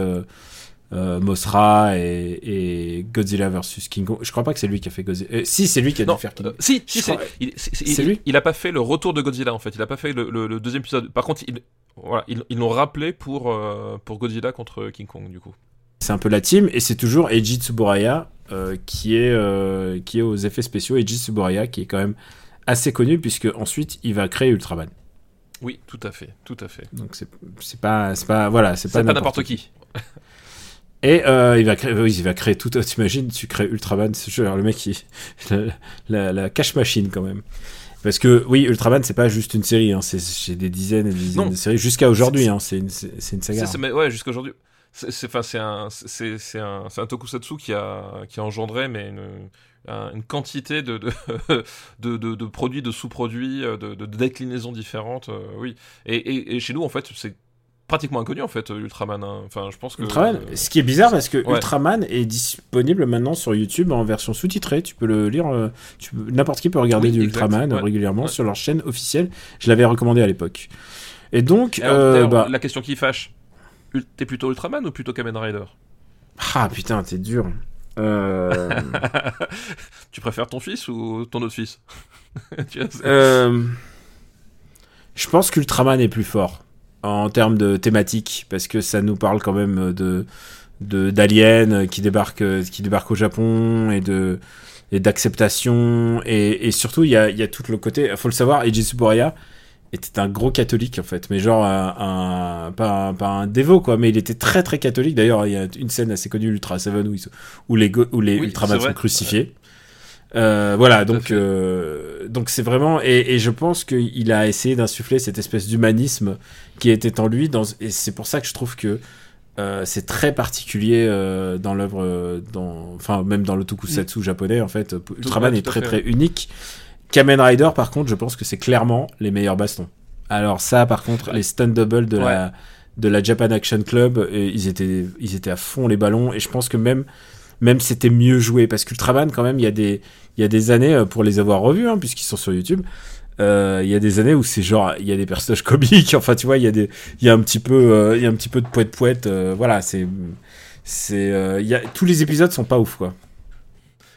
euh, Mothra et, et Godzilla vs King Kong. Je crois pas que c'est lui qui a fait Godzilla. Euh, si, c'est lui qui a Non, dû faire King euh, si, si, c'est il, il- lui il a pas fait le retour de Godzilla en fait. Il a pas fait le, le- le deuxième épisode. Par contre, il, voilà, ils l'ont rappelé pour pour Godzilla contre King Kong du coup. C'est un peu la team et c'est toujours Eiji Tsuburaya qui est qui est aux effets spéciaux. Eiji Tsuburaya qui est quand même assez connu puisque ensuite il va créer Ultraman. Oui, tout à fait, tout à fait. Donc c'est pas c'est pas voilà c'est pas n'importe qui. Et euh, il va créer oui, il va créer tout. T'imagines tu crées Ultraman c'est genre le mec il la, la, la cache machine quand même. Parce que oui Ultraman c'est pas juste une série hein, c'est des dizaines et des dizaines Non. de séries jusqu'à aujourd'hui C'est- hein, une saga. Mais ouais, jusqu'à aujourd'hui. C'est un, un, un tokusatsu qui a, qui a engendré mais une, un- une quantité de, de, de, de- de produits, de sous-produits, de, de- de déclinaisons différentes. euh, oui. Et, et, et chez nous, en fait, c'est pratiquement inconnu en fait Ultraman. hein. Enfin, je pense que. Ultraman, euh, ce qui est bizarre parce que Ouais. Ultraman est disponible maintenant sur YouTube en version sous-titrée. Tu peux le lire, euh, tu n'importe qui peut regarder Oui, du exact, Ultraman ouais. régulièrement Ouais. sur leur chaîne officielle. Je l'avais recommandé à l'époque. Et donc, Alors, euh, bah, la question qui fâche, t'es plutôt Ultraman ou plutôt Kamen Rider? Ah putain, t'es dur. Tu préfères ton fils ou ton autre fils? Je pense qu'Ultraman est plus fort en termes de thématique parce que ça nous parle quand même de d'aliens qui débarquent qui débarquent au Japon et de et d'acceptation. Et, et surtout il y a y a tout le côté faut le savoir Eiji Tsuburaya était un gros catholique en fait mais genre un, un- pas un, pas un dévot quoi mais il était très très catholique. D'ailleurs il y a une scène assez connue Ultra Seven où, ils où les où les Oui, sont crucifiés Euh, voilà donc euh, donc c'est vraiment et, et je pense qu'il a essayé d'insuffler cette espèce d'humanisme qui était en lui dans, et c'est pour ça que je trouve que euh, c'est très particulier euh, dans l'œuvre, euh, dans, enfin même dans le tokusatsu japonais en fait. Ultraman est tout très très unique. Kamen Rider par contre, je pense que c'est clairement les meilleurs bastons. Alors ça par contre, les stunt double de la de la Japan Action Club, ils étaient ils étaient à fond les ballons et je pense que même même c'était mieux joué parce qu'Ultraman quand même il y a des il y a des années euh, pour les avoir revus hein, puisqu'ils sont sur YouTube. euh, Il y a des années où c'est genre il y a des personnages comiques enfin tu vois il y a des il y a un petit peu euh, il y a un petit peu de poète poète voilà c'est c'est il tous les épisodes sont pas ouf quoi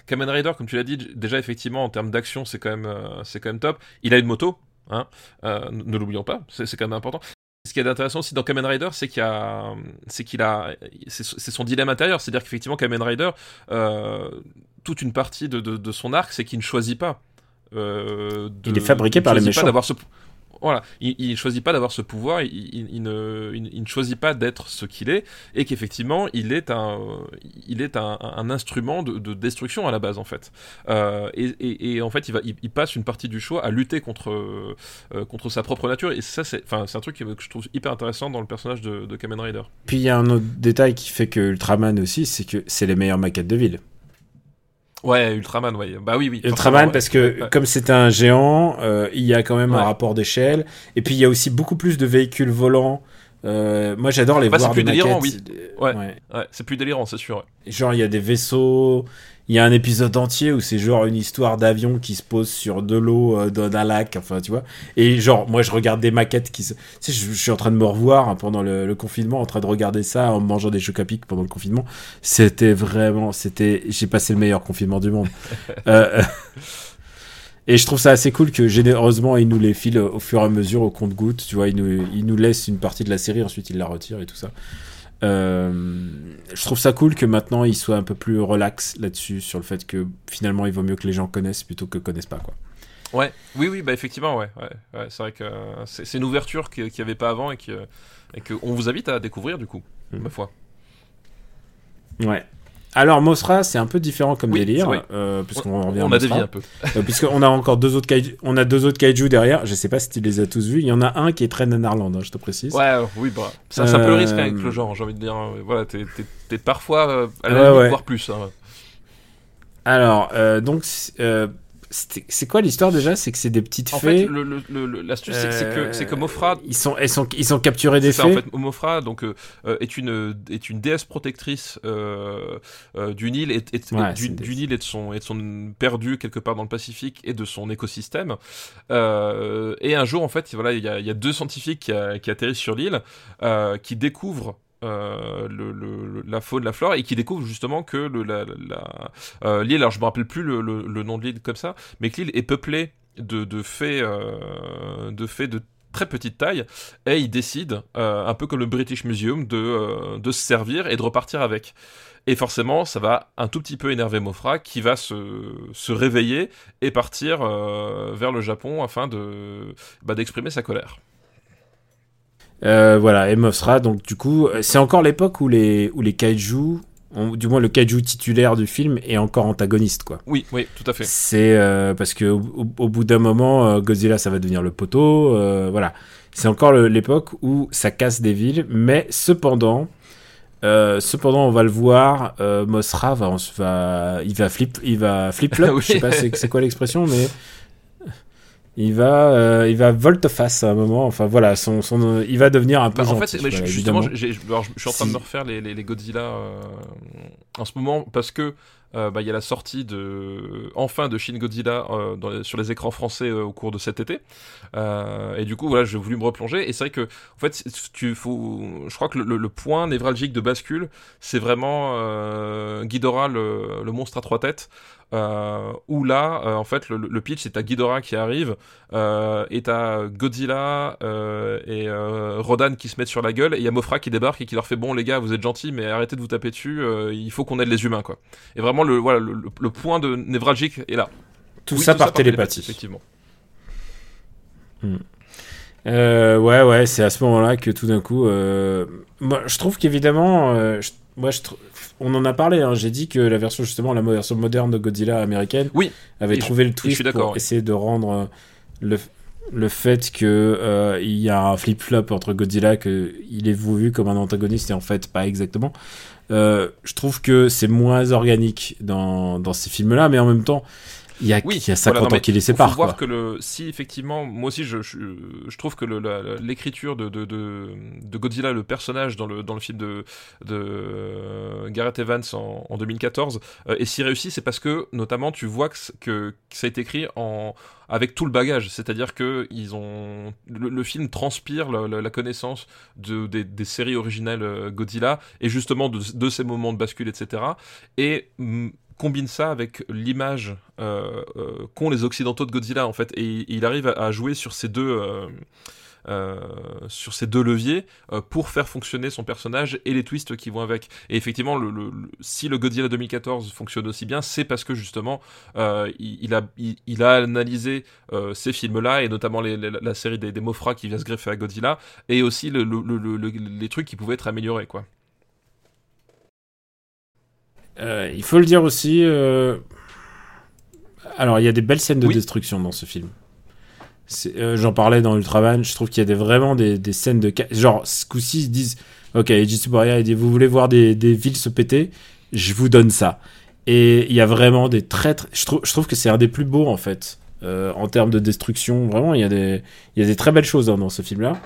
Kamen Rider, comme tu l'as dit, déjà effectivement en termes d'action, c'est quand même, c'est quand même top. Il a une moto, hein, ne l'oublions pas, c'est quand même important. Ce qui est intéressant aussi dans Kamen Rider, c'est qu'il a, c'est a, c'est son dilemme intérieur, c'est-à-dire qu'effectivement Kamen Rider, toute une partie de, de, de son arc, c'est qu'il ne choisit pas. euh, de- Il est fabriqué il ne par les méchants. d'avoir ce, voilà, il, il choisit pas d'avoir ce pouvoir, il, il- il ne, il- ne choisit pas d'être ce qu'il est, et qu'effectivement il est un, il est un, un instrument de, de destruction à la base en fait. Euh, et, et- et en fait il, va, il, il passe une partie du choix à lutter contre, euh, contre sa propre nature, et ça c'est, un truc que je trouve hyper intéressant dans le personnage de, de Kamen Rider. puis il y a un autre détail qui fait que Ultraman aussi c'est que c'est les meilleures maquettes de ville Ouais, Ultraman, ouais, bah oui, oui. Ultraman parce que Ouais. comme c'est un géant, euh, il y a quand même Ouais. un rapport d'échelle. Et puis il y a aussi beaucoup plus de véhicules volants. Euh, moi j'adore les Bah, voir c'est plus des délirant, maquettes. Ouais. Ouais. Ouais, c'est plus délirant, c'est sûr. Genre il y a des vaisseaux. Il y a un épisode entier où c'est genre une histoire d'avion qui se pose sur de l'eau euh, d'un lac. Enfin tu vois. Et genre moi je regarde des maquettes qui se. Tu sais je, je suis en train de me revoir hein, pendant le, le confinement, en train de regarder ça en mangeant des chocs à pic pendant le confinement. C'était vraiment, c'était, j'ai passé le meilleur confinement du monde. Euh, Et je trouve ça assez cool que généreusement il nous les file au fur et à mesure au compte-goutte. Tu vois, il nous, il nous laisse une partie de la série, ensuite il la retire et tout ça. Euh, je trouve ça cool que maintenant il soit un peu plus relax là-dessus, sur le fait que finalement il vaut mieux que les gens connaissent plutôt que connaissent pas. Quoi. Ouais, oui, oui, bah effectivement, ouais. ouais, ouais c'est vrai que euh, c'est une ouverture qu'il n'y avait pas avant et que et que on vous invite à découvrir du coup, Mm. ma foi. Ouais. Alors Mosra, c'est un peu différent comme Oui, délire, euh, puisqu'on revient on à a dévié un peu. Euh, puisqu'on a encore deux autres kaiju, on a deux autres kaiju derrière. Je sais pas si tu les as tous vus. Il y en a un qui est très nanarland, hein, je te précise. Ouais, euh, oui, bah, ça, c'est un peu le risque Euh, avec le genre, j'ai envie de dire. euh, Voilà, t'es parfois euh, à la Ouais, limite, ouais. voire plus. hein. Alors, euh, donc, euh, c'est quoi l'histoire déjà? C'est que c'est des petites En fées. l'astuce, c'est que- c'est que, que Mofra Ils sont, elles sont, ils sont capturés des ça, fées. en fait, Mofra donc, euh, euh, est, une, est une déesse protectrice euh, euh, d'une île, et, Ouais, d'une île et de son, et de son perdu quelque part dans le Pacifique et de son écosystème. Euh, et un jour, en fait, voilà, il y a, il y a deux scientifiques qui, a- qui atterrissent sur l'île, euh, qui découvrent euh, la faune, la flore, et qui découvrent justement que euh, l'île, alors je me rappelle plus le, nom de l'île comme ça, mais que l'île est peuplée de, fées, euh, de de très petite taille, et ils décident, un peu comme le British Museum, de, se servir et de repartir avec. Et forcément, ça va un tout petit peu énerver Mofra, qui va se, se réveiller et partir vers le Japon afin de bah, d'exprimer sa colère. Euh, voilà, et Mosra, donc du coup, euh, c'est encore l'époque où les, où les kaiju, du moins le kaiju titulaire du film, est encore antagoniste, quoi. Oui, oui, tout à fait. C'est euh, parce que au, bout d'un moment, Godzilla, ça va devenir le poteau. euh, voilà, c'est encore l'époque où ça casse des villes, mais cependant, euh, cependant, on va le voir, euh, Mosra va, on va, il va flip, il va flip flop. Oui. Je sais pas c'est quoi l'expression, mais il va, euh, il va volte-face à un moment. Enfin voilà, son, son, il va devenir un peu Bah, en gentil. fait, mais voilà, justement, alors, je je suis en train de me refaire les, les, les Godzilla euh, en ce moment parce que euh, bah, il y a la sortie de enfin de Shin Godzilla euh, dans sur les écrans français au cours de cet été. et du coup, voilà, j'ai voulu me replonger. Et c'est vrai que, en fait, tu faut, je crois que le, point névralgique de bascule, c'est vraiment Ghidorah, le, le, monstre à trois têtes. Euh, où là, euh, en fait, le, pitch, c'est ta Ghidorah qui arrive, euh, et t'as Godzilla et Rodan qui se mettent sur la gueule, et il y a Mofra qui débarque et qui leur fait Bon, les gars, vous êtes gentils, mais arrêtez de vous taper dessus, il faut qu'on aide les humains, quoi. Et vraiment, le, voilà, le, point de névralgique est là. Tout, ça, par télépathie. Effectivement. Hmm. ouais, ouais, c'est à ce moment-là que tout d'un coup, moi, je trouve qu'évidemment, moi, je trouve on en a parlé. Hein. J'ai dit que la version justement, la version moderne de Godzilla américaine, oui, avait trouvé le twist pour essayer de rendre euh, le, le fait que euh, il y a un flip flop entre Godzilla, que il est vu comme un antagoniste et en fait pas exactement. Euh, je trouve que c'est moins organique dans, dans ces films-là, mais en même temps, il y a, oui, il y a 50 ans qui les séparent. Il faut voir que le, si effectivement, moi aussi, je, je, trouve que l'écriture de, de, de, Godzilla, le personnage dans le, dans le film de, de Gareth Evans en, en 2014, euh, est si réussi, c'est parce que, notamment, tu vois que, que, ça a été écrit en, avec tout le bagage. C'est-à-dire que ils ont, le, film transpire la, connaissance de, des, des, séries originales euh, Godzilla et justement de, de ces moments de bascule, etc. Et combine ça avec l'image euh, euh, qu'ont les occidentaux de Godzilla en fait et, il arrive à, jouer sur ces deux euh, leviers pour faire fonctionner son personnage et les twists qui vont avec. Et effectivement, si le Godzilla 2014 fonctionne aussi bien, c'est parce que justement il, a, il, a analysé ces films-là et notamment la série des, des Mofra qui vient se greffer à Godzilla et aussi les trucs qui pouvaient être améliorés quoi. Euh, il faut le dire aussi. Euh, alors, il y a des belles scènes de destruction dans ce film. Euh, j'en parlais dans Ultraman. Je trouve qu'il y a des, vraiment des, des, scènes de. Genre, ce coup-ci, ils disent Ok, Eiji il dit Vous voulez voir des, des, villes se péter? Je vous donne ça. Et il y a vraiment des très. très je, trouve, je trouve que c'est un des plus beaux, en fait. en termes de destruction, vraiment, il y, a des, il y a des très belles choses hein, dans ce film-là.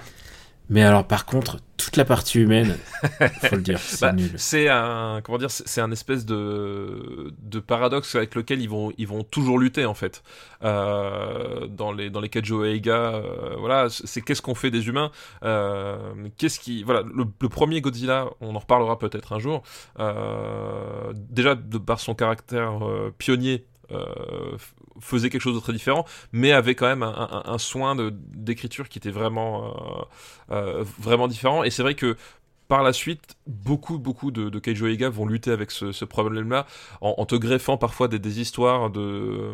Mais alors, par contre, toute la partie humaine, faut le dire, c'est bah, nul. C'est un, comment dire, c'est un espèce de, de paradoxe avec lequel ils vont, ils vont toujours lutter en fait. Euh, dans les, dans les Kajo Eiga, euh, voilà, c'est qu'est-ce qu'on fait des humains. Euh, qu'est-ce qui, voilà, le, premier Godzilla, on en reparlera peut-être un jour. déjà de par son caractère pionnier faisait quelque chose de très différent, mais avait quand même un, soin d'écriture qui était vraiment, euh, euh, vraiment différent. Et c'est vrai que par la suite, beaucoup, beaucoup de, de Keijo Eiga vont lutter avec ce, problème-là, en, te greffant parfois des, histoires de euh,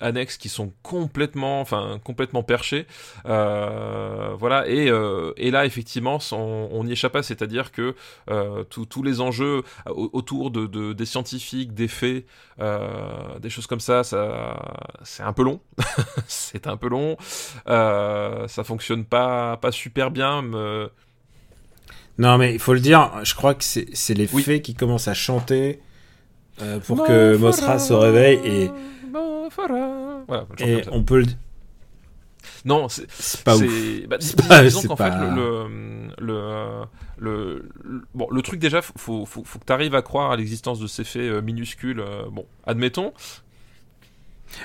annexes qui sont complètement, enfin, complètement perchées. Euh, voilà, et, euh, et, là, effectivement, on n'y échappe pas, c'est-à-dire que tous les enjeux autour de, des scientifiques, des faits, des choses comme ça, c'est un peu long. c'est un peu long. ça fonctionne pas, pas super bien. Non, mais il faut le dire, je crois que c'est les fées qui commencent à chanter euh, pour que Mosra se réveille et. Voilà, et on peut le. Non, c'est pas ouf. Bah, disons qu'en fait, le, le, le, bon, le truc déjà, faut, faut, faut que tu arrives à croire à l'existence de ces faits euh, minuscules. Euh, bon, admettons,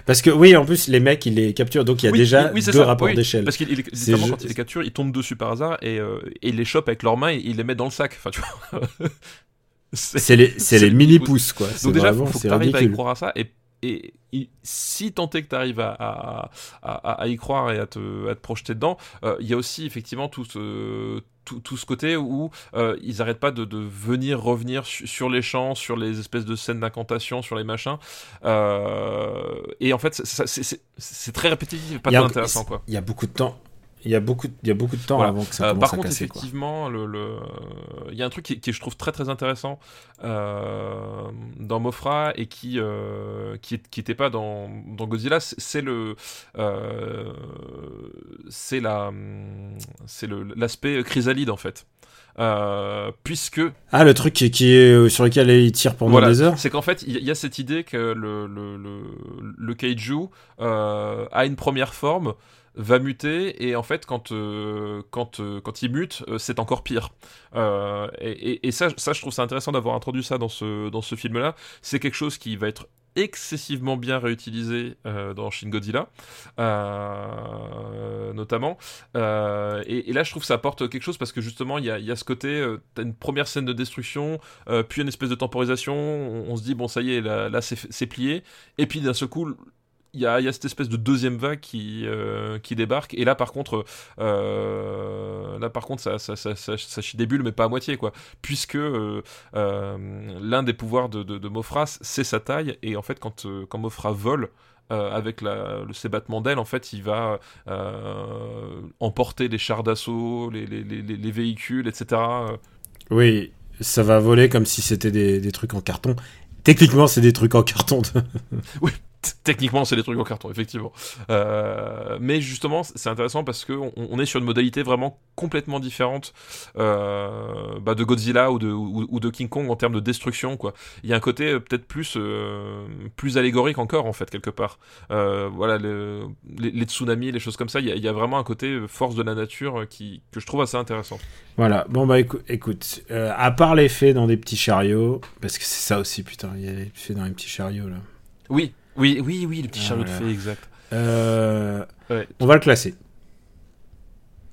parce que oui, en plus les mecs ils les capturent, donc il y a déjà deux rapports d'échelle. Parce qu'il quand ils les capturent, ils tombent dessus par hasard et, euh, et ils les chopent avec leurs mains et ils les mettent dans le sac. Enfin, tu vois. c'est les, les mini pouces quoi. Donc déjà, il faut que tu arrives à y croire à ça et et si tant est que tu arrives à, à, y croire et à te, à te projeter dedans, euh, il y a aussi effectivement tout ce, tout, ce côté où euh, ils n'arrêtent pas de, venir revenir sur les champs, sur les espèces de scènes d'incantation, sur les machins. Euh, et en fait, c'est très répétitif, pas très intéressant. Il y a beaucoup de temps. Il y a beaucoup, il y a beaucoup de temps avant que ça euh, commence Par contre, effectivement, le, il y a un truc qui, je trouve très très intéressant euh, dans Mofra et qui euh, qui, était pas dans, dans Godzilla, c'est le c'est la c'est l'aspect chrysalide en fait. puisque ah le truc qui, est sur lequel il tire pendant des heures. C'est qu'en fait il y, a cette idée que le le, le, le kaiju a une première forme va muter et en fait quand euh, quand euh, quand il mute euh, c'est encore pire. Et, ça ça je trouve ça intéressant d'avoir introduit ça dans ce dans ce film là c'est quelque chose qui va être excessivement bien réutilisé dans Shin Godzilla notamment. Et, là je trouve que ça apporte quelque chose parce que justement il y a, y a, ce côté t'as une première scène de destruction puis une espèce de temporisation. On, se dit bon ça y est là c'est plié. Et puis d'un seul coup il y, a, cette espèce de deuxième vague qui, euh, qui débarque et là par contre euh, là par contre ça, ça, ça, ça, chie des bulles mais pas à moitié quoi puisque euh, l'un des pouvoirs de, de, Mofra c'est sa taille et en fait quand, quand Mofra vole avec la, le, ses battements d'ailes, en fait, il va emporter les chars d'assaut, les, les, les, les, véhicules, etc. Oui, ça va voler comme si c'était des, des trucs en carton. Techniquement, c'est des trucs en carton. oui, techniquement, c'est des trucs en carton, effectivement. Euh, mais justement, c'est intéressant parce qu'on on est sur une modalité vraiment complètement différente euh, bah, de Godzilla ou de, ou, de, King Kong en termes de destruction. Quoi. Il y a un côté euh, peut-être plus, plus allégorique encore, en fait, quelque part. voilà, les, tsunamis, les choses comme ça, il y, a, vraiment un côté force de la nature qui, que je trouve assez intéressant. Voilà, bon bah écoute, à part les faits dans des petits chariots, parce que c'est ça aussi, putain, il y a les faits dans les petits chariots là. Oui, oui, oui, oui, le petit chariot de fée, exact. Euh, on va le classer.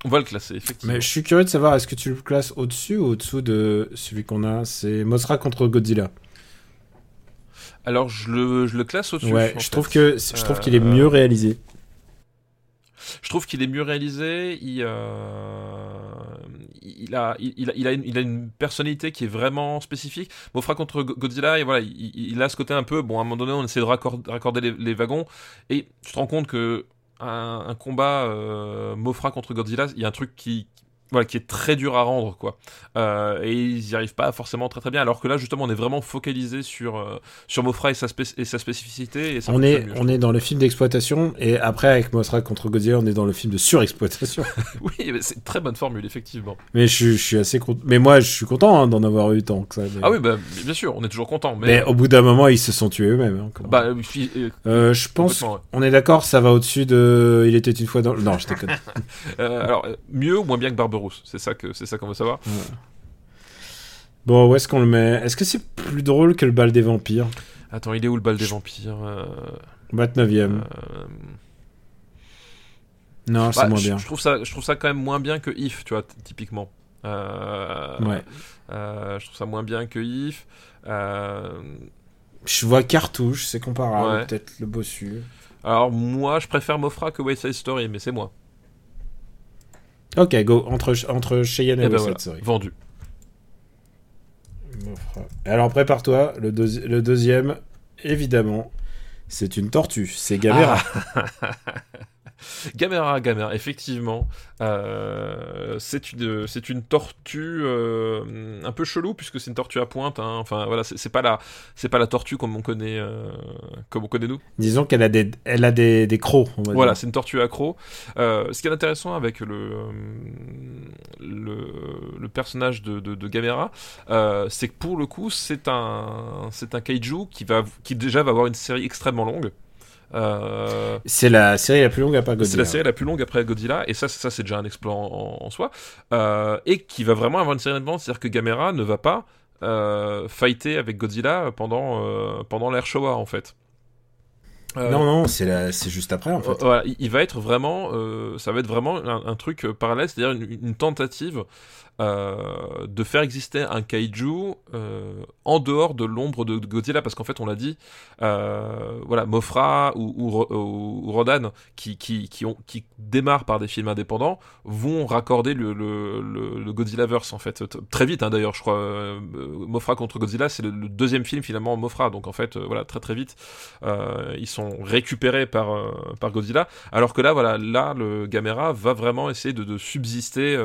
On va le classer, effectivement. Mais je suis curieux de savoir, est-ce que tu le classes au-dessus ou au-dessous de celui qu'on a C'est Mothra contre Godzilla? Alors, je le, je le classe au-dessus. Ouais, je je trouve qu'il est mieux réalisé. Je trouve qu'il est mieux réalisé. Il, euh, il, a, il, a, il, a une, il a une personnalité qui est vraiment spécifique. Mofra contre Godzilla, et voilà, il, a ce côté un peu. Bon, à un moment donné, on essaie de raccorder, les, wagons. Et tu te rends compte que un, combat euh, Mofra contre Godzilla, il y a un truc qui, voilà, qui est très dur à rendre, quoi. Euh, et ils n'y arrivent pas forcément très très bien. Alors que là, justement, on est vraiment focalisé sur, euh, sur Mofra et sa, et sa spécificité. Et on est, on est dans le film d'exploitation, et après, avec Mofra contre Godzilla, on est dans le film de surexploitation. oui, c'est une très bonne formule, effectivement. Mais je, je suis assez content. Mais moi, je suis content hein, d'en avoir eu tant que ça. Ah oui, bah, bien sûr, on est toujours content. Mais, mais au bout d'un moment, ils se sont tués eux-mêmes. Hein, bah, euh, je pense, on est d'accord, ça va au-dessus de. Il était une fois dans. Non, je déconne. alors, mieux ou moins bien que C'est ça que c'est ça qu'on veut savoir. Bon, où est-ce qu'on le met? Est-ce que c'est plus drôle que le bal des vampires? Attends, il est où le bal des vampires euh... 29ème. Euh, non, c'est bah, moins bien. Je trouve, ça, je trouve ça quand même moins bien que If, tu vois, typiquement. Euh, ouais. Euh, je trouve ça moins bien que If. Je vois Cartouche, c'est comparable, peut-être le bossu. Alors moi, je préfère Mofra que West Side Story, mais c'est moi. Ok, go. Entre, entre Cheyenne et, et eh ben Vendu. Alors prépare-toi, le, le, deuxième, évidemment, c'est une tortue, c'est Gamera. Ah. Gamera, Gamera, effectivement. Euh, c'est une, c'est une tortue euh, un peu chelou puisque c'est une tortue à pointe. Hein. Enfin voilà, c'est pas la, c'est pas la tortue comme on connaît, euh, comme on connaît nous. Disons qu'elle a des, elle a des, des crocs. voilà, c'est une tortue à crocs. ce qui est intéressant avec le, le, personnage de, de, de Gamera, c'est que pour le coup, c'est un, c'est un kaiju qui va, qui déjà va avoir une série extrêmement longue. Euh, c'est la série la plus longue après Godzilla. C'est la série la plus longue après Godzilla, et ça, ça c'est déjà un exploit en, soi. Euh, et qui va vraiment avoir une série d'advances, c'est-à-dire que Gamera ne va pas euh, fighter avec Godzilla pendant, pendant l'ère Showa en fait. Non, non, c'est c'est juste après en fait. Voilà, il, va être vraiment, ça va être vraiment un, truc parallèle, c'est-à-dire une, une, tentative euh, de faire exister un kaiju euh, en dehors de l'ombre de, Godzilla parce qu'en fait on l'a dit euh, voilà Mofra ou, ou, Rodan qui, qui, qui, ont, qui démarrent par des films indépendants vont raccorder le, le, le, Godzillaverse en fait. Très vite hein, d'ailleurs je crois Mofra contre Godzilla c'est le, deuxième film finalement Mofra donc en fait voilà très très vite ils sont récupérés par, par Godzilla alors que là voilà là le Gamera va vraiment essayer de, subsister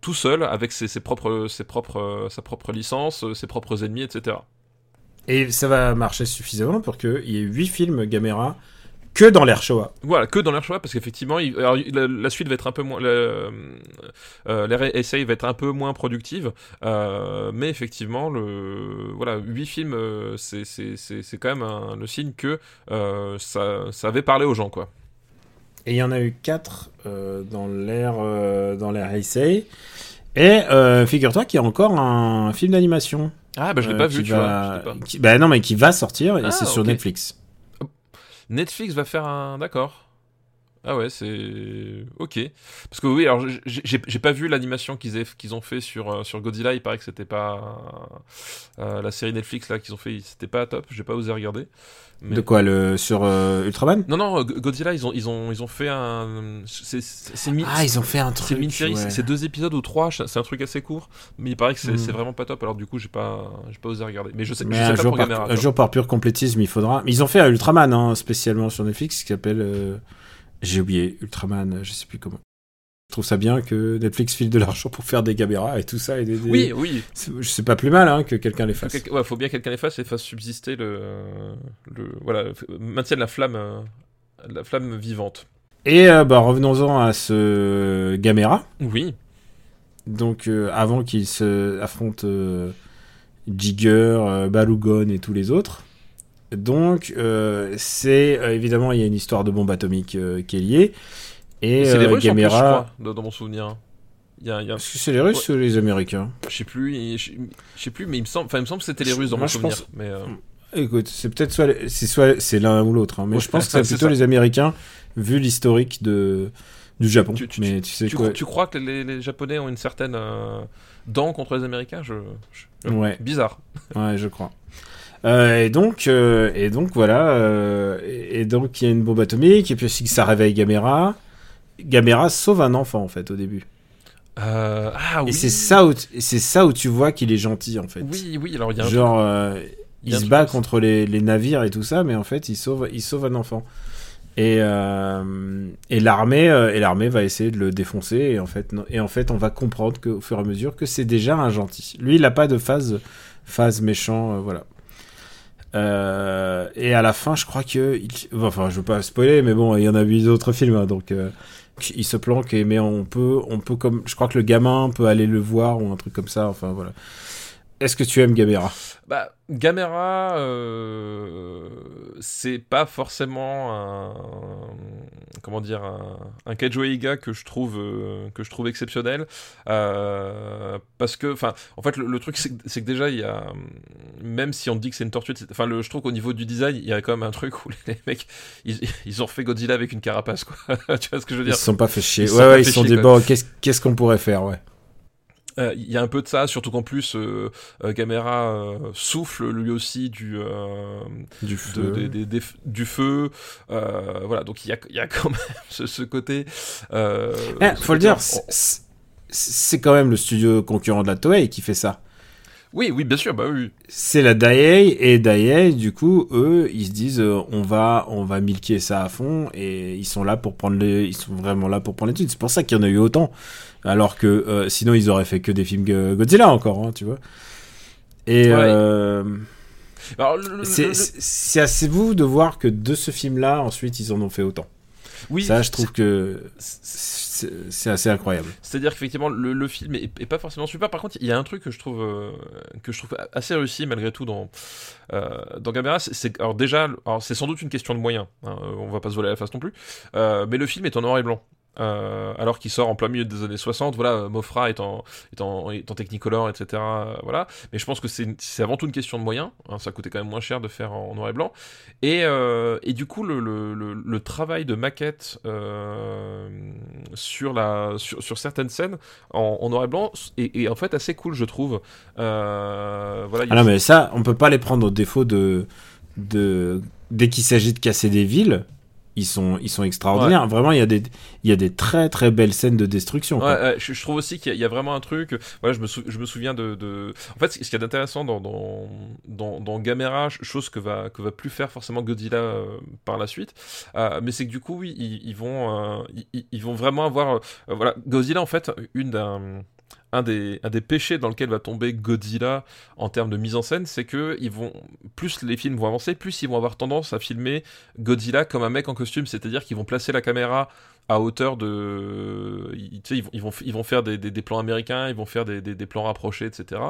tout seul avec ses, propres, ses propres, sa propre licence, ses propres ennemis, etc. Et ça va marcher suffisamment pour qu'il y ait 8 films Gamera que dans l'air Showa. Voilà, que dans l'air Showa, parce qu'effectivement, la, suite va être un peu moins. Euh, l'air essay va être un peu moins productive, euh, mais effectivement, le, voilà, 8 films, euh, c'est quand même le signe que ça, ça avait parlé aux gens, quoi. Et il y en a eu 4 dans l'ère dans l'ère Heisei. Et figure-toi qu'il y a encore un film d'animation. Ah bah je l'ai pas vu, tu vois. bah non mais qui va sortir et Ah, c'est sur. Netflix. Netflix va faire un. D'accord. Ah ouais, c'est. Ok. Parce que oui, alors j'ai- pas vu l'animation qu'ils ont fait sur, euh, sur Godzilla. Il paraît que c'était pas. euh, la série Netflix là qu'ils ont fait, c'était pas top. J'ai pas osé regarder. Mais- De quoi le sur euh, Ultraman? Non, non, Go- Godzilla, ils ont, ils ont, ils ont fait un. Mi- Ah, ils ont fait un c'est truc. une mini-série, ouais. c'est- deux épisodes ou trois, c'est un truc assez court, mais il paraît que c'est Mm. c'est vraiment pas top, alors du coup j'ai pas, j'ai pas osé regarder. Mais je sais, Mais je sais un pas jour, par, un jour par pur complétisme, il faudra. Mais ils ont fait un Ultraman hein, spécialement sur Netflix qui s'appelle. euh, J'ai oublié Ultraman, je sais plus comment. Je trouve ça bien que Netflix file de l'argent pour faire des caméras et tout ça. Et des, des- Oui, oui. C'est pas plus mal hein, que quelqu'un les fasse. quel- ouais, faut bien que quelqu'un les fasse et fasse subsister le, le voilà, maintienne la flamme, euh, la flamme vivante. Et euh, bah, revenons-en à ce Gamera. Oui. Donc euh, avant qu'il se affronte euh, Jigger, Balugon et tous les autres. Donc euh, c'est euh, évidemment il y a une histoire de bombe atomique euh, qui est liée. Et, c'est les Russes en plus, je crois, dans, mon souvenir. Y a, y a- Est-ce que c'est les Russes ou les Américains? Je sais plus, je, sais plus, mais il me semble, enfin il me semble que c'était les Russes dans moi, mon souvenir. pense- Mais Écoute, c'est peut-être soit les- c'est soit c'est l'un ou l'autre, hein, mais Ouais, je pense que c'est plutôt ça. les Américains vu l'historique de du Japon. Tu- tu- mais tu sais quoi tu crois que les, les Japonais ont une certaine dent contre les Américains? Je, je- Ouais. Bizarre. Ouais, je crois. Euh, et donc, euh, et donc voilà, euh, et, et donc il y a une bombe atomique, et puis aussi que ça réveille Gamera. Gamera sauve un enfant en fait au début. Ah oui. Et c'est ça où, c'est ça où tu vois qu'il est gentil en fait. Oui, oui. Alors il y a un Genre, il a se bat contre les, les navires et tout ça, mais en fait il sauve, il sauve un enfant. Et, et l'armée, et l'armée va essayer de le défoncer. Et en fait, et en fait, on va comprendre que, au fur et à mesure que c'est déjà un gentil. Lui, il n'a pas de phase, phase méchant, voilà. Euh, et à la fin, je crois que, il- enfin, je veux pas spoiler, mais bon, il y en a eu d'autres films, hein, donc euh, il se planque. Mais on peut, on peut comme, je crois que le gamin peut aller le voir ou un truc comme ça. Enfin voilà. Est-ce que tu aimes Gamera? Bah, Gamera, euh, c'est pas forcément un, comment dire, un, un Keijo Eiga que je trouve euh, que je trouve exceptionnel, euh, parce que, enfin, en fait, le, le truc c'est que, déjà il y a, même si on dit que c'est une tortue, enfin, je trouve qu'au niveau du design, il y a quand même un truc où les mecs, ils, ils ont refait Godzilla avec une carapace, quoi. tu vois ce que je veux Ils dire se sont pas fait chier. Ils ouais, sont ouais, pas ils fait se sont qu'est-ce qu'est-ce qu'on pourrait faire, ouais. Euh, Il y a un peu de ça, surtout qu'en plus, euh, euh, Gamera euh, souffle lui aussi du, euh, Du de- feu. du euh, voilà, donc il y a, il y a quand même ce, ce côté. Euh, Eh, ce faut le dire, c'est quand même le studio concurrent de la Toei qui fait ça. Oui, oui, bien sûr, bah oui. C'est la Daiei et Daiei, du coup, eux, ils se disent, euh, on va, on va milquer ça à fond et ils sont là pour prendre les, ils sont vraiment là pour prendre l'étude. C'est pour ça qu'il y en a eu autant. Alors que euh, sinon, ils auraient fait que des films Go- Godzilla encore, hein, tu vois. Et Ouais. euh, c'est assez vous de voir que de ce film-là, ensuite, ils en ont fait autant. Oui, Ça, je trouve que c'est- assez incroyable. C'est-à-dire qu'effectivement, le, le film est, est pas forcément super. Par contre, il y a un truc que je trouve, euh, que je trouve assez réussi malgré tout dans, euh, dans Gamera. C'est- alors déjà, alors c'est sans doute une question de moyens. hein, on va pas se voler la face non plus. Euh, mais le film est en noir et blanc. Euh, alors qu'il sort en plein milieu des années 60, voilà, Mofra est en, est en, est en Technicolor, etc. euh, voilà. Mais je pense que c'est avant tout une question de moyens. hein, ça coûtait quand même moins cher de faire en noir et blanc. Et, euh, et du coup, le, le, le, le travail de maquette sur, la, sur, sur certaines scènes en, en noir et blanc est, est en fait assez cool, je trouve. Voilà, Ah non, mais ça, on peut pas les prendre au défaut de. de dès qu'il s'agit de casser des villes, ils sont, ils sont extraordinaires. Vraiment, il y, a des, il y a des très très belles scènes de destruction. quoi. Ouais, ouais, je, je trouve aussi qu'il y, a- il y a vraiment un truc. Voilà, je me, sou- je me souviens de, de- En fait, ce qu'il y a d'intéressant dans, dans, dans, dans Gamera, ch- chose que va, que va plus faire forcément Godzilla euh, par la suite, euh, mais c'est que du coup, oui, ils, ils vont, euh, ils, ils vont vraiment avoir. euh, voilà, Godzilla, en fait, une d'un. Un des, péchés dans lequel va tomber Godzilla en termes de mise en scène, c'est que plus les films vont avancer, plus ils vont avoir tendance à filmer Godzilla comme un mec en costume, c'est-à-dire qu'ils vont placer la caméra à hauteur de. Ils, vont, faire des, plans américains, ils vont faire des, plans rapprochés, etc.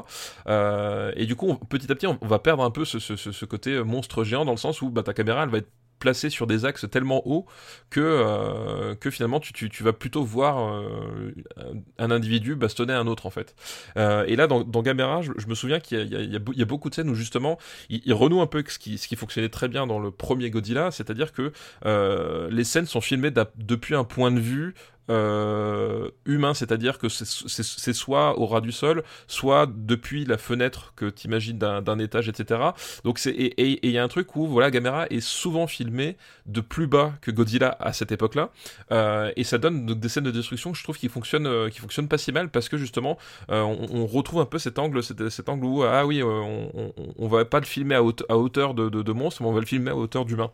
Euh, et du coup, petit à petit, on, va perdre un peu ce côté monstre géant dans le sens où bah, ta caméra, elle va être placé sur des axes tellement hauts que, euh, que finalement tu, tu, tu, vas plutôt voir euh, un individu bastonner un autre en fait. Euh, et là dans, dans Gamera, je, je me souviens qu'il y, y, y, a beaucoup de scènes où justement il, il renoue un peu ce qui, ce qui fonctionnait très bien dans le premier Godzilla, c'est-à-dire que les scènes sont filmées depuis un point de vue euh, humain, c'est-à-dire que c'est soit au ras du sol, soit depuis la fenêtre que tu imagines d'un étage, etc. Donc c'est et il y a un truc où voilà, Gamera est souvent filmé de plus bas que Godzilla à cette époque-là, euh, et ça donne donc, des scènes de destruction que je trouve qui fonctionnent, euh, qui fonctionnent pas si mal parce que justement on, retrouve un peu cet angle, cet, angle où ah oui, on, va pas le filmer à, haute, à hauteur de, monstre, mais on va le filmer à hauteur d'humain.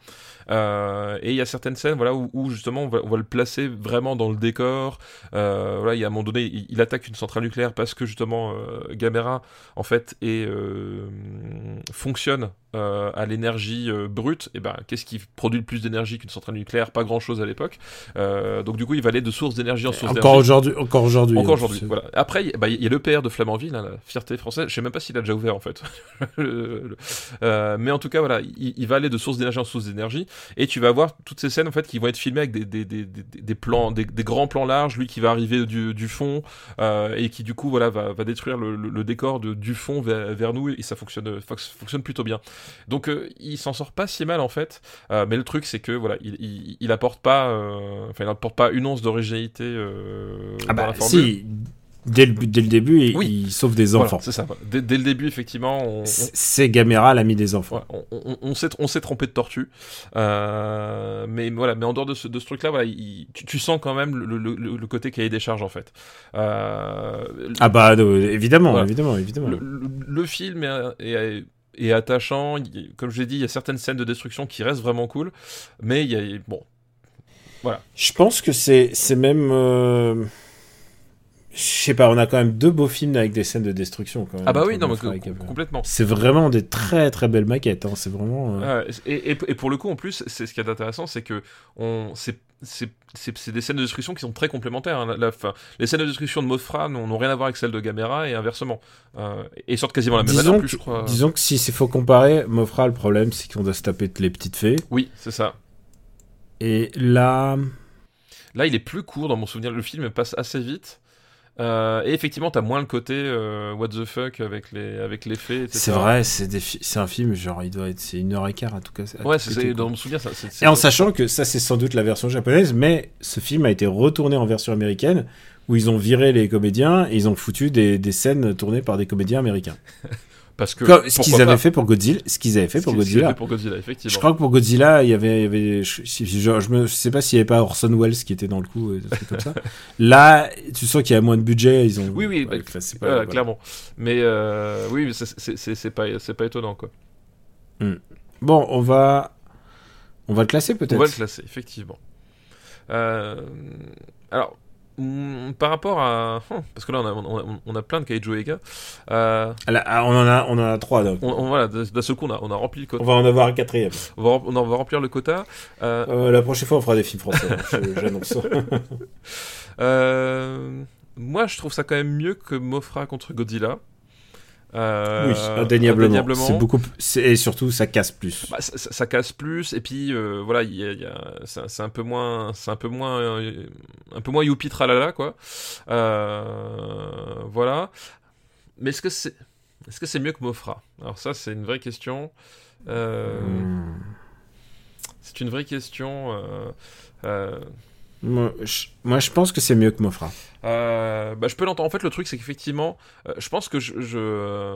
Et il y a certaines scènes voilà où, justement on va, le placer vraiment dans le décor. Euh, voilà, il y a un moment donné, il, il, attaque une centrale nucléaire parce que justement euh, Gamera en fait et euh, fonctionne euh, à l'énergie brute, et ben qu'est-ce qui produit le plus d'énergie qu'une centrale nucléaire? Pas grand-chose à l'époque. Donc du coup, il va aller de source d'énergie en source d'énergie. Encore aujourd'hui, encore aujourd'hui. Encore aujourd'hui. Voilà. Après, il bah, y a l'EPR de Flamanville, hein, la fierté française. Je sais même pas s'il a déjà ouvert en fait. Mais en tout cas, voilà, il, il va aller de source d'énergie en source d'énergie, et tu vas avoir toutes ces scènes en fait qui vont être filmées avec des, des, des, des, plans, des, des, grands plans larges, lui qui va arriver du, du fond euh, et qui du coup voilà va, va détruire le, le, le décor de, du fond vers, vers, nous et ça fonctionne, fonctionne plutôt bien. Donc euh, il s'en sort pas si mal en fait, euh, mais le truc c'est que voilà, il, il, il apporte pas, enfin il apporte pas une once d'originalité ah bah, Si. Dès le, dès le début, il, oui. il sauve des enfants. Voilà, c'est ça. Dès, dès, le début, effectivement, on, on... c'est Gamera l'ami des enfants. Ouais, on, on s'est trompé de tortue, euh, mais voilà. Mais en dehors de ce, de ce truc-là, voilà, il, tu, tu, sens quand même le, le, le, côté cahier des charges en fait. Euh, ah bah évidemment, voilà. évidemment, évidemment. Le, film est, est et attachant. Comme je l'ai dit, il y a certaines scènes de destruction qui restent vraiment cool, mais il y a bon, voilà. Je pense que c'est c'est même, euh... je sais pas, on a quand même deux beaux films avec des scènes de destruction quand même. Ah bah oui, non, mais complètement. C'est vraiment des très très belles maquettes. Hein. C'est vraiment. Euh... Ah, et, et, et, pour le coup, en plus, c'est ce qui est intéressant, c'est que on c'est c'est des scènes de destruction qui sont très complémentaires. Hein. La, la, les scènes de destruction de Mothra n'ont rien à voir avec celles de Gamera et inversement. Euh, et sortent quasiment la même année en plus, je crois. Disons que si il faut comparer, Mothra, le problème, c'est qu'on doit se taper les petites fées. Oui, c'est ça. Et là. Là, il est plus court dans mon souvenir. Le film passe assez vite. Euh, et effectivement, t'as moins le côté euh, what the fuck avec les avec les faits. C'est vrai, c'est c'est un film genre il doit être c'est une heure et quart en tout cas. Ouais, c'est dans mon souvenir. Ça, c est, c est et en sachant que ça c'est sans doute la version japonaise, mais ce film a été retourné en version américaine où ils ont viré les comédiens et ils ont foutu des, des scênes tournées par des comédiens américains. Parce que Comme, ce qu'ils avaient fait pour Godzilla, ce qu'ils avaient fait ce pour Godzilla. Fait pour Godzilla effectivement. Je crois que pour Godzilla, il y avait, il y avait, je, je, je, je me, je sais pas s'il y avait pas Orson Welles qui était dans le coup, comme ça. Là, tu sens qu'il y a moins de budget, ils ont. Oui, oui, ouais, bah, pas, euh, clairement. Mais euh, oui, c'est pas, c'est pas étonnant quoi. Hmm. Bon, on va, on va le classer peut-être. On va le classer effectivement. Euh, alors, par rapport à oh, parce que là on a, on a, on a plein de Kaijo Ega. Euh... là, on en a on en a trois donc. on, on voilà d'un seul coup on a, on a rempli le quota. On va en avoir un quatrième. On va, on va remplir le quota. Euh... Euh, la prochaine fois on fera des films français j'annonce. Euh, moi je trouve ça quand même mieux que Mofra contre Godzilla euh, oui, indéniablement. indéniablement. C'est beaucoup et surtout ça casse plus. Bah, ça, ça, casse plus et puis euh, voilà, il y a, y a c'est un peu moins, c'est un peu moins, euh, un peu moins youpi tralala quoi. Euh, voilà. Mais est-ce que c'est, est-ce que c'est mieux que Mofra? Alors ça, c'est une vraie question. C'est une vraie question. Moi je, moi, je pense que c'est mieux que Mofra. Euh, bah, je peux l'entendre. En fait, le truc, c'est qu'effectivement, euh, je pense que je, je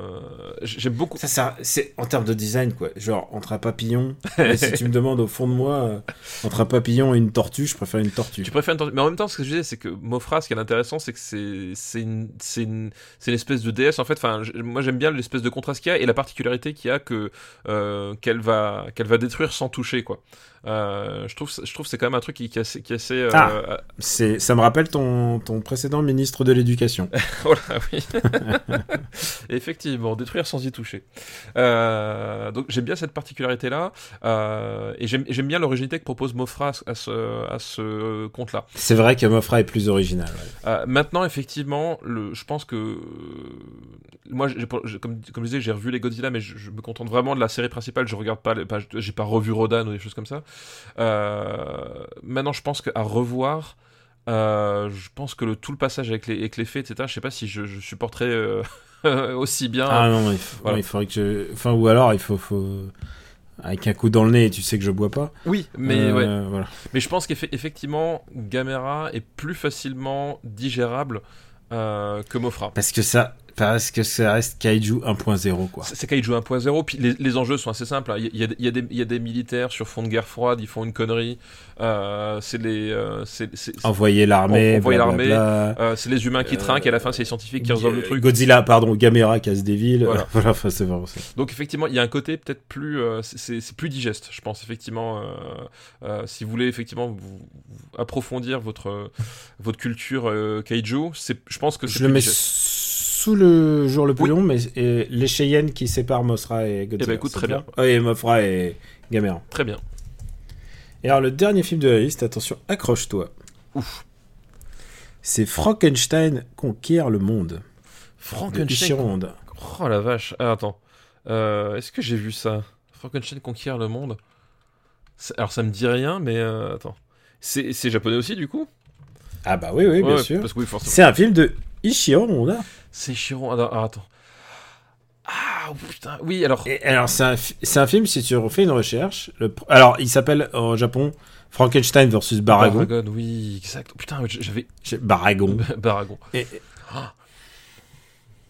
j'aime beaucoup. Ça, ça c'est en termes de design, quoi. Genre entre un papillon. si tu me demandes au fond de moi, euh, entre un papillon et une tortue, je préfère une tortue. Tu préfères une tortue. Mais en même temps, ce que je disais, c'est que Mofra, ce qui est intéressant, c'est que c'est c'est une c'est une c'est une espèce de déesse en fait. Enfin, moi, j'aime bien l'espèce de contraste qu'il y a et la particularité qu'il y a que euh, qu'elle va qu'elle va détruire sans toucher, quoi. Euh, je trouve je trouve c'est quand même un truc qui, qui est assez, qui est assez ah, c'est ça me rappelle ton ton précédent ministre de l'éducation. voilà, oui. Effectivement, détruire sans y toucher. Euh, donc j'aime bien cette particularité-là, euh, et j'aime bien l'originalité que propose Mofra à ce, à ce compte-là. C'est vrai que Mofra est plus original. Ouais. Euh, maintenant, effectivement, le, je pense que moi, comme, comme je disais, j'ai revu les Godzilla, mais je, je, me contente vraiment de la série principale. Je regarde pas, pas j'ai pas revu Rodan ou des choses comme ça. Maintenant, je pense qu'à revoir, euh, je pense que le, tout le passage avec les, avec les etc., je sais pas si je, je supporterais euh, aussi bien. Ah non, il, faut- Voilà. il faudrait que je. Enfin, ou alors, il faut. faut... Avec un coup dans le nez, tu sais que je bois pas. Oui, mais Euh, ouais. voilà. Mais je pense qu'effectivement, Gamera est plus facilement digérable que Mofra. Parce que ça. Parce que ça reste Kaiju 1.0, quoi. C'est Kaiju 1.0, puis les, les enjeux sont assez simples. hein. Il y, a, y a y a des militaires sur fond de guerre froide, ils font une connerie. Euh, c'est les, euh, c'est- Envoyer l'armée. Envoyer l'armée, euh, c'est les humains qui Euh, trinquent, et à la fin, c'est les scientifiques qui résolvent le truc. Godzilla, pardon, Gamera casse des villes. Voilà. Voilà, enfin, c'est vraiment ça. Donc effectivement, il y a un côté peut-être plus, c'est- plus digeste, je pense effectivement. si vous voulez effectivement vous, approfondir votre votre culture kaiju, c'est, je pense que c'est Je le mets. Sous le jour le plus Oui. long, mais et les Cheyennes qui séparent Mothra et Godzilla. Eh ben, écoute, très bien. Ah, et Mothra et Gamera. Très bien. Et alors, le dernier film de la liste, attention, accroche-toi. Ouf. C'est Frankenstein conquiert le monde. De Frankenstein. Honda. Oh la vache. Ah, attends. Euh, Est-ce que j'ai vu ça? Frankenstein conquiert le monde? Alors ça me dit rien, mais euh, attends. C'est japonais aussi du coup? Ah bah oui, oui, bien sûr. C'est un film de Ishiro Honda. C'est Chiron. Alors, alors, attends. Ah putain. Oui, alors. Et alors, c'est un, film, si tu refais une recherche. le alors, il s'appelle en Japon Frankenstein versus Baragon. Baragon, oui, exact. Putain, j'avais. Baragon. Baragon. Et, Ah.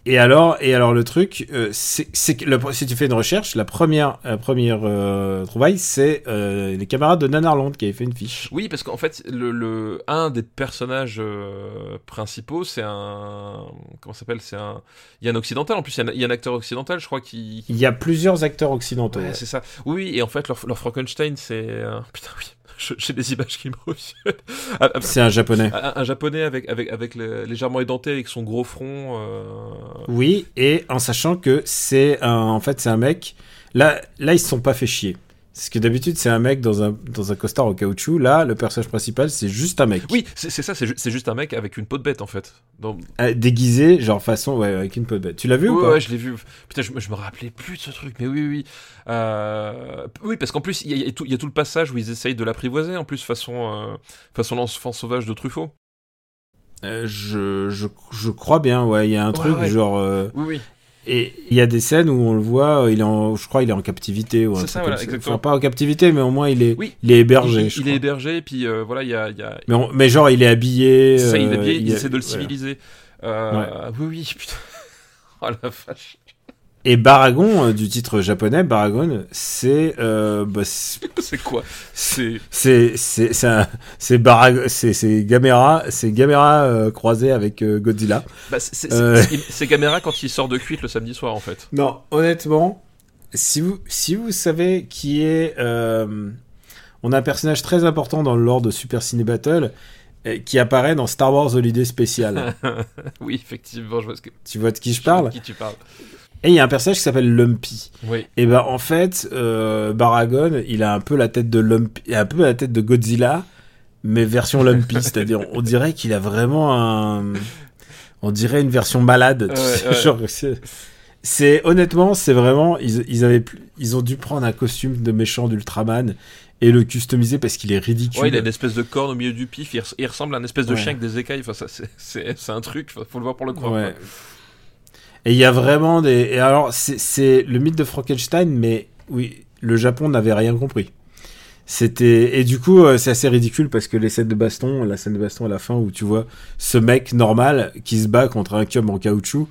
Et alors, et alors le truc, euh, c'est que si tu fais une recherche, la première, la première euh, trouvaille, c'est euh, les camarades de Nanarland qui avaient fait une fiche. Oui, parce qu'en fait, le, le- un des personnages euh, principaux, c'est un. Comment ça s'appelle C'est un. Il y a un occidental, en plus, il y a un, il y a un acteur occidental, je crois, qui. Il y a plusieurs acteurs occidentaux. Ouais, ouais. c'est ça. Oui, oui, et en fait, leur, leur Frankenstein, c'est. euh, Putain, oui. J'ai des images qui me reviennent. Ah, ah, C'est un japonais. Un, un japonais avec, avec, avec légèrement édenté, avec son gros front. euh, Oui, et en sachant que c'est un, en fait, c'est un mec. Là, là, ils se sont pas fait chier. Parce que d'habitude, c'est un mec dans un, dans un costard en caoutchouc. Là, le personnage principal, c'est juste un mec. Oui, c'est ça, c'est ju- c'est juste un mec avec une peau de bête en fait. Dans... Euh, Déguisé, genre façon, ouais, avec une peau de bête. Tu l'as vu ou Ouais, pas ouais, je l'ai vu. Putain, je, me- je me rappelais plus de ce truc, mais oui, oui. oui. Euh, oui, parce qu'en plus, il y, a- y tout- il y a tout le passage où ils essayent de l'apprivoiser, en plus, façon, euh, façon l'enfant sauvage de Truffaut. Euh, je, je, je crois bien, ouais. Il y a un Ouais, truc ouais. genre. euh, Oui, oui. Et il y a des scènes où on le voit, euh, il est en, je crois, il est en captivité. ou C'est ça, voilà, exactement. Enfin, pas en captivité, mais au moins il est, Oui. il est hébergé. il je il crois. est hébergé, puis euh, voilà, il y a. il y a- Mais, on- mais genre, il est habillé. ça, il, est euh, bien, il a- essaie de le voilà. civiliser. Oui, oui, putain. Oh la vache. Et Baragon, euh, du titre japonais, Baragon, c'est. Euh, bah, c'est- C'est quoi? C'est. c'est c'est c'est un- c'est Barag- c'est c'est Gamera c'est Gamera euh, croisé avec euh, Godzilla. Bah, c'est- c'est Euh. c'est- c'est Gamera quand il sort de cuite le samedi soir, en fait. Non, honnêtement, si vous si vous savez qui est euh, on a un personnage très important dans le lore de Super Ciné Battle qui apparaît dans Star Wars Holiday Special. oui, effectivement, je vois ce que. tu vois de qui je je parle de qui tu parles. Et il y a un personnage qui s'appelle Lumpy. Oui. Et ben en fait, euh, Baragon, il a un peu la tête de Lumpy, il a un peu la tête de Godzilla, mais version Lumpy, c'est-à-dire on dirait qu'il a vraiment un, on dirait une version malade. Ouais, c'est- honnêtement, c'est vraiment, ils, ils avaient, ils ont dû prendre un costume de méchant d'Ultraman et le customiser parce qu'il est ridicule. Ouais, il a une espèce de corne au milieu du pif, il, res- il ressemble à une espèce de Ouais. chien avec des écailles, enfin, ça, c'est- un truc, faut faut le voir pour le croire. Ouais. Et il y a vraiment des. Et alors, c'est- le mythe de Frankenstein, mais oui, le Japon n'avait rien compris. C'était et du coup euh, c'est assez ridicule parce que les scènes de baston, la scène de baston à la fin où tu vois ce mec normal qui se bat contre un cube en caoutchouc,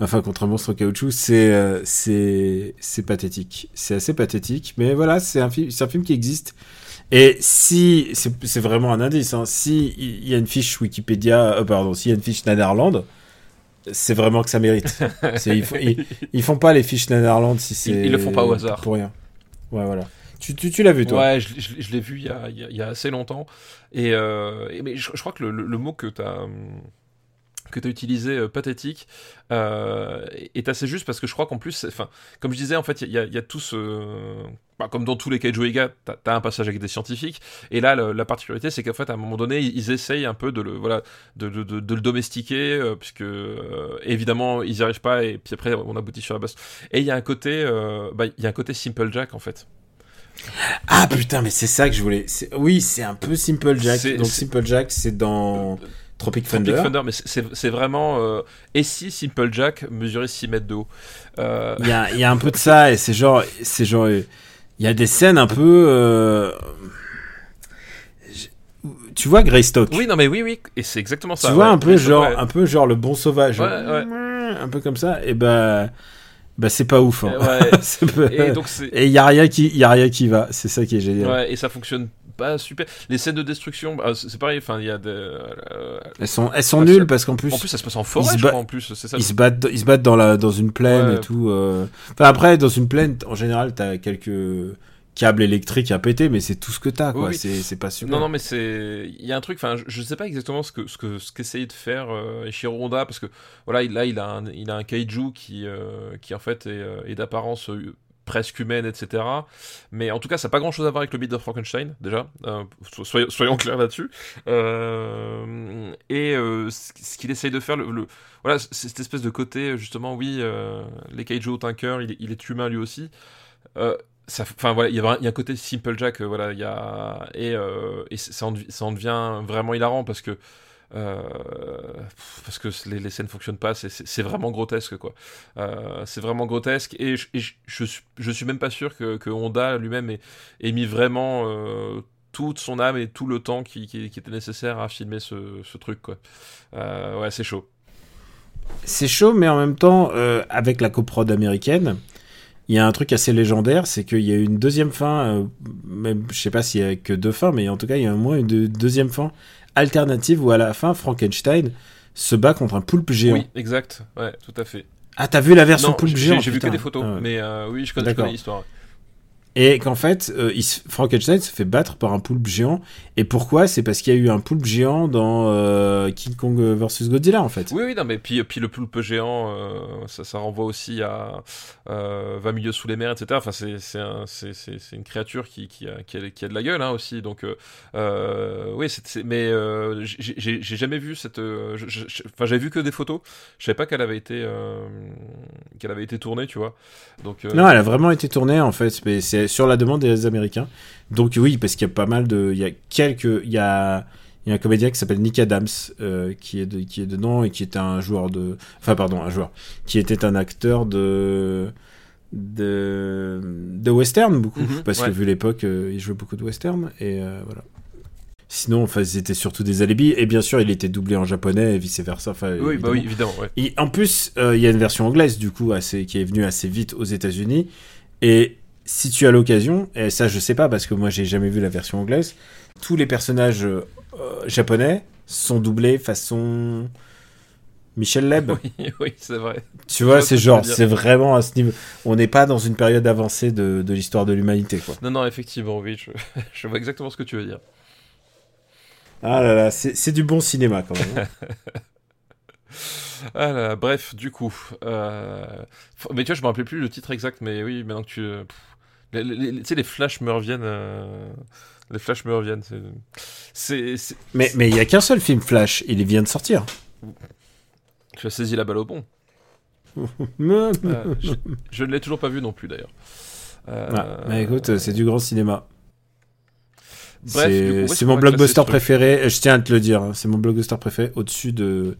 enfin contre un monstre en caoutchouc, c'est euh, c'est c'est pathétique. C'est assez pathétique, mais voilà, c'est un film, un film qui existe. Et si c'est c'est vraiment un indice, hein, si il y a une fiche Wikipédia, euh, pardon, s'il y a une fiche Nanarland, c'est vraiment que ça mérite. Ils, font, ils, ils font pas les fiches Nanarland si c'est. Ils- ils le font pas au hasard. Pour rien. Ouais, voilà. Tu, tu, tu l'as vu, toi? Ouais, je, je- je l'ai vu il y, a, il y a- assez longtemps. Et, euh, et- mais je, je crois que le, le- le mot que tu as que tu as utilisé, euh, pathétique, euh, est assez juste parce que je crois qu'en plus, enfin, comme je disais, en fait, il y, y a tout ce. Bah, comme dans tous les Kaiju Eiga, t'as as un passage avec des scientifiques, et là, le- la particularité, c'est qu'en fait, à un moment donné, ils, ils essayent un peu de le, voilà, de, de- de- de le domestiquer, euh, puisque euh, évidemment, ils n'y arrivent pas, et puis après, on aboutit sur la base. Et il y a un côté, euh, bah, il y a un côté Simple Jack, en fait. Ah putain, mais c'est ça que je voulais. c'est- Oui, c'est un peu Simple Jack. C'est- Donc c'est- Simple Jack, c'est dans Tropic Thunder. Tropic Thunder, mais c'est- vraiment. euh, et si Simple Jack mesurait 6 mètres de haut? Euh, Il y a, y a un peu de ça et c'est genre, c'est genre, il y a des scènes un peu. euh, Tu vois Greystock? Oui, non, mais oui, oui, et c'est exactement ça. tu vois ouais. un peu genre, ouais. un peu genre le bon sauvage. Ouais, ouais. Un peu comme ça. Et bah, bah c'est pas ouf. hein. Et il y a rien qui, y a rien qui va. C'est ça qui est génial. Ouais, et ça fonctionne pas super. Les scènes de destruction, bah, c'est pareil. Enfin, il y a des. euh, Elles sont, elles sont Ah, nulles parce qu'en plus, en plus, ça se passe en forêt, se bat- crois, en plus. C'est ça. ils se battent, ils se battent dans la, dans une plaine Ouais. et tout. euh. Enfin après, dans une plaine, en général, t'as quelques câbles électriques à péter, mais c'est tout ce que t'as, quoi. Oui. C'est, pas super. Non, non, mais c'est. Il y a un truc, enfin, je, je sais pas exactement ce que ce que ce qu'essaye de faire euh, Ishiro Honda, parce que voilà, il, là, il a un, il a un kaiju qui, euh, qui en fait est, est d'apparence presque humaine, etc. Mais en tout cas, ça n'a pas grand chose à voir avec le mythe de Frankenstein, déjà. Euh, so- soyons, soyons clairs là-dessus. Euh, et euh, ce qu'il essaye de faire, le, le- voilà, c'est cette espèce de côté, justement, oui, les kaiju ont un cœur, il, est- il est humain lui aussi. Enfin voilà, il y, a, un côté Simple Jack, voilà, il y a et, et ça, en, dev- ça en devient vraiment hilarant parce que euh, parce que les, les scènes fonctionnent pas, c'est- vraiment grotesque quoi. Euh, c'est vraiment grotesque et, je, et suis même pas sûr que, Honda lui-même ait, mis vraiment euh, toute son âme et tout le temps qui, était nécessaire à filmer ce, truc ouais, c'est chaud. C'est chaud, mais en même temps, avec la coprode américaine, il y a un truc assez légendaire, c'est qu'il y a une deuxième fin, euh, même, je sais pas s'il y a que deux fins, mais en tout cas, il y a au moins une de- deuxième fin alternative où à la fin, Frankenstein se bat contre un poulpe géant. Oui, exact. Ouais, tout à fait. Ah, t'as vu la version Non, poulpe géant j'ai vu que des photos, Ah ouais. mais euh, oui, je connais, connais l'histoire. Et qu'en fait, euh, il se- Frankenstein se fait battre par un poulpe géant. Et pourquoi? C'est parce qu'il y a eu un poulpe géant dans euh, King Kong vs Godzilla, en fait. Oui, oui, non, mais puis, puis le poulpe géant, euh, ça, ça renvoie aussi à euh, 20 milieux sous les mers, etc. Enfin, c'est c'est un- c'est- c'est- c'est une créature qui, qui, a, qui, a, qui a de la gueule hein, aussi. Donc, oui, c'est- c'est- mais j'ai- jamais vu cette. Enfin, j'avais vu que des photos. Je savais pas qu'elle avait été qu'elle avait été tournée, tu vois. Donc, Non, elle a vraiment été tournée, en fait. Mais c'est sur la demande des Américains. Donc oui, parce qu'il y a pas mal de... Il y a quelques... Il y a... Il y a un comédien qui s'appelle Nick Adams euh, qui, est de- qui est dedans et qui était un joueur de... Enfin, pardon, un joueur. Qui était un acteur de... De, de western, beaucoup. Mhm, parce ouais. que vu l'époque, euh, il jouait beaucoup de western. Et euh, voilà. Sinon, enfin, c'était surtout des alibis. Et bien sûr, il était doublé en japonais et vice-versa. Enfin, oui, bah oui, évidemment. Ouais. Et en plus, euh, il y a une version anglaise, du coup, assez, qui est venue assez vite aux États-Unis. Et si tu as l'occasion, et ça je sais pas parce que moi j'ai jamais vu la version anglaise, tous les personnages euh, japonais sont doublés façon Michel Leb. Oui, oui, c'est vrai. Tu vois, vois ce c'est genre, c'est vraiment à ce niveau. On n'est pas dans une période avancée de, l'histoire de l'humanité. Non, non, effectivement, oui, je, je vois exactement ce que tu veux dire. Ah là là, c'est du bon cinéma quand même. Ah là, bref, du coup. euh, Mais tu vois, je me rappelais plus le titre exact, mais oui, maintenant que tu. euh, pff, les- les- les- Tu sais, les flashs me reviennent. euh, Les flashs me reviennent. c'est- mais mais il y a qu'un seul film Flash, il vient de sortir. Tu as saisi la balle au bon. Ah, Euh, je, je ne l'ai toujours pas vu non plus, d'ailleurs. Euh, Ah, mais écoute, c'est du grand cinéma. C'est mon blockbuster préféré, je tiens à te le dire, hein, c'est mon blockbuster préféré au-dessus de.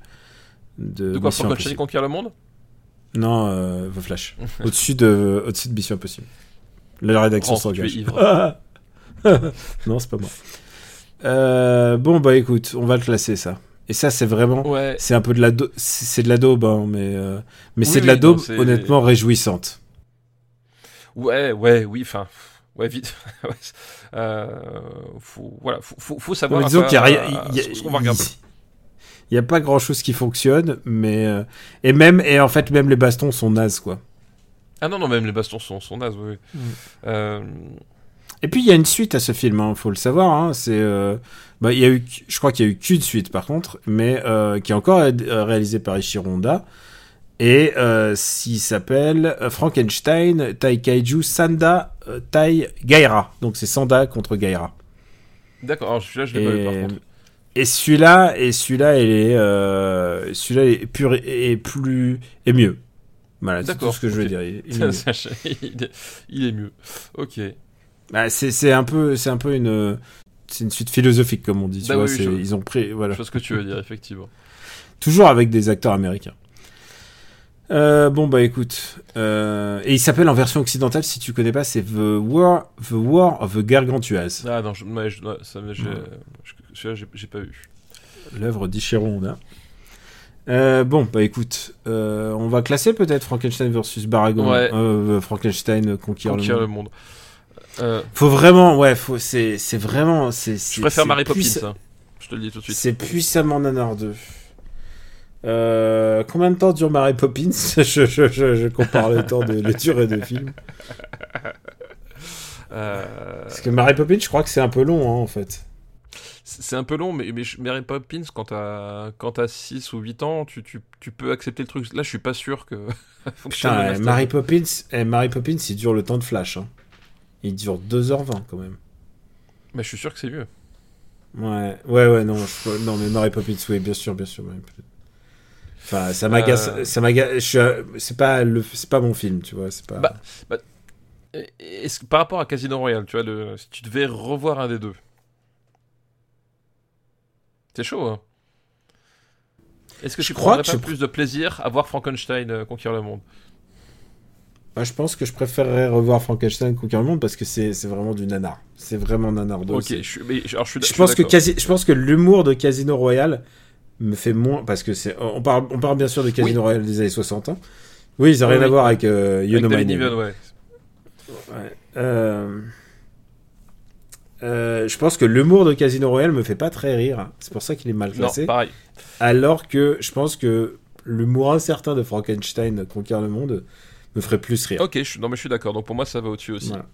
De, De quoi Impossible. conquiert le monde? Non, euh, The Flash. au-dessus de, au-dessus de Mission Impossible. La rédaction Oh, s'engage. non, c'est pas moi. Euh, bon, bah écoute, on va le classer ça. Et ça, c'est vraiment. Ouais, C'est un peu de la do- c'est de la daube, hein, mais, euh, mais Oui, c'est de la daube honnêtement réjouissante. ouais, ouais, oui, enfin. Ouais, vite. Euh, faut, voilà, faut, faut, faut savoir. Disons qu'il y a rien. à- il a- n'y a pas grand chose qui fonctionne, mais. euh, et même, et en fait, même les bastons sont nazes, quoi. Ah non, non, même les bastons sont, sont nazes, oui. oui. Mm. Euh, Et puis il y a une suite à ce film, hein, faut le savoir. Hein, c'est, euh, bah, il y a eu, je crois qu'il y a eu qu'une suite par contre, mais euh, qui est encore réalisée par Ishiro Honda et euh, s'il s'appelle Frankenstein Tai Kaiju Sanda Tai Gaira. Donc c'est Sanda contre Gaira. D'accord, alors celui-là, je l'ai pas vu par Et, contre. et celui-là, et celui-là, il est, celui-là est pur et plus et mieux. Voilà, c'est tout ce que je veux dire. Il- il est mieux. il, est, il est mieux. Ok. Bah, c'est c'est un peu c'est un peu une c'est une suite philosophique comme on dit. Tu Bah vois, oui, c'est- je- ils ont pris voilà. Je vois ce que tu veux dire, effectivement. Toujours avec des acteurs américains. Euh, bon bah écoute, euh, et il s'appelle en version occidentale si tu connais pas, c'est The War, The War of the Gargantuas, Ah non, je, ouais, je- ça, j'ai, pas vu. l'œuvre d'Ichiro Honda. Euh, bon bah écoute, euh, on va classer peut-être Frankenstein versus Baragon, Ouais. euh, Frankenstein conquérir le monde. le monde. Faut vraiment, ouais, faut, c'est, c'est vraiment, c'est. je préfère Mary Poppins, hein. je te le dis tout de suite. C'est puissamment nanardeux. Euh, combien de temps dure Mary Poppins? Je, je, je, je compare le temps de la durée de film. Parce que Mary Poppins, je crois que c'est un peu long, hein, en fait. C'est un peu long, mais, Mary Poppins, quand t'as, quand t'as 6 ou 8 ans, tu, tu, tu peux accepter le truc. Là, je suis pas sûr que. Faut Putain, eh. Mary Poppins, eh, Mary Poppins, il dure le temps de Flash. Hein. Il dure 2h20 quand même. Mais je suis sûr que c'est mieux. Ouais, ouais, ouais, non, je- non, mais Mary Poppins, oui, bien sûr, bien sûr. Mary Poppins. Enfin, ça m'agace, Euh. ça m'agace. euh, C'est pas le, c'est pas mon film, tu vois, c'est pas. Bah, que par rapport à Casino Royale, tu vois, le, si tu devais revoir un des deux, c'est chaud, hein Est-ce que Je tu crois prendrais que pas je- plus de plaisir à voir Frankenstein euh, conquérir le monde? Bah, je pense que je préférerais revoir Frankenstein Conquer le monde parce que c'est vraiment du nanar. C'est vraiment nanardeux. Ok, je, suis, mais, alors, je suis, Je suis pense que quasi, je pense que l'humour de Casino Royale me fait moins parce que c'est on parle on parle bien sûr de Casino Royale des années 60 hein. Oui, ils ont Oui, rien à voir avec euh, You Avec Know My David Name. Niven, ouais. Ouais. Euh, euh, je pense que l'humour de Casino Royale me fait pas très rire. C'est pour ça qu'il est mal Non, classé. pareil. Alors que je pense que l'humour incertain de Frankenstein Conquer le monde me ferait plus rire. Ok, je, non mais je suis d'accord. Donc pour moi, ça va au-dessus aussi. Voilà.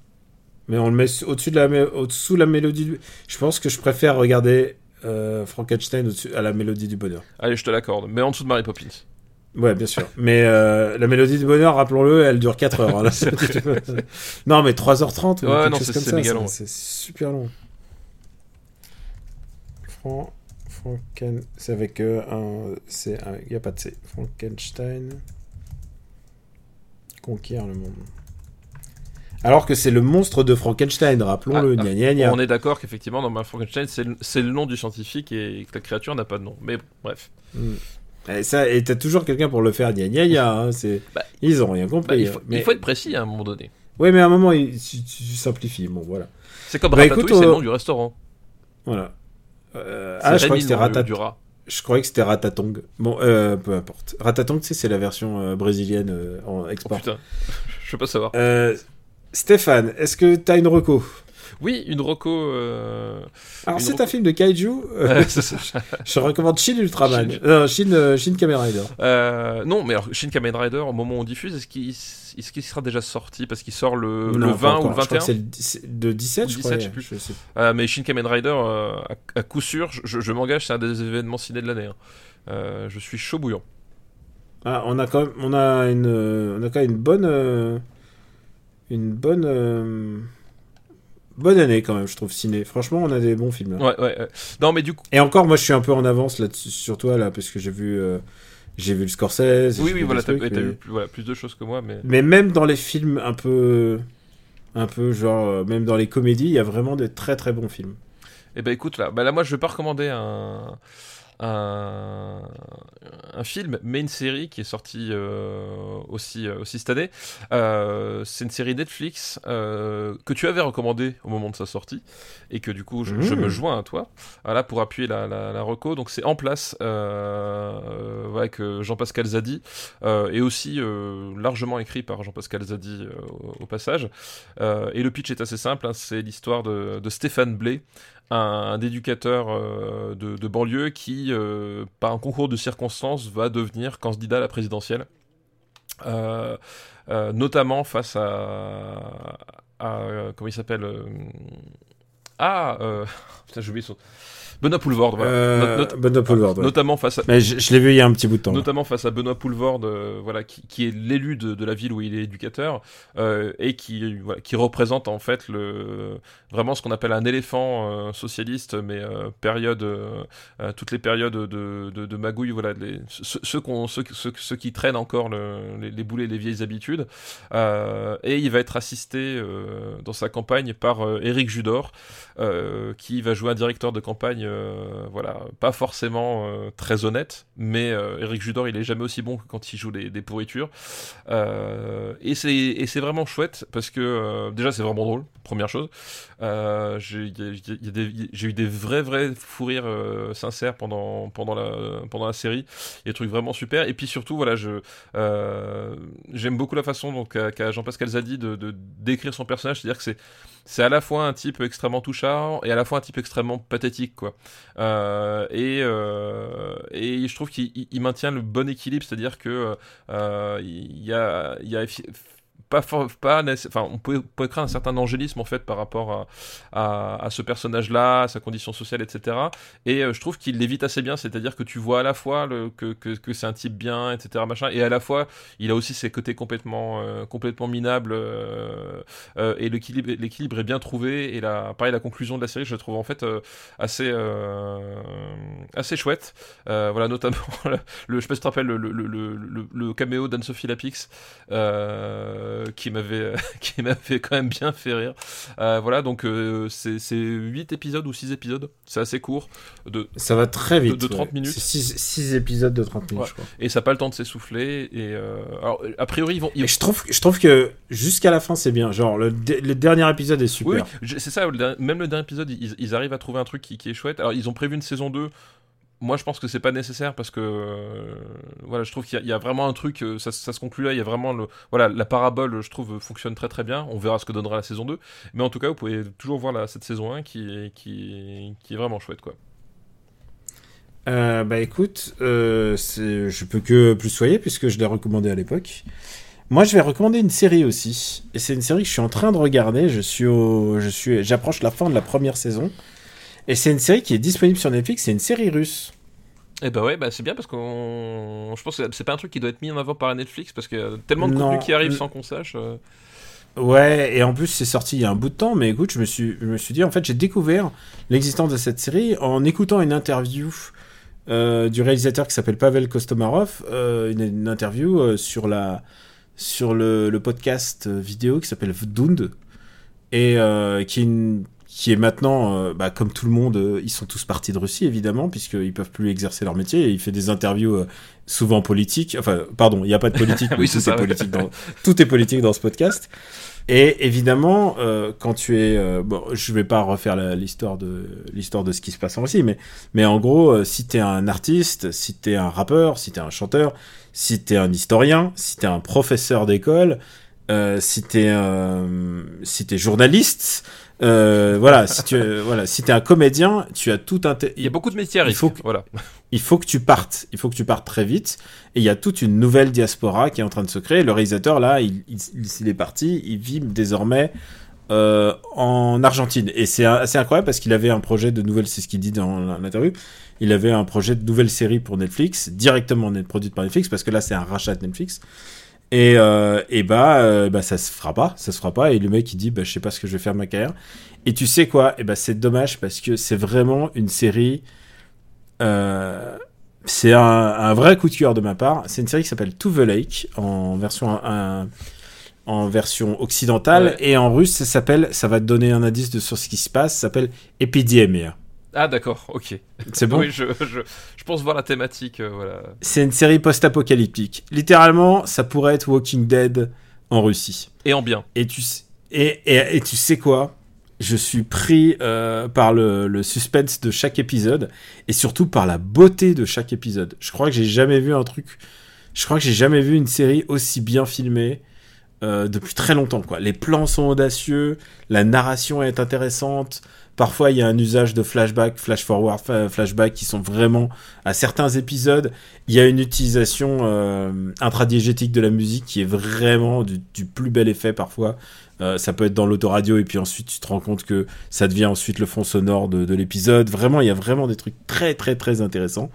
Mais on le met au-dessus de la, au-dessous de la mélodie. Du... Je pense que je préfère regarder euh, Frankenstein au-dessus à la mélodie du bonheur. Allez, je te l'accorde. Mais en dessous de Mary Poppins. Ouais, bien sûr. mais euh, la mélodie du bonheur, rappelons-le, elle dure 4 heures. hein, là. non, mais 3h30 ou Ouais, quelque non, chose c'est- comme c'est ça. méga ça, long. C'est super long. Fran... Franken... C'est avec euh, un... C'est un... Il n'y a pas de C. Frankenstein... Conquérir le monde. Alors que c'est le monstre de Frankenstein, rappelons-le. Ah, gna. On est d'accord qu'effectivement, dans ma Frankenstein, c'est le, c'est le nom du scientifique et que la créature n'a pas de nom. Mais bon, bref. Mm. Et ça, et t'as toujours quelqu'un pour le faire, gna gna gna. hein, c'est... Bah, Ils ont rien Bah, compris. il, faut, mais... il faut être précis à un moment donné. Ouais, mais à un moment, il- tu, tu simplifies. Bon, voilà. C'est comme Bah, Ratatouille, c'est le euh, nom du restaurant. Voilà. Euh, ah, je crois que c'était le nom du- Ratat... du rat. Je croyais que c'était Ratatong. Bon, euh, peu importe. Ratatong, tu sais, c'est la version euh, brésilienne en Oh export. putain, je veux pas savoir. Stéphane, est-ce que t'as une reco? Oui, une Rocco. euh, Alors, c'est un film de kaiju. euh, je recommande Shin Ultraman. Shin. Non, Shin, euh, Shin Kamen Rider. Non, mais alors, Shin Kamen Rider, au moment où on diffuse, est-ce qu'il sera déjà sorti? Parce qu'il sort le, Non, le pas 20 ou le Je crois 21 que c'est le 17 de 17, Ou je 17, crois. je sais plus. Je sais mais Shin Kamen Rider, à, à coup sûr, je, je m'engage, c'est un des événements ciné de l'année. hein. Je suis chaud bouillant. Ah, on a quand même, on a une, on a quand même une bonne, euh, une bonne, euh, bonne année quand même, je trouve ciné. Franchement, on a des bons films. là. Ouais, ouais, ouais. Non, mais du coup, Et encore, moi, je suis un peu en avance là sur toi là, parce que j'ai vu, euh, j'ai vu le Scorsese. oui, oui, voilà, des t'as mais... vu plus, voilà, plus de choses que moi, mais. mais même dans les films un peu, un peu genre, euh, même dans les comédies, il y a vraiment de très très bons films. Eh ben écoute, là, bah là moi je vais pas recommander un, un, un film, mais une série qui est sortie euh, aussi, euh, aussi cette année. Euh, c'est une série Netflix euh, que tu avais recommandée au moment de sa sortie et que du coup je, je me joins à toi voilà, pour appuyer la, la, la reco. Donc c'est En place avec Jean-Pascal Zadi et aussi largement écrit par Jean-Pascal Zadi au, au passage. Et le pitch est assez simple, hein, c'est l'histoire de, de Stéphane Blé, un, éducateur euh, de, banlieue qui, euh, par un concours de circonstances, va devenir candidat à la présidentielle. Euh, notamment face à, à, comment il s'appelle Ah, putain, j'ai oublié son. Benoît Poulvord, voilà. Euh, Not- Benoît Poulvord, ouais. Notamment face à, Mais je, je l'ai vu il y a un petit bout de temps. notamment face à Benoît Poulvord, euh, voilà, qui, qui est l'élu de, de la ville où il est éducateur euh, et qui, voilà, qui représente en fait le, vraiment ce qu'on appelle un éléphant socialiste, mais période, toutes les périodes de, de, de magouille, voilà, les, ceux, ceux, ceux, ceux- ceux qui traînent encore le- les, les boulets, les vieilles habitudes. Et il va être assisté dans sa campagne par Éric Judor, qui va jouer un directeur de campagne, euh, voilà, pas forcément euh, très honnête, mais euh, Eric Judor, il est jamais aussi bon que quand il joue des, pourritures. Et c'est vraiment chouette parce que déjà c'est vraiment drôle, première chose. J'ai eu des vrais vrais fous rires sincères pendant pendant la pendant la série. Il y a des trucs vraiment super. Et puis surtout, voilà, j'aime beaucoup la façon qu'a Jean-Pascal Zadi de décrire son personnage, c'est-à-dire que c'est c'est à la fois un type extrêmement touchant et à la fois un type extrêmement pathétique quoi. Euh, et euh, et je trouve qu'il il- il maintient le bon équilibre, c'est-à-dire que euh, il y a y a pas, enfin on peut, peut créer un certain angélisme en fait par rapport à, ce personnage-là, à sa condition sociale, etc. Et euh, je trouve qu'il l'évite assez bien, c'est-à-dire que tu vois à la fois que, c'est un type bien, etc. Machin, et à la fois il a aussi ses côtés complètement euh, minables euh, et l'équilibre est bien trouvé et pareil la conclusion de la série je la trouve en fait assez assez chouette voilà notamment le, le- je sais pas si tu te rappelles le, le, le, caméo d'Anne-Sophie Lapix qui m'avait qui m'avait quand même bien fait rire Euh, voilà donc euh, c'est c'est 8 épisodes ou 6 épisodes c'est assez court de Ça va très vite. de 30 ouais. minutes. C'est 6 épisodes de 30 minutes, Ouais. je crois. et ça n'a pas le temps de s'essouffler et euh, alors a priori ils vont ils- je trouve, je trouve que jusqu'à la fin, c'est bien. Genre, le, dernier épisode est super. Oui, c'est ça, même le dernier épisode, ils, ils arrivent à trouver un truc qui, qui est chouette. Alors, ils ont prévu une saison 2. Moi, je pense que c'est pas nécessaire parce que euh, voilà, je trouve qu'il y, a- vraiment un truc, euh, ça, se conclut là. Il y a vraiment le voilà, la parabole, je trouve, fonctionne très très bien. On verra ce que donnera la saison 2. Mais en tout cas, vous pouvez toujours voir cette saison 1 qui, qui, qui est vraiment chouette, quoi. Euh, bah écoute, euh, je peux que plus soyer puisque je l'ai recommandé à l'époque. Moi, je vais recommander une série aussi. Et c'est une série que je suis en train de regarder. Je suis je suis, j'approche la fin de la première saison. Et c'est une série qui est disponible sur Netflix. C'est une série russe. Et bah ouais, bah c'est bien parce qu'on, je pense que c'est pas un truc qui doit être mis en avant par Netflix parce qu'il y a tellement de Non, contenu qui arrive sans qu'on sache. euh. Ouais, et en plus c'est sorti il y a un bout de temps, mais écoute, je me suis, je me suis dit, en fait, j'ai découvert l'existence de cette série en écoutant une interview euh, du réalisateur qui s'appelle Pavel Kostomarov, euh, une, une interview euh, sur la, sur le, le podcast vidéo qui s'appelle Vdund et qui est une- qui est maintenant, euh, bah, comme tout le monde, euh, ils sont tous partis de Russie évidemment, puisqu'ils peuvent plus exercer leur métier. Et il fait des interviews euh, souvent politiques. Enfin, pardon, il n'y a pas de politique, mais Oui, tout est politique dans tout est politique dans ce podcast. Et évidemment, quand tu es, bon, je vais pas refaire l'histoire de l'histoire de ce qui se passe en Russie, mais mais en gros, si t'es un artiste, si t'es un rappeur, si t'es un chanteur, si t'es un historien, si t'es un professeur d'école, si t'es euh, si t'es journaliste, euh, voilà, si tu voilà, si t'es un comédien, tu as tout un Il y a beaucoup de métiers il faut que- Voilà. il faut que tu partes. Il faut que tu partes très vite. Et il y a toute une nouvelle diaspora qui est en train de se créer. Le réalisateur, là, il, il, il est parti. Il vit désormais euh, en Argentine. Et c'est assez incroyable parce qu'il avait un projet de nouvelle, c'est ce qu'il dit dans l'interview, il avait un projet de nouvelle série pour Netflix, directement produite par Netflix, parce que là, c'est un rachat de Netflix. Et, euh, et bah, euh, bah, ça se fera pas, ça se fera pas. Et le mec, il dit, bah, je sais pas ce que je vais faire de ma carrière. Et tu sais quoi? Et bah, c'est dommage parce que c'est vraiment une série. Euh, c'est un, un vrai coup de cœur de ma part. C'est une série qui s'appelle To the Lake en version un- en version occidentale Ouais. et en russe ça s'appelle ça va te donner un indice de sur ce qui se passe ça s'appelle Epidemia. Ah d'accord, ok. C'est bon Oui, je, je, je pense voir la thématique, euh, voilà. C'est une série post-apocalyptique. Littéralement, ça pourrait être Walking Dead en Russie. Et en bien. Et tu, et, et, et tu sais quoi? Je suis pris euh, par le, le suspense de chaque épisode et surtout par la beauté de chaque épisode. Je crois que j'ai jamais vu un truc. Je crois que j'ai jamais vu une série aussi bien filmée. Euh, depuis très longtemps. Quoi. Les plans sont audacieux, la narration est intéressante. Parfois, il y a un usage de flashback, flash forward, flashback qui sont vraiment à certains épisodes. Il y a une utilisation euh, intradiégétique de la musique qui est vraiment du, plus bel effet parfois. Euh, ça peut être dans l'autoradio et puis ensuite tu te rends compte que ça devient ensuite le fond sonore de, de l'épisode. Vraiment, il y a vraiment des trucs très très très intéressants.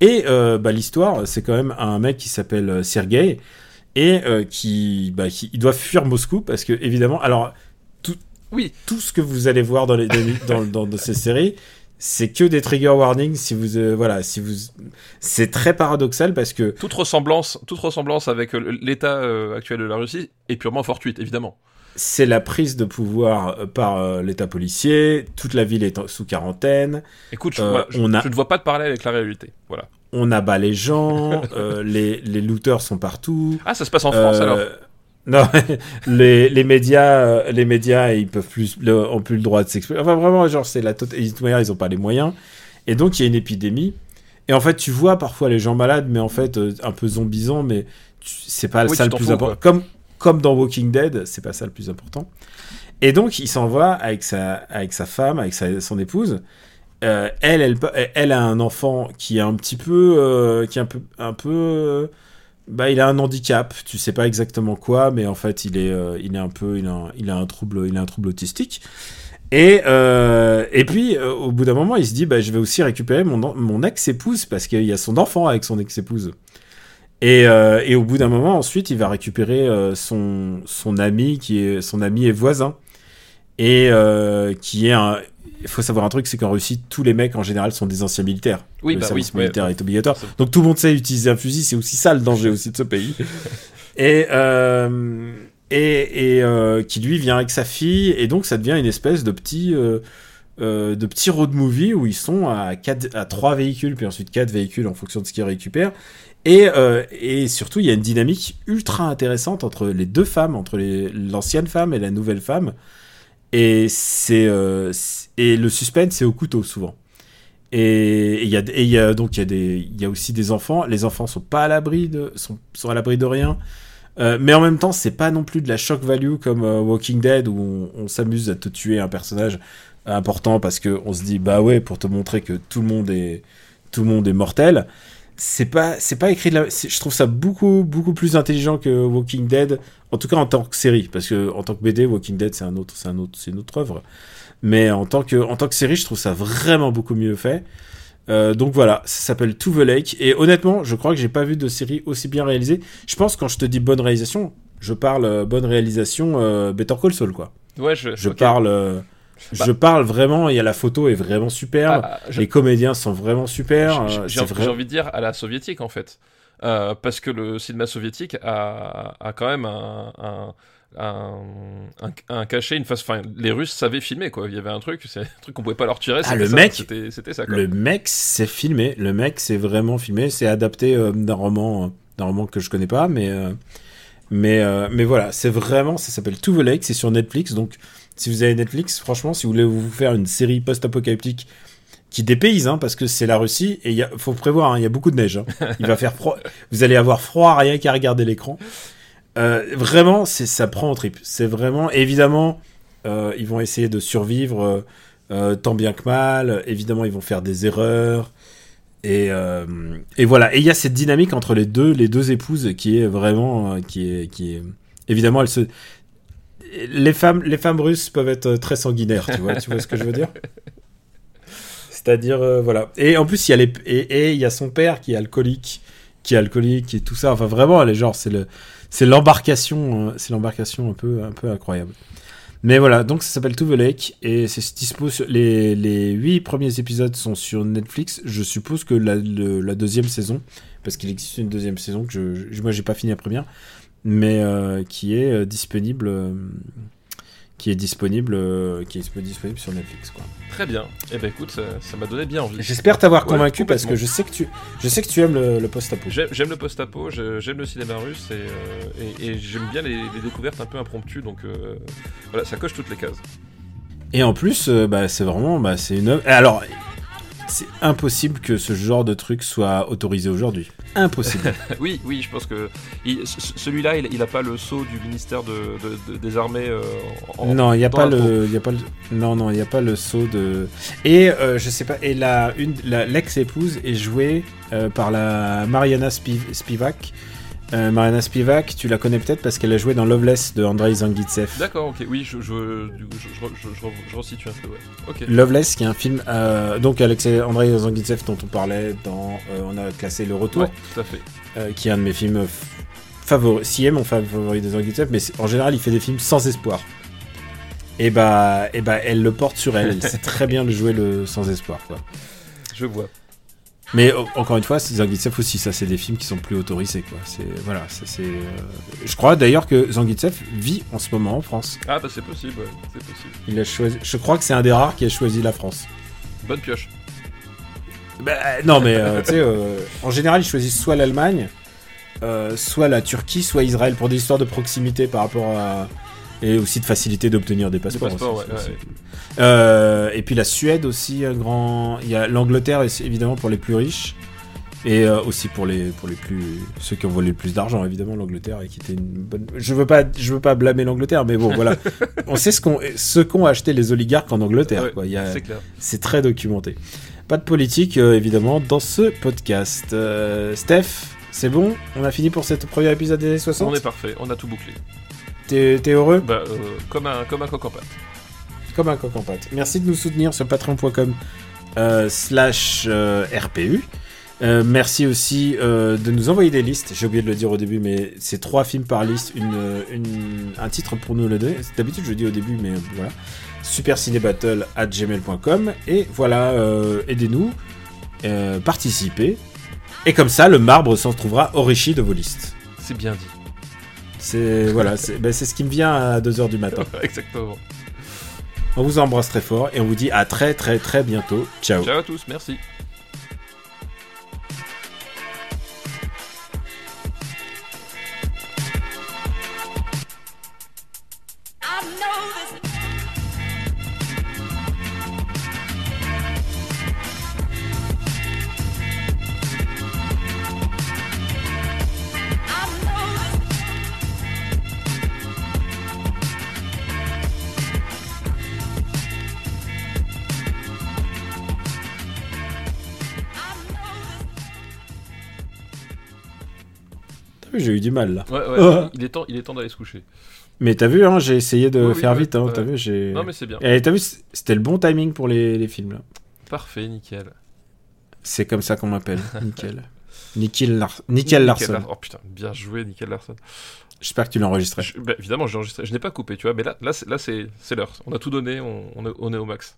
Et euh, bah, l'histoire, c'est quand même un mec qui s'appelle Sergei et euh, qui, bah, qui il doit fuir Moscou parce que évidemment, alors tout, Oui. tout ce que vous allez voir dans, les, dans, dans, dans ces séries, c'est que des trigger warnings. Si vous, euh, voilà, si vous, c'est très paradoxal parce que Toute ressemblance, toute ressemblance avec euh, l'état euh, actuel de la Russie est purement fortuite, évidemment. c'est la prise de pouvoir par euh, l'État policier. Toute la ville est en- sous quarantaine. Écoute, je, Euh, voilà, je- on a- je ne vois pas de parallèle avec la réalité. Voilà. On abat les gens. euh, les, les looters sont partout. Ah, ça se passe en France Euh, alors. Non, les, les médias, euh, les médias, ils peuvent plus, le, ont plus le droit de s'exprimer. Enfin, vraiment, genre, c'est la totale. Ils ont pas les moyens. Et donc, il y a une épidémie. Et en fait, tu vois parfois les gens malades, mais en fait, un peu zombisants, mais c'est pas Oui, ça le plus important. Comme, comme dans Walking Dead, c'est pas ça le plus important. Et donc, il s'en va avec sa, avec sa femme, avec sa, son épouse. Euh, elle, elle, elle a un enfant qui est un petit peu, euh, qui est un peu, un peu, euh, bah, il a un handicap. Tu sais pas exactement quoi, mais en fait, il est, euh, il est un peu, il a, un, trouble, il a un trouble autistique. Et euh, et puis, euh, au bout d'un moment, il se dit, bah, je vais aussi récupérer mon, mon ex-épouse parce qu'il y a son enfant avec son ex-épouse. Et, euh, et au bout d'un moment, ensuite, il va récupérer euh, son, son ami qui est son ami et voisin et euh, qui est un. Il faut savoir un truc, c'est qu'en Russie, tous les mecs en général sont des anciens militaires. Oui, le bah service oui, ouais. militaire est obligatoire. Donc tout le monde sait utiliser un fusil, c'est aussi ça le danger aussi de ce pays. et euh, et, et euh, qui lui vient avec sa fille, et donc ça devient une espèce de petit euh, de petit road movie où ils sont à quatre, à trois véhicules, puis ensuite quatre véhicules en fonction de ce qu'ils récupèrent. Et, et surtout, il y a une dynamique ultra intéressante entre les deux femmes, entre l'ancienne femme et la nouvelle femme. Et euh, c'est- et le suspense c'est au couteau souvent. Et il y a donc il y a des il y a aussi des enfants. Les enfants sont pas à l'abri de sont à l'abri de rien. Euh, mais en même temps, c'est pas non plus de la shock value comme euh, Walking Dead où on, on s'amuse à te tuer un personnage important parce que on se dit bah ouais pour te montrer que tout le monde est tout le monde est mortel. C'est pas c'est pas écrit de la je trouve ça beaucoup beaucoup plus intelligent que Walking Dead en tout cas en tant que série parce que en tant que BD Walking Dead c'est un autre c'est un autre c'est une autre œuvre. Mais en tant que en tant que série, je trouve ça vraiment beaucoup mieux fait. Euh, donc voilà, ça s'appelle To the Lake. Et honnêtement, je crois que j'ai pas vu de série aussi bien réalisée. Je pense quand je te dis bonne réalisation, je parle euh, bonne réalisation euh, Better Call Saul quoi. Ouais, je, Je parle, Bah. je parle vraiment. Il y a la photo est vraiment superbe. Ah, je- Les comédiens sont vraiment super. J'ai- euh, J'ai vrai. envie de dire à la soviétique en fait. Euh, parce que le cinéma soviétique a, a quand même un, un, un, un- un cachet, une face. Enfin, les Russes savaient filmer quoi. Il y avait un truc, c'est un truc qu'on pouvait pas leur tirer. Ah, le ça, mec- c'était c'était ça. Le mec c'est filmé. Le mec c'est vraiment filmé. C'est adapté euh, d'un roman, euh, d'un roman que je connais pas, mais mais mais voilà, c'est vraiment. Ça s'appelle To the Lake. C'est sur Netflix. Donc si vous avez Netflix, franchement, si vous voulez vous faire une série post-apocalyptique qui dépayse, hein, parce que c'est la Russie et il faut prévoir, hein, il y a beaucoup de neige. hein. Il va faire froid. Vous allez avoir froid rien qu'à regarder l'écran. Euh, vraiment, c'est ça prend en trip. C'est vraiment évidemment, euh, ils vont essayer de survivre euh, tant bien que mal. Évidemment, ils vont faire des erreurs. Et, et voilà. Et il y a cette dynamique entre les deux, les deux épouses qui est vraiment, qui est, qui est, évidemment, elles se, les femmes, les femmes russes peuvent être très sanguinaires, tu vois, tu vois ce que je veux dire C'est-à-dire, euh, voilà. Et en plus, il y a les, et, il y a son père qui est alcoolique, qui est alcoolique et tout ça. Enfin, vraiment, elle est genre, c'est le, c'est l'embarcation, euh, c'est l'embarcation un peu, un peu incroyable. Mais voilà, donc ça s'appelle To the Lake et c'est dispo sur les les huit premiers épisodes sont sur Netflix. Je suppose que la, le- la deuxième saison, parce qu'il existe une deuxième saison que je, je- moi j'ai pas fini la première, mais euh, qui est euh, disponible, euh, qui est disponible, euh, qui est disponible sur Netflix quoi. Très bien. Eh ben écoute, ça m'a donné bien envie. J'espère t'avoir Ouais, convaincu parce que je sais que tu, je sais que tu aimes le, le post-apo. J'aime le post-apo, je- j'aime le cinéma russe et, euh, et, et j'aime bien les, les découvertes un peu impromptues, donc euh, voilà, ça coche toutes les cases. Et en plus, euh, bah, c'est vraiment, bah, c'est une œuvre. Alors, c'est impossible que ce genre de truc soit autorisé aujourd'hui. Impossible. oui, oui, je pense que il- ce- celui-là, il, il a pas le sceau du ministère de, de- de- des armées. euh, en- non, il y a pas le, il a pas non, non, il y a pas le saut de. Et euh, je sais pas. Et la une, l'ex-épouse est jouée euh, par la Mariana Spiv- Spivak. Euh, Mariana Spivak, tu la connais peut-être parce qu'elle a joué dans Loveless de Andrei Zangietsev. D'accord, ok, oui, je, je, je, je, resitue un peu, ouais. Loveless, qui est un film, euh, donc Alexei Andrei Zangietsev dont on parlait dans, euh, on a classé Le Retour, Ouais, tout à fait. euh, qui est un de mes films favoris, si est mon favori des Zangietsev, mais en général il fait des films sans espoir. Et bah, et bah, elle le porte sur elle. Elle sait très bien le jouer le sans espoir, quoi. Je vois. Mais encore une fois, Zangietsev aussi, ça c'est des films qui sont plus autorisés, quoi. C'est voilà, c'est. euh, Je crois d'ailleurs que Zangietsev vit en ce moment en France. Ah, bah c'est possible, ouais, c'est possible. Il a choisi. Je crois que c'est un des rares qui a choisi la France. Bonne pioche. Bah, non, mais euh, tu sais, euh, en général, ils choisissent soit l'Allemagne, soit la Turquie, soit Israël pour des histoires de proximité par rapport à. Et aussi de facilité d'obtenir des passeports. passeports, aussi, ouais, c'est- ouais. c'est- Euh, et puis la Suède aussi, un grand. Il y a l'Angleterre, évidemment pour les plus riches. Et euh, aussi pour les, pour les plus. Ceux qui ont volé le plus d'argent, évidemment, l'Angleterre, et qui était une bonne. Je veux pas, je veux pas blâmer l'Angleterre, mais bon, voilà. On sait ce qu'ont ce qu'ont acheté les oligarques en Angleterre, quoi. Il C'est clair. c'est très documenté. Pas de politique, euh, évidemment, dans ce podcast. Steph, c'est bon? On a fini pour ce premier épisode des années 60 On est parfait, on a tout bouclé. T'es heureux Bah, euh, comme un, comme un coq en pâte. Comme un coq en pâte. Merci de nous soutenir sur patreon.com euh, slash euh, RPU. Merci aussi de nous envoyer des listes. J'ai oublié de le dire au début, mais c'est trois films par liste, une, une- un titre pour nous le donner. D'habitude, je le dis au début, mais voilà. Supercinébattle at gmail.com. Et voilà, aidez-nous, participez. Et comme ça, le marbre s'en trouvera enrichi de vos listes. C'est bien dit. C'est voilà, c'est ben, c'est ce qui me vient à 2h du matin. Exactement. On vous embrasse très fort et on vous dit à très très très bientôt. Ciao. Ciao à tous, merci. J'ai eu du mal là. Ouais, ouais, Ah. il est temps, il est temps d'aller se coucher. Mais t'as vu, hein, j'ai essayé de Oui, faire vite. Hein. T'as vu, j'ai. Non, mais c'est bien. Et t'as vu, c'était le bon timing pour les, les films là. Parfait, nickel. C'est comme ça qu'on m'appelle. Nickel. Nickel, Lar- Nickel Larson. Lar- Oh putain, bien joué, nickel Larson. J'espère que tu l'as enregistré. Je- bah, évidemment, j'ai enregistré. Je n'ai pas coupé, tu vois, mais là, là, c'est, l'heure. On a tout donné, on, on est, on est au max.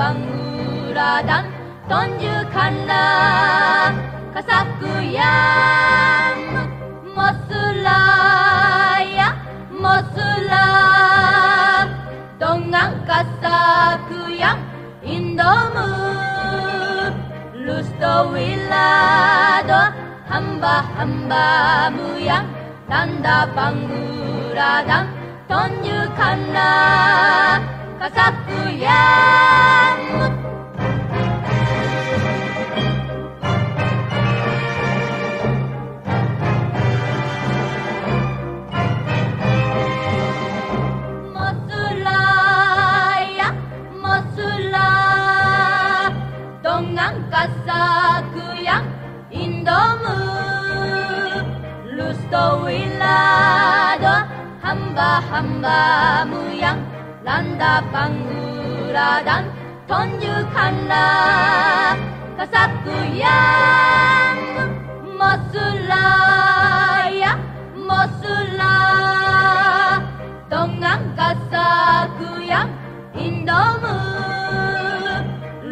Panguradan Tonjukanlah kesakuyan Mosulaya Mosulam Dongang kasakuyang Indomu Lusto wilado hamba-hambamu yang tanda panguradan tunjukkanlah kasatku yang rasaku yang indomu. Lusto wilado hamba-hambamu yang landa panggura dan tunjukkanlah kasatku yang mosula ya mosula. Dengan kasatku yang indomu.